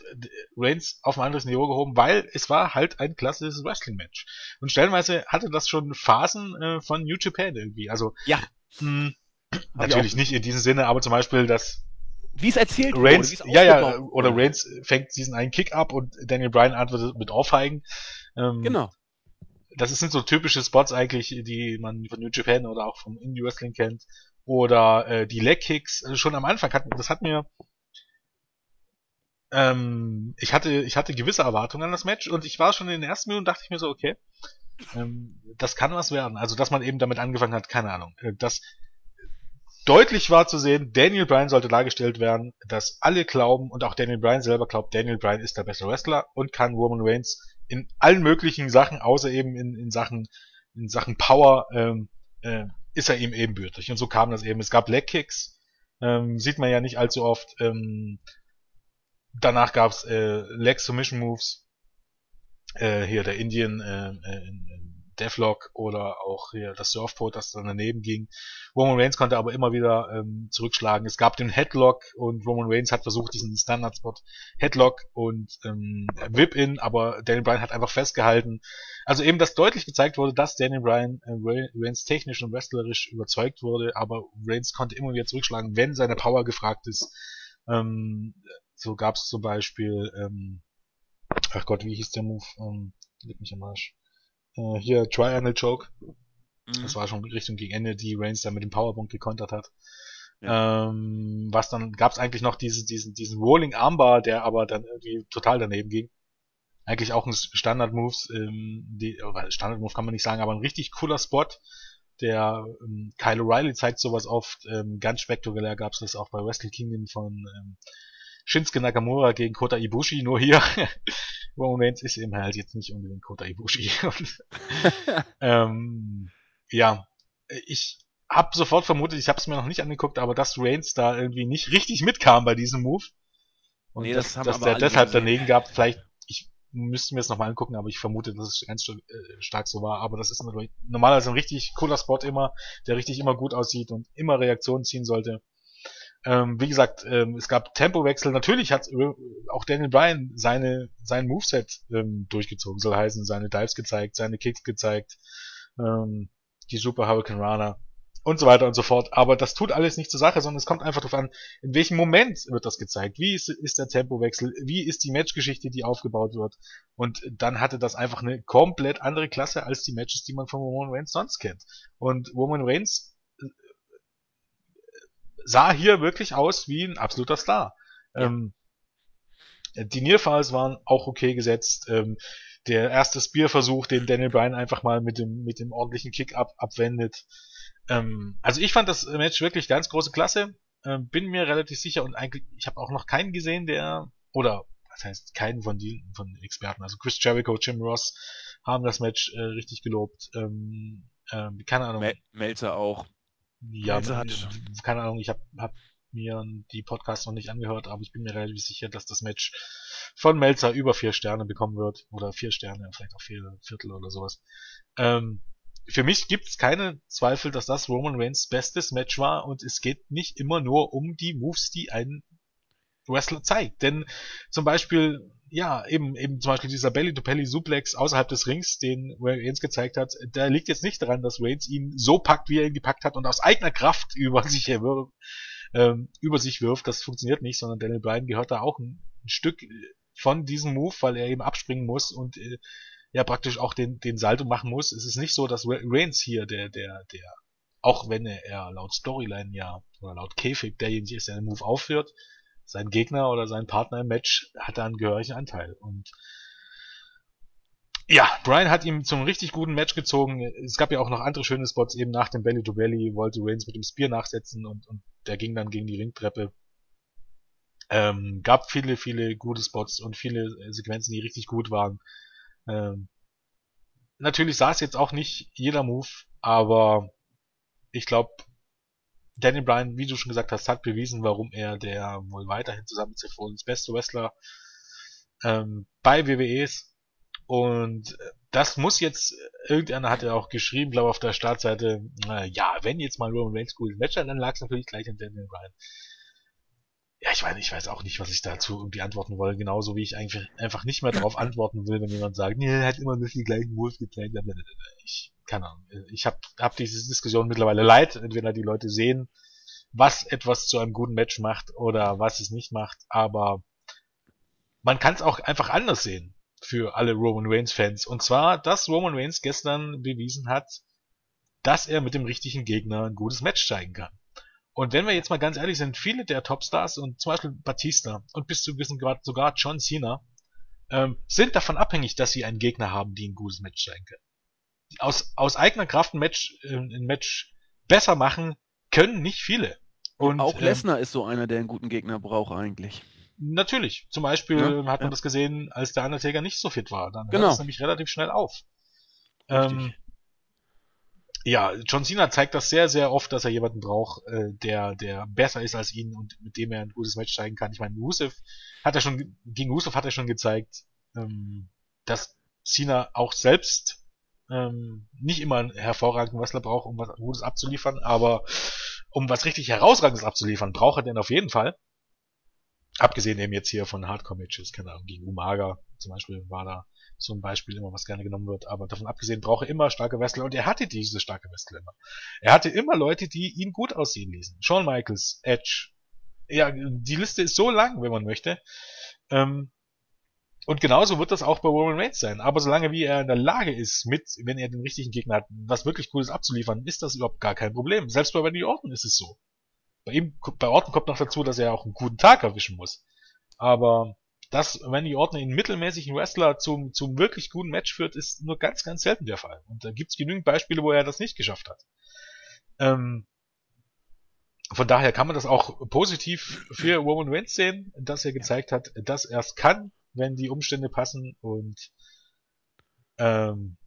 Reigns auf ein anderes Niveau gehoben, weil es war halt ein klassisches Wrestling-Match. Und stellenweise hatte das schon Phasen äh, von New Japan irgendwie. Also ja. Mh, hm, natürlich nicht in diesem Sinne, aber zum Beispiel das wie es erzählt Reigns, wurde, ja, ja, oder Reigns fängt diesen einen Kick ab und Daniel Bryan antwortet mit Aufheigen. Ähm, genau. Das sind so typische Spots eigentlich, die man von New Japan oder auch vom Indie Wrestling kennt oder äh, die Leg Kicks äh, schon am Anfang hatten. Das hat mir ähm, ich hatte ich hatte gewisse Erwartungen an das Match und ich war schon in den ersten Minuten dachte ich mir so okay ähm, das kann was werden. Also dass man eben damit angefangen hat, keine Ahnung. Äh, das deutlich war zu sehen, Daniel Bryan sollte dargestellt werden, dass alle glauben und auch Daniel Bryan selber glaubt, Daniel Bryan ist der bessere Wrestler und kann Roman Reigns in allen möglichen Sachen, außer eben in, in Sachen in Sachen Power ähm, äh, ist er ihm ebenbürtig. Und so kam das eben. Es gab Leg Kicks, ähm, sieht man ja nicht allzu oft. Ähm, danach gab's äh, Leg Submission Moves. Äh, hier der Indian äh, äh, Deathlock oder auch hier das Surfboard, das dann daneben ging. Roman Reigns konnte aber immer wieder ähm, zurückschlagen. Es gab den Headlock und Roman Reigns hat versucht, diesen Standard-Spot Headlock und ähm, Whip-In, aber Daniel Bryan hat einfach festgehalten. Also eben, dass deutlich gezeigt wurde, dass Daniel Bryan äh, Reigns technisch und wrestlerisch überzeugt wurde, aber Reigns konnte immer wieder zurückschlagen, wenn seine Power gefragt ist. Ähm, so gab es zum Beispiel, ähm, ach Gott, wie hieß der Move? Ähm, leg mich am Arsch äh, hier Triangle Choke. Mhm. Das war schon Richtung gegen Ende, die Reigns dann mit dem Powerbomb gekontert hat. Ja. Ähm, was dann gab's eigentlich noch diese, diesen, diesen Rolling Armbar, der aber dann irgendwie total daneben ging. Eigentlich auch ein Standard Moves, ähm, die, Standard Move kann man nicht sagen, aber ein richtig cooler Spot. Der ähm, Kyle O'Reilly zeigt sowas oft. Ähm, ganz spektakulär gab es das auch bei Wrestle Kingdom von ähm, Shinsuke Nakamura gegen Kota Ibushi. Nur hier Roman Reigns ist eben halt jetzt nicht unbedingt Kota Ibushi. ähm, ja, ich habe sofort vermutet, ich habe es mir noch nicht angeguckt, aber dass Reigns da irgendwie nicht richtig mitkam bei diesem Move. Und nee, das dass, dass der deshalb gesehen. daneben gab, vielleicht, ich müsste mir es nochmal angucken, aber ich vermute, dass es ganz äh, stark so war. Aber das ist normalerweise ein richtig cooler Spot immer, der richtig immer gut aussieht und immer Reaktionen ziehen sollte. Ähm, wie gesagt, ähm, es gab Tempowechsel. Natürlich hat äh, auch Daniel Bryan seine, sein Moveset ähm, durchgezogen, soll heißen, seine Dives gezeigt, seine Kicks gezeigt, ähm, die Super Hurricane Runner und so weiter und so fort. Aber das tut alles nicht zur Sache, sondern es kommt einfach darauf an, in welchem Moment wird das gezeigt. Wie ist, ist der Tempowechsel? Wie ist die Matchgeschichte, die aufgebaut wird? Und dann hatte das einfach eine komplett andere Klasse als die Matches, die man von Roman Reigns sonst kennt. Und Roman Reigns sah hier wirklich aus wie ein absoluter Star. Ja. Ähm, die Nearfalls waren auch okay gesetzt. Ähm, der erste Spear-Versuch, den Daniel Bryan einfach mal mit dem, mit dem ordentlichen Kick ab, abwendet. Ähm, also ich fand das Match wirklich ganz große Klasse. Ähm, bin mir relativ sicher und eigentlich, ich habe auch noch keinen gesehen, der, oder was heißt keinen von den von Experten, also Chris Jericho, Jim Ross haben das Match äh, richtig gelobt. Ähm, ähm, keine Ahnung. Mel Melzer auch. Ja, Melzer hat keine Ahnung, ich habe hab mir die Podcasts noch nicht angehört, aber ich bin mir relativ sicher, dass das Match von Melzer über vier Sterne bekommen wird. Oder vier Sterne, vielleicht auch vier Viertel oder sowas. Ähm, für mich gibt es keine Zweifel, dass das Roman Reigns bestes Match war und es geht nicht immer nur um die Moves, die ein Wrestler zeigt. Denn zum Beispiel, ja, eben, eben zum Beispiel dieser Belly-to-Belly-Suplex außerhalb des Rings, den Reigns gezeigt hat, der liegt jetzt nicht daran, dass Reigns ihn so packt, wie er ihn gepackt hat und aus eigener Kraft über sich wirft, ähm, über sich wirft. Das funktioniert nicht, sondern Daniel Bryan gehört da auch ein, ein Stück von diesem Move, weil er eben abspringen muss und äh, ja praktisch auch den, den Salto machen muss. Es ist nicht so, dass Reigns hier der, der, der, auch wenn er, er laut Storyline ja, oder laut Käfig derjenige ist, der den Move aufführt, sein Gegner oder sein Partner im Match hat da einen gehörigen Anteil. Und ja, Brian hat ihm zum richtig guten Match gezogen. Es gab ja auch noch andere schöne Spots, eben nach dem Belly to Belly wollte Reigns mit dem Spear nachsetzen und, und der ging dann gegen die Ringtreppe. Ähm, gab viele, viele gute Spots und viele Sequenzen, die richtig gut waren. Ähm, natürlich saß jetzt auch nicht jeder Move, aber ich glaube, Daniel Bryan, wie du schon gesagt hast, hat bewiesen, warum er der wohl weiterhin zusammen mit Seth beste Wrestler ähm, bei WWE ist. Und das muss jetzt, irgendeiner hat ja auch geschrieben, glaube auf der Startseite, äh, ja, wenn jetzt mal Roman Reigns gut Match hat, dann lag es natürlich gleich an Daniel Bryan ja, ich meine, ich weiß auch nicht, was ich dazu irgendwie antworten wollte, genauso wie ich eigentlich einfach nicht mehr darauf antworten will, wenn jemand sagt, nee, er hat immer nur die gleichen Moves gezeigt. Ich, keine Ahnung, ich habe hab diese Diskussion mittlerweile leid, entweder die Leute sehen, was etwas zu einem guten Match macht oder was es nicht macht, aber man kann es auch einfach anders sehen für alle Roman Reigns Fans. Und zwar, dass Roman Reigns gestern bewiesen hat, dass er mit dem richtigen Gegner ein gutes Match zeigen kann. Und wenn wir jetzt mal ganz ehrlich sind, viele der Topstars und zum Beispiel Batista und bis zu gewissen Grad sogar John Cena ähm, sind davon abhängig, dass sie einen Gegner haben, die ein gutes Match zeigen können. Aus, aus eigener Kraft ein Match, äh, ein Match besser machen können nicht viele. Und auch ähm, Lesnar ähm, ist so einer, der einen guten Gegner braucht eigentlich. Natürlich. Zum Beispiel ja, hat man ja. das gesehen, als der Undertaker nicht so fit war. Dann genau. hört es nämlich relativ schnell auf. Ähm, ja, John Cena zeigt das sehr, sehr oft, dass er jemanden braucht, äh, der, der besser ist als ihn und mit dem er ein gutes Match zeigen kann. Ich meine, Rusev hat er schon, gegen Rusev hat er schon gezeigt, ähm, dass Cena auch selbst ähm, nicht immer einen hervorragenden Wrestler braucht, um was Gutes abzuliefern, aber um was richtig herausragendes abzuliefern, braucht er den auf jeden Fall. Abgesehen eben jetzt hier von Hardcore-Matches, keine Ahnung, gegen Umaga zum Beispiel war da so ein Beispiel immer, was gerne genommen wird. Aber davon abgesehen braucht er immer starke Wrestler und er hatte diese starke Wrestler immer. Er hatte immer Leute, die ihn gut aussehen ließen. Shawn Michaels, Edge. Ja, die Liste ist so lang, wenn man möchte. Ähm, und genauso wird das auch bei Roman Reigns sein. Aber solange wie er in der Lage ist, mit, wenn er den richtigen Gegner hat, was wirklich Cooles abzuliefern, ist das überhaupt gar kein Problem. Selbst bei Randy Orton ist es so. Bei ihm, bei Orton kommt noch dazu, dass er auch einen guten Tag erwischen muss. Aber dass Randy Orton einen mittelmäßigen Wrestler zum, zum wirklich guten Match führt, ist nur ganz, ganz selten der Fall. Und da gibt's genügend Beispiele, wo er das nicht geschafft hat. Ähm, von daher kann man das auch positiv für Roman Reigns sehen, dass er gezeigt hat, dass er es kann, wenn die Umstände passen und ähm,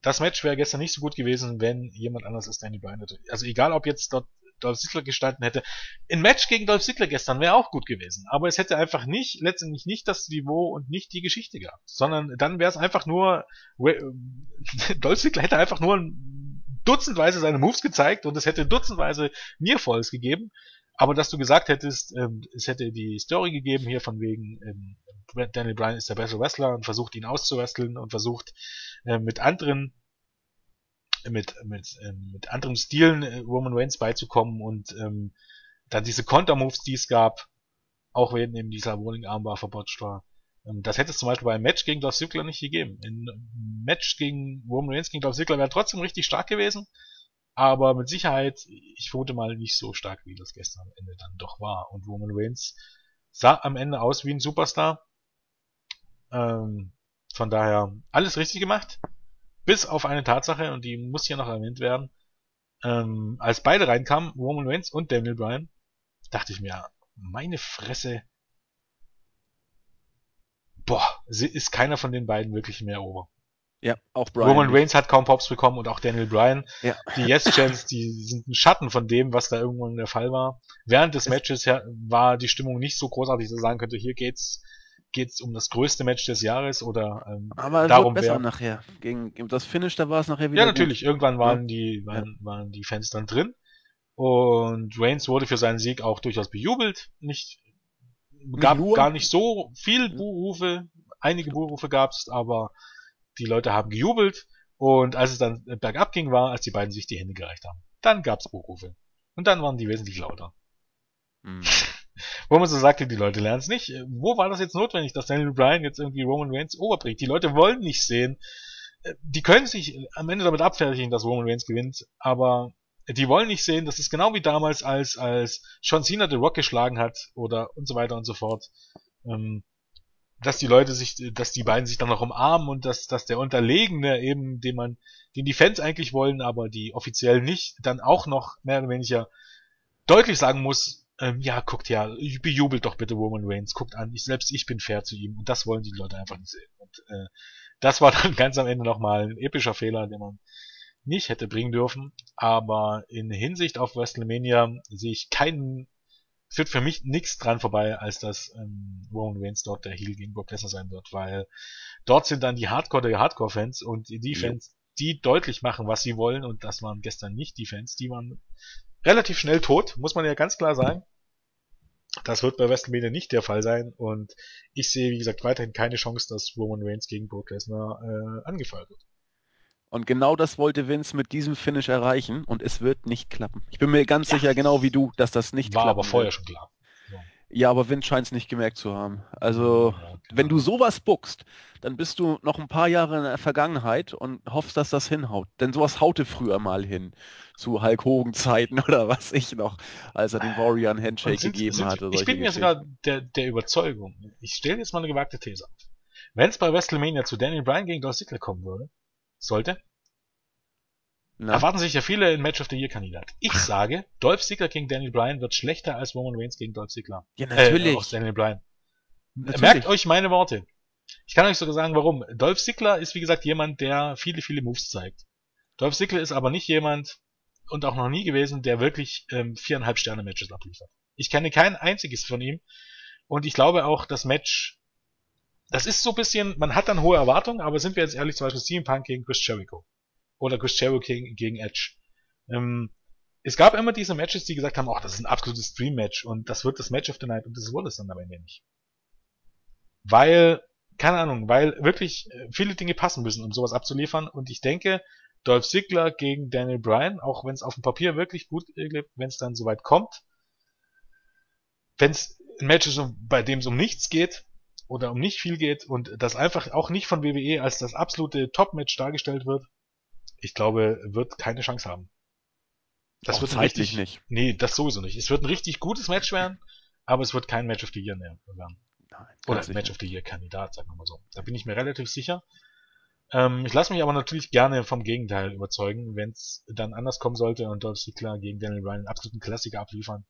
das Match wäre gestern nicht so gut gewesen, wenn jemand anders als Danny Bryan hätte. Also egal, ob jetzt dort Dolph Ziggler gestanden hätte. Ein Match gegen Dolph Ziggler gestern wäre auch gut gewesen. Aber es hätte einfach nicht, letztendlich nicht das Niveau und nicht die Geschichte gehabt. Sondern dann wäre es einfach nur, Dolph Ziggler hätte einfach nur dutzendweise seine Moves gezeigt und es hätte dutzendweise Nearfalls gegeben. Aber dass du gesagt hättest, ähm, es hätte die Story gegeben hier von wegen, ähm, Daniel Bryan ist der bessere Wrestler und versucht ihn auszuwresteln und versucht äh, mit anderen mit mit ähm, mit anderen Stilen äh, Roman Reigns beizukommen und ähm, dann diese Kontermoves, die es gab, auch wenn eben dieser Rolling Armbar verbotcht war. Ähm, das hätte es zum Beispiel bei einem Match gegen Dolph Ziggler nicht gegeben. Ein Match gegen Roman Reigns gegen Dolph Ziggler wäre trotzdem richtig stark gewesen, aber mit Sicherheit, ich vermute mal, nicht so stark, wie das gestern am Ende dann doch war. Und Roman Reigns sah am Ende aus wie ein Superstar. Ähm, von daher alles richtig gemacht. Bis auf eine Tatsache, und die muss hier noch erwähnt werden. Ähm, als beide reinkamen, Roman Reigns und Daniel Bryan, dachte ich mir, meine Fresse. Boah, ist keiner von den beiden wirklich mehr over. Ja, auch Bryan. Roman Reigns hat kaum Pops bekommen und auch Daniel Bryan. Ja. Die Yes-Chants, die sind ein Schatten von dem, was da irgendwann der Fall war. Während des Matches war die Stimmung nicht so großartig, dass ich sagen könnte, hier geht's geht's um das größte Match des Jahres oder ähm, Aber darum besser wer, nachher. Gegen das Finish, da war es nachher wieder. Ja, natürlich. Gut. Irgendwann waren die waren, ja. waren die Fans dann drin und Reigns wurde für seinen Sieg auch durchaus bejubelt. Nicht gab Nur. gar nicht so viel Buhrufe. Einige Buhrufe gab's, aber die Leute haben gejubelt und als es dann bergab ging, war, als die beiden sich die Hände gereicht haben. Dann gab's Buhrufe. Und dann waren die wesentlich lauter. Mhm. Wo man so sagte, die Leute lernen es nicht. Wo war das jetzt notwendig, dass Daniel Bryan jetzt irgendwie Roman Reigns overbringt? Die Leute wollen nicht sehen. Die können sich am Ende damit abfertigen, dass Roman Reigns gewinnt, aber die wollen nicht sehen, das ist genau wie damals, als, als John Cena The Rock geschlagen hat oder und so weiter und so fort. Ähm, dass die Leute sich, dass die beiden sich dann noch umarmen und dass, dass der Unterlegene eben, den man, den die Fans eigentlich wollen, aber die offiziell nicht, dann auch noch mehr oder weniger deutlich sagen muss, ähm, ja, guckt ja, bejubelt doch bitte Roman Reigns, guckt an, ich, selbst ich bin fair zu ihm. Und das wollen die Leute einfach nicht sehen. Und äh, das war dann ganz am Ende nochmal ein epischer Fehler, den man nicht hätte bringen dürfen, aber in Hinsicht auf WrestleMania sehe ich keinen führt für mich nichts dran vorbei, als dass ähm, Roman Reigns dort der Heel gegen Brock Lesnar sein wird, weil dort sind dann die Hardcore der Hardcore-Fans und die Fans, die deutlich machen, was sie wollen. Und das waren gestern nicht die Fans, die waren relativ schnell tot, muss man ja ganz klar sagen. Das wird bei WrestleMania nicht der Fall sein und ich sehe, wie gesagt, weiterhin keine Chance, dass Roman Reigns gegen Brock Lesnar äh, angefeuert wird. Und genau das wollte Vince mit diesem Finish erreichen und es wird nicht klappen. Ich bin mir ganz ja. sicher, genau wie du, dass das nicht War aber vorher wird. schon klar. Ja, aber Vince scheint es nicht gemerkt zu haben. Also, ja, wenn du sowas buckst, dann bist du noch ein paar Jahre in der Vergangenheit und hoffst, dass das hinhaut. Denn sowas haute früher mal hin. Zu Hulk Hogan Zeiten oder was ich noch, als er den Warrior einen Handshake sind, gegeben sind, hatte. Ich bin mir sogar der, der Überzeugung, ich stelle jetzt mal eine gewagte These auf. Wenn es bei WrestleMania zu Daniel Bryan gegen Dolph Ziggler kommen würde, sollte, na? Erwarten sich ja viele ein Match of the Year Kandidat. Ich sage, Dolph Ziggler gegen Daniel Bryan wird schlechter als Roman Reigns gegen Dolph Ziggler. Ja, natürlich. Äh, Daniel Bryan. Natürlich. Merkt euch meine Worte. Ich kann euch sogar sagen, warum. Dolph Ziggler ist, wie gesagt, jemand, der viele, viele Moves zeigt. Dolph Ziggler ist aber nicht jemand, und auch noch nie gewesen, der wirklich ähm, viereinhalb Sterne Matches abliefert. Ich kenne kein einziges von ihm. Und ich glaube auch, das Match, das ist so ein bisschen, man hat dann hohe Erwartungen, aber sind wir jetzt ehrlich, zum Beispiel CM Punk gegen Chris Jericho oder Chris Jericho gegen, Edge. Ähm, es gab immer diese Matches, die gesagt haben, ach, das ist ein absolutes Stream-Match und das wird das Match of the Night und das wurde es dann aber nicht. Weil, keine Ahnung, weil wirklich äh, viele Dinge passen müssen, um sowas abzuliefern und ich denke, Dolph Ziggler gegen Daniel Bryan, auch wenn es auf dem Papier wirklich gut klingt, wenn es dann soweit kommt, wenn es ein Match ist, bei dem es um nichts geht oder um nicht viel geht und das einfach auch nicht von WWE als das absolute Top-Match dargestellt wird, ich glaube, wird keine Chance haben. Das Auch wird richtig nicht. Nee, das sowieso nicht. Es wird ein richtig gutes Match werden, aber es wird kein Match of the Year mehr werden. Nein, Oder ein Match of the Year Kandidat, sagen wir mal so. Da bin ich mir relativ sicher. Ähm, ich lasse mich aber natürlich gerne vom Gegenteil überzeugen, wenn es dann anders kommen sollte und Dolph Ziggler gegen Daniel Bryan einen absoluten Klassiker abliefern.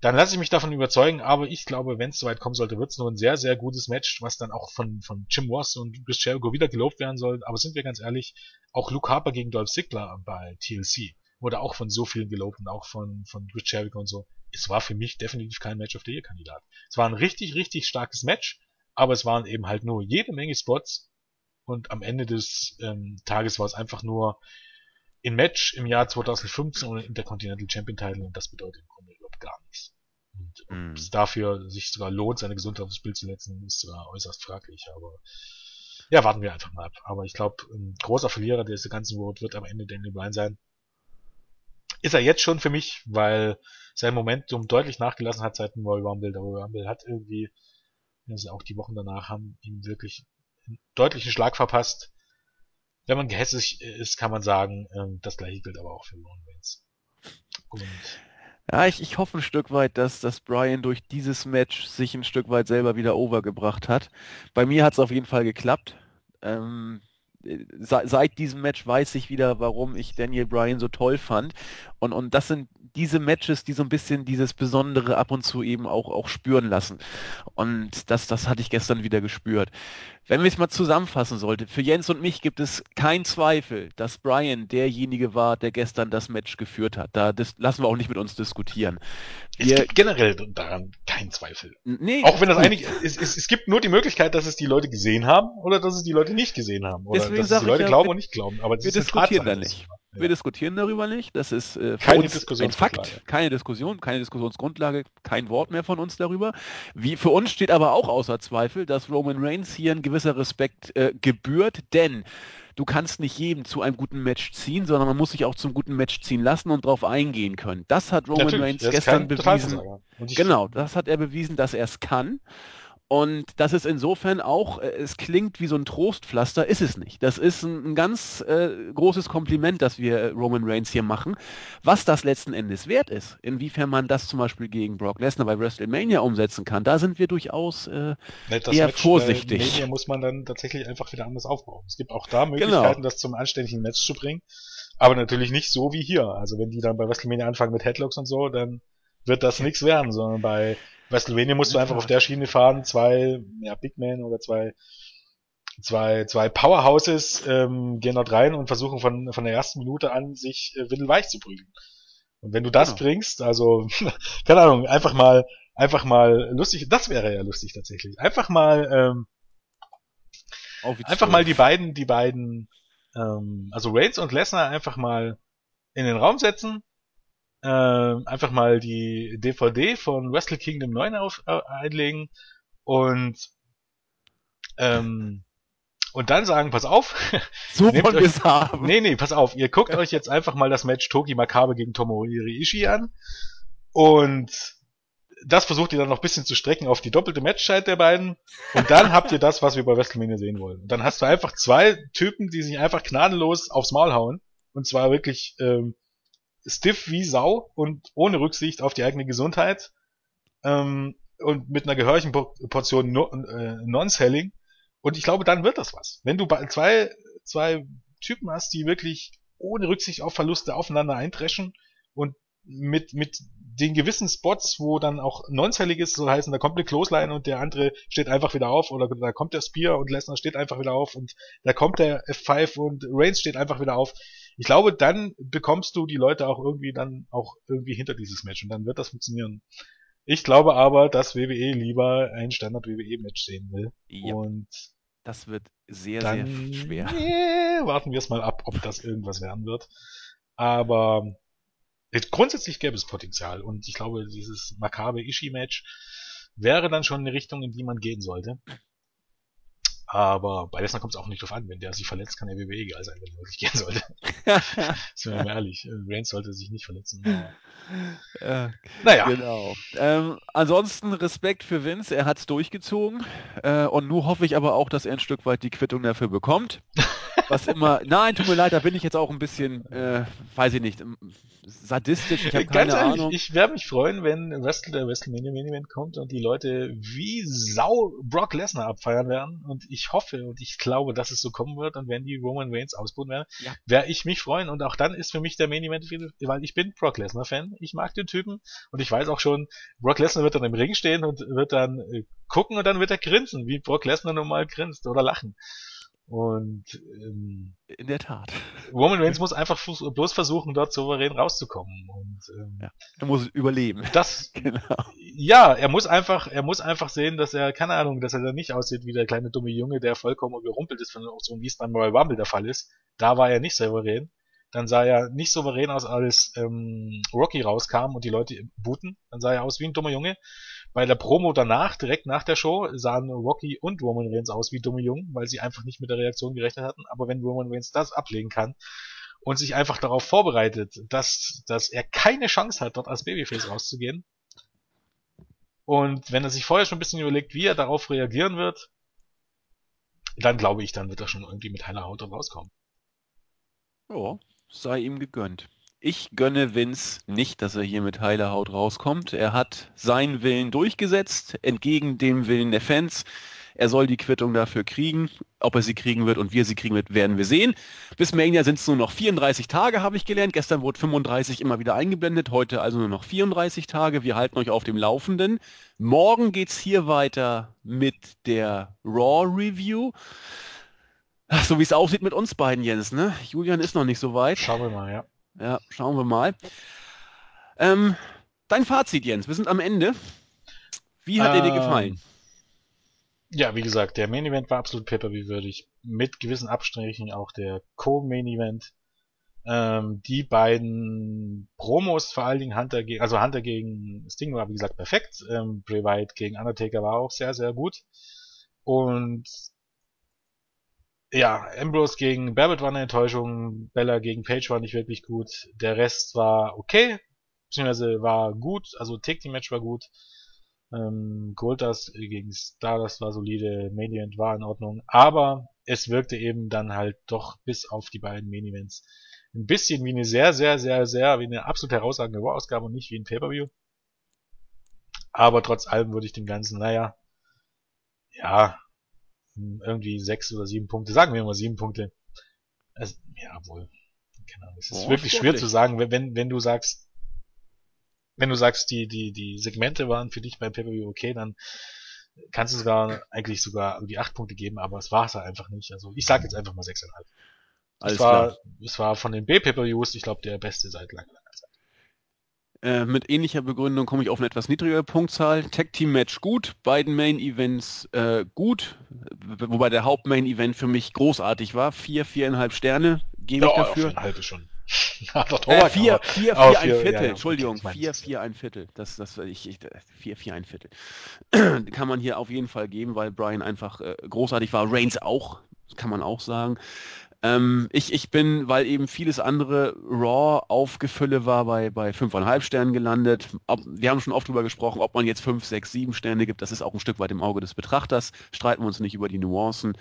Dann lasse ich mich davon überzeugen, aber ich glaube, wenn es soweit kommen sollte, wird es nur ein sehr, sehr gutes Match, was dann auch von, von Jim Ross und Chris Jericho wieder gelobt werden soll. Aber sind wir ganz ehrlich, auch Luke Harper gegen Dolph Ziggler bei TLC wurde auch von so vielen gelobt und auch von, von Chris Jericho und so. Es war für mich definitiv kein Match of the Year Kandidat. Es war ein richtig, richtig starkes Match, aber es waren eben halt nur jede Menge Spots und am Ende des ähm, Tages war es einfach nur ein Match im Jahr 2015 und Intercontinental Champion Title und das bedeutet im Grunde überhaupt gar nichts. Und ob mm. es dafür sich sogar lohnt, seine Gesundheit aufs Spiel zu setzen, ist sogar äußerst fraglich, aber ja, warten wir einfach mal ab. Aber ich glaube, ein großer Verlierer des ganzen World wird am Ende Daniel Bryan sein. Ist er jetzt schon für mich, weil sein Momentum deutlich nachgelassen hat seit dem Royal Rumble. Der Royal Rumble hat irgendwie, also auch die Wochen danach haben ihm wirklich einen deutlichen Schlag verpasst. Wenn man gehässig ist, kann man sagen, ähm, das gleiche gilt aber auch für Roman Reigns. Und ja, ich, ich hoffe ein Stück weit, dass, dass Brian durch dieses Match sich ein Stück weit selber wieder overgebracht hat. Bei mir hat es auf jeden Fall geklappt. Ähm, seit diesem Match weiß ich wieder, warum ich Daniel Bryan so toll fand. Und, und das sind diese Matches, die so ein bisschen dieses Besondere ab und zu eben auch, auch spüren lassen. Und das, das hatte ich gestern wieder gespürt. Wenn wir es mal zusammenfassen sollte, für Jens und mich gibt es keinen Zweifel, dass Brian derjenige war, der gestern das Match geführt hat. Da das lassen wir auch nicht mit uns diskutieren. Wir, es gibt generell daran keinen Zweifel. Nee, auch wenn das eigentlich, es, es, es gibt nur die Möglichkeit, dass es die Leute gesehen haben oder dass es die Leute nicht gesehen haben. Oder Deswegen dass es die Leute ja, glauben wir, und nicht glauben. Aber wir diskutieren da nicht. Ja. Wir diskutieren darüber nicht. Das ist äh, keine ein Fakt, keine Diskussion, keine Diskussionsgrundlage, kein Wort mehr von uns darüber. Wie für uns steht aber auch außer Zweifel, dass Roman Reigns hier ein gewisser Respekt äh, gebührt, denn du kannst nicht jedem zu einem guten Match ziehen, sondern man muss sich auch zum guten Match ziehen lassen und darauf eingehen können. Das hat Roman Natürlich, Reigns gestern bewiesen. Genau, das hat er bewiesen, dass er es kann. Und das ist insofern auch, äh, es klingt wie so ein Trostpflaster, ist es nicht. Das ist ein, ein ganz äh, großes Kompliment, das wir äh, Roman Reigns hier machen. Was das letzten Endes wert ist, inwiefern man das zum Beispiel gegen Brock Lesnar bei WrestleMania umsetzen kann, da sind wir durchaus äh, eher Match vorsichtig. WrestleMania muss man dann tatsächlich einfach wieder anders aufbauen. Es gibt auch da genau. Möglichkeiten, genau. das zum anständigen Match zu bringen. Aber natürlich nicht so wie hier. Also wenn die dann bei WrestleMania anfangen mit Headlocks und so, dann wird das nichts werden, sondern bei WrestleMania musst du einfach auf der Schiene fahren, zwei ja, Big Men oder zwei zwei zwei Powerhouses ähm, gehen dort rein und versuchen von von der ersten Minute an sich äh, windelweich zu prügeln. Und wenn du das genau. bringst, also keine Ahnung, einfach mal einfach mal lustig, das wäre ja lustig tatsächlich. Einfach mal ähm, einfach mal die beiden die beiden ähm, also Reigns und Lesnar einfach mal in den Raum setzen äh, einfach mal die DVD von Wrestle Kingdom 9 auf, äh, einlegen und ähm, und dann sagen, pass auf. So wollen wir es haben. Nee, nee, pass auf. Ihr guckt euch jetzt einfach mal das Match Toki Makabe gegen Tomohiro Ishii an. Und das versucht ihr dann noch ein bisschen zu strecken auf die doppelte Matchzeit der beiden. Und dann habt ihr das, was wir bei WrestleMania sehen wollen. Und dann hast du einfach zwei Typen, die sich einfach gnadenlos aufs Maul hauen. Und zwar wirklich ähm, stiff wie Sau und ohne Rücksicht auf die eigene Gesundheit ähm, und mit einer gehörigen Portion no, äh, Non-Selling. Und ich glaube, dann wird das was. Wenn du zwei, zwei Typen hast, die wirklich ohne Rücksicht auf Verluste aufeinander eintreschen und mit, mit den gewissen Spots, wo dann auch nonzellig ist, so heißen, da kommt eine Clothesline und der andere steht einfach wieder auf oder da kommt der Spear und Lesnar steht einfach wieder auf und da kommt der F5 und Reigns steht einfach wieder auf ich glaube, dann bekommst du die Leute auch irgendwie dann auch irgendwie hinter dieses Match und dann wird das funktionieren. Ich glaube aber, dass WWE lieber ein Standard WWE Match sehen will. Yep. Und das wird sehr, dann, sehr schwer. Nee, warten wir es mal ab, ob das irgendwas werden wird. Aber grundsätzlich gäbe es Potenzial und ich glaube, dieses Makabe Ishii Match wäre dann schon eine Richtung, in die man gehen sollte. Aber bei Lesnar kommt es auch nicht drauf an. Wenn der sich verletzt, kann der WWE egal sein, wenn er wirklich gehen sollte. Sind wir mal ehrlich. Reigns sollte sich nicht verletzen. Ja, naja. Genau. Ähm, ansonsten Respekt für Vince. Er hat es durchgezogen. Äh, und nun hoffe ich aber auch, dass er ein Stück weit die Quittung dafür bekommt. was immer. Nein, tut mir leid, da bin ich jetzt auch ein bisschen, äh, weiß ich nicht, sadistisch. Ich habe keine Ganz ehrlich, Ahnung. ich werde mich freuen, wenn Wrestle, der WrestleMania Main Event kommt und die Leute wie Sau Brock Lesnar abfeiern werden. Und ich hoffe und ich glaube, dass es so kommen wird. Und wenn die Roman Reigns ausbauen werden, Ja. werde ich mich freuen. Und auch dann ist für mich der Main Event, weil ich bin Brock Lesnar Fan. Ich mag den Typen und ich weiß auch schon, Brock Lesnar wird dann im Ring stehen und wird dann äh, gucken und dann wird er grinsen, wie Brock Lesnar normal grinst oder lachen. Und ähm, In der Tat. Roman Reigns muss einfach bloß versuchen, dort souverän rauszukommen. Und ähm, Ja. Er muss überleben. das, Genau. ja, er muss einfach, er muss einfach sehen, dass er, keine Ahnung, dass er dann nicht aussieht wie der kleine dumme Junge, der vollkommen überrumpelt ist von so wie es dann bei Rumble der Fall ist. Da war er nicht souverän. Dann sah er nicht souverän aus, als ähm, Rocky rauskam und die Leute booten. Dann sah er aus wie ein dummer Junge. Bei der Promo danach, direkt nach der Show, sahen Rocky und Roman Reigns aus wie dumme Jungen, weil sie einfach nicht mit der Reaktion gerechnet hatten. Aber wenn Roman Reigns das ablegen kann und sich einfach darauf vorbereitet, dass, dass er keine Chance hat, dort als Babyface rauszugehen, und wenn er sich vorher schon ein bisschen überlegt, wie er darauf reagieren wird, dann glaube ich, dann wird er schon irgendwie mit heiler Haut rauskommen. Ja, sei ihm gegönnt. Ich gönne Vince nicht, dass er hier mit heiler Haut rauskommt. Er hat seinen Willen durchgesetzt, entgegen dem Willen der Fans. Er soll die Quittung dafür kriegen. Ob er sie kriegen wird und wie er sie kriegen wird, werden wir sehen. Bis Mania sind es nur noch 34 Tage, habe ich gelernt. Gestern wurde 35 immer wieder eingeblendet, heute also nur noch 34 Tage. Wir halten euch auf dem Laufenden. Morgen geht's hier weiter mit der Raw Review. Ach, so wie es aussieht mit uns beiden, Jens, ne? Julian ist noch nicht so weit. Schauen wir mal, ja. Ja, schauen wir mal. Ähm, dein Fazit, Jens. Wir sind am Ende. Wie hat er dir Ähm, gefallen? Ja, wie gesagt, der Main Event war absolut Pay-Per-View-würdig. Mit gewissen Abstrichen auch der Co-Main Event. Ähm, die beiden Promos, vor allen Dingen Hunter gegen, also Hunter gegen Sting war wie gesagt perfekt. Ähm, Bray Wyatt gegen Undertaker war auch sehr, sehr gut. Und ja, Ambrose gegen Babbitt war eine Enttäuschung, Bella gegen Page war nicht wirklich gut, der Rest war okay, beziehungsweise war gut, also Take Team Match war gut, ähm, Goldust gegen Stardust war solide, Main Event war in Ordnung, aber es wirkte eben dann halt doch bis auf die beiden Main Events ein bisschen wie eine sehr, sehr, sehr, sehr, wie eine absolut herausragende Raw-Ausgabe und nicht wie ein Pay-Per-View. Aber trotz allem würde ich dem Ganzen, naja, ja, irgendwie sechs oder sieben Punkte, sagen wir mal sieben Punkte. Also, ja, wohl. Keine Ahnung. Es ist Boah, wirklich schwer zu sagen, wenn, wenn, du sagst, wenn du sagst, die, die, die Segmente waren für dich beim Pay-Per-View okay, dann kannst du sogar eigentlich sogar irgendwie acht Punkte geben, aber es war es halt einfach nicht. Also ich sag jetzt einfach mal sechseinhalb. Alles es war, klar. es war von den B-Pay-Per-Views, ich glaube, der beste seit Zeit. Äh, mit ähnlicher Begründung komme ich auf eine etwas niedrigere Punktzahl. Tag Team Match gut, beiden Main Events äh, gut, wobei der Hauptmain Event für mich großartig war. Vier, viereinhalb Sterne gebe ich Ja, dafür. viereinhalb ist schon. Harter Äh, vier, aber- vier, aber vier, ein vier- ja, Viertel, ja, Entschuldigung, vier, vier, ein Viertel. Das, das, ich, ich, vier, vier, ein Viertel. Kann man hier auf jeden Fall geben, weil Brian einfach äh, großartig war. Reigns auch, kann man auch sagen. Ähm, ich, ich bin, weil eben vieles andere Raw aufgefülle war, bei, bei fünfeinhalb Sternen gelandet. Ob, wir haben schon oft drüber gesprochen, ob man jetzt fünf, sechs, sieben Sterne gibt. Das ist auch ein Stück weit im Auge des Betrachters. Streiten wir uns nicht über die Nuancen.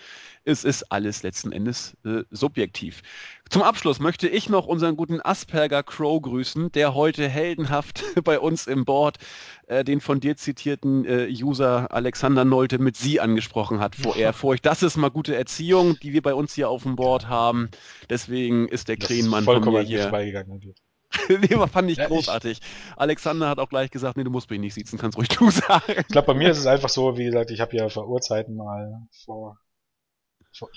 Es ist alles letzten Endes äh, subjektiv. Zum Abschluss möchte ich noch unseren guten Asperger Crow grüßen, der heute heldenhaft bei uns im Board äh, den von dir zitierten äh, User Alexander Nolte mit Sie angesprochen hat vor Ehrfurcht. Das ist mal gute Erziehung, die wir bei uns hier auf dem Board haben. Deswegen ist der Krähenmann von vollkommen mir hier. vorbeigegangen. nee, fand ich Ja, ich- großartig. Alexander hat auch gleich gesagt, nee, du musst mich nicht sitzen, kannst ruhig du sagen. Ich glaube, bei mir ist es einfach so, wie gesagt, ich habe ja vor Urzeiten mal vor, vor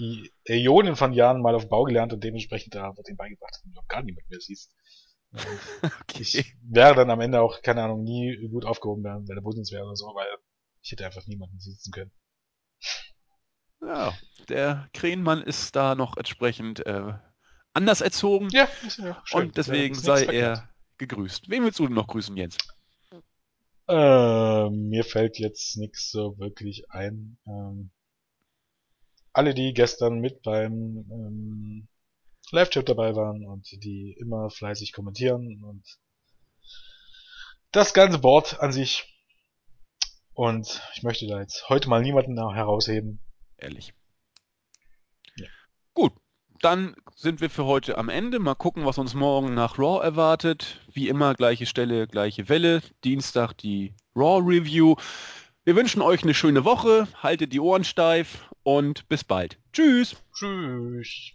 Äonen von Jahren mal auf Bau gelernt und dementsprechend da wird ihm beigebracht, dass du noch gar niemand mehr siehst. Okay. ich wäre dann am Ende auch, keine Ahnung, nie gut aufgehoben werden bei der Bundeswehr oder so, weil ich hätte einfach niemanden sitzen können. Ja, der Krähenmann ist da noch entsprechend äh, anders erzogen Ja, ist ja schön. und deswegen nichts sei verkehrt. er gegrüßt. Wen willst du denn noch grüßen, Jens? Ähm, mir fällt jetzt nichts so wirklich ein. Ähm, alle, die gestern mit beim ähm, Live-Chat dabei waren und die immer fleißig kommentieren und das ganze Board an sich. Und ich möchte da jetzt heute mal niemanden herausheben. Ehrlich. Ja. Gut. dann sind wir für heute am Ende. Mal gucken, was uns morgen nach Raw erwartet. Wie immer, gleiche Stelle, gleiche Welle. Dienstag die Raw Review. Wir wünschen euch eine schöne Woche. Haltet die Ohren steif und bis bald. Tschüss. Tschüss.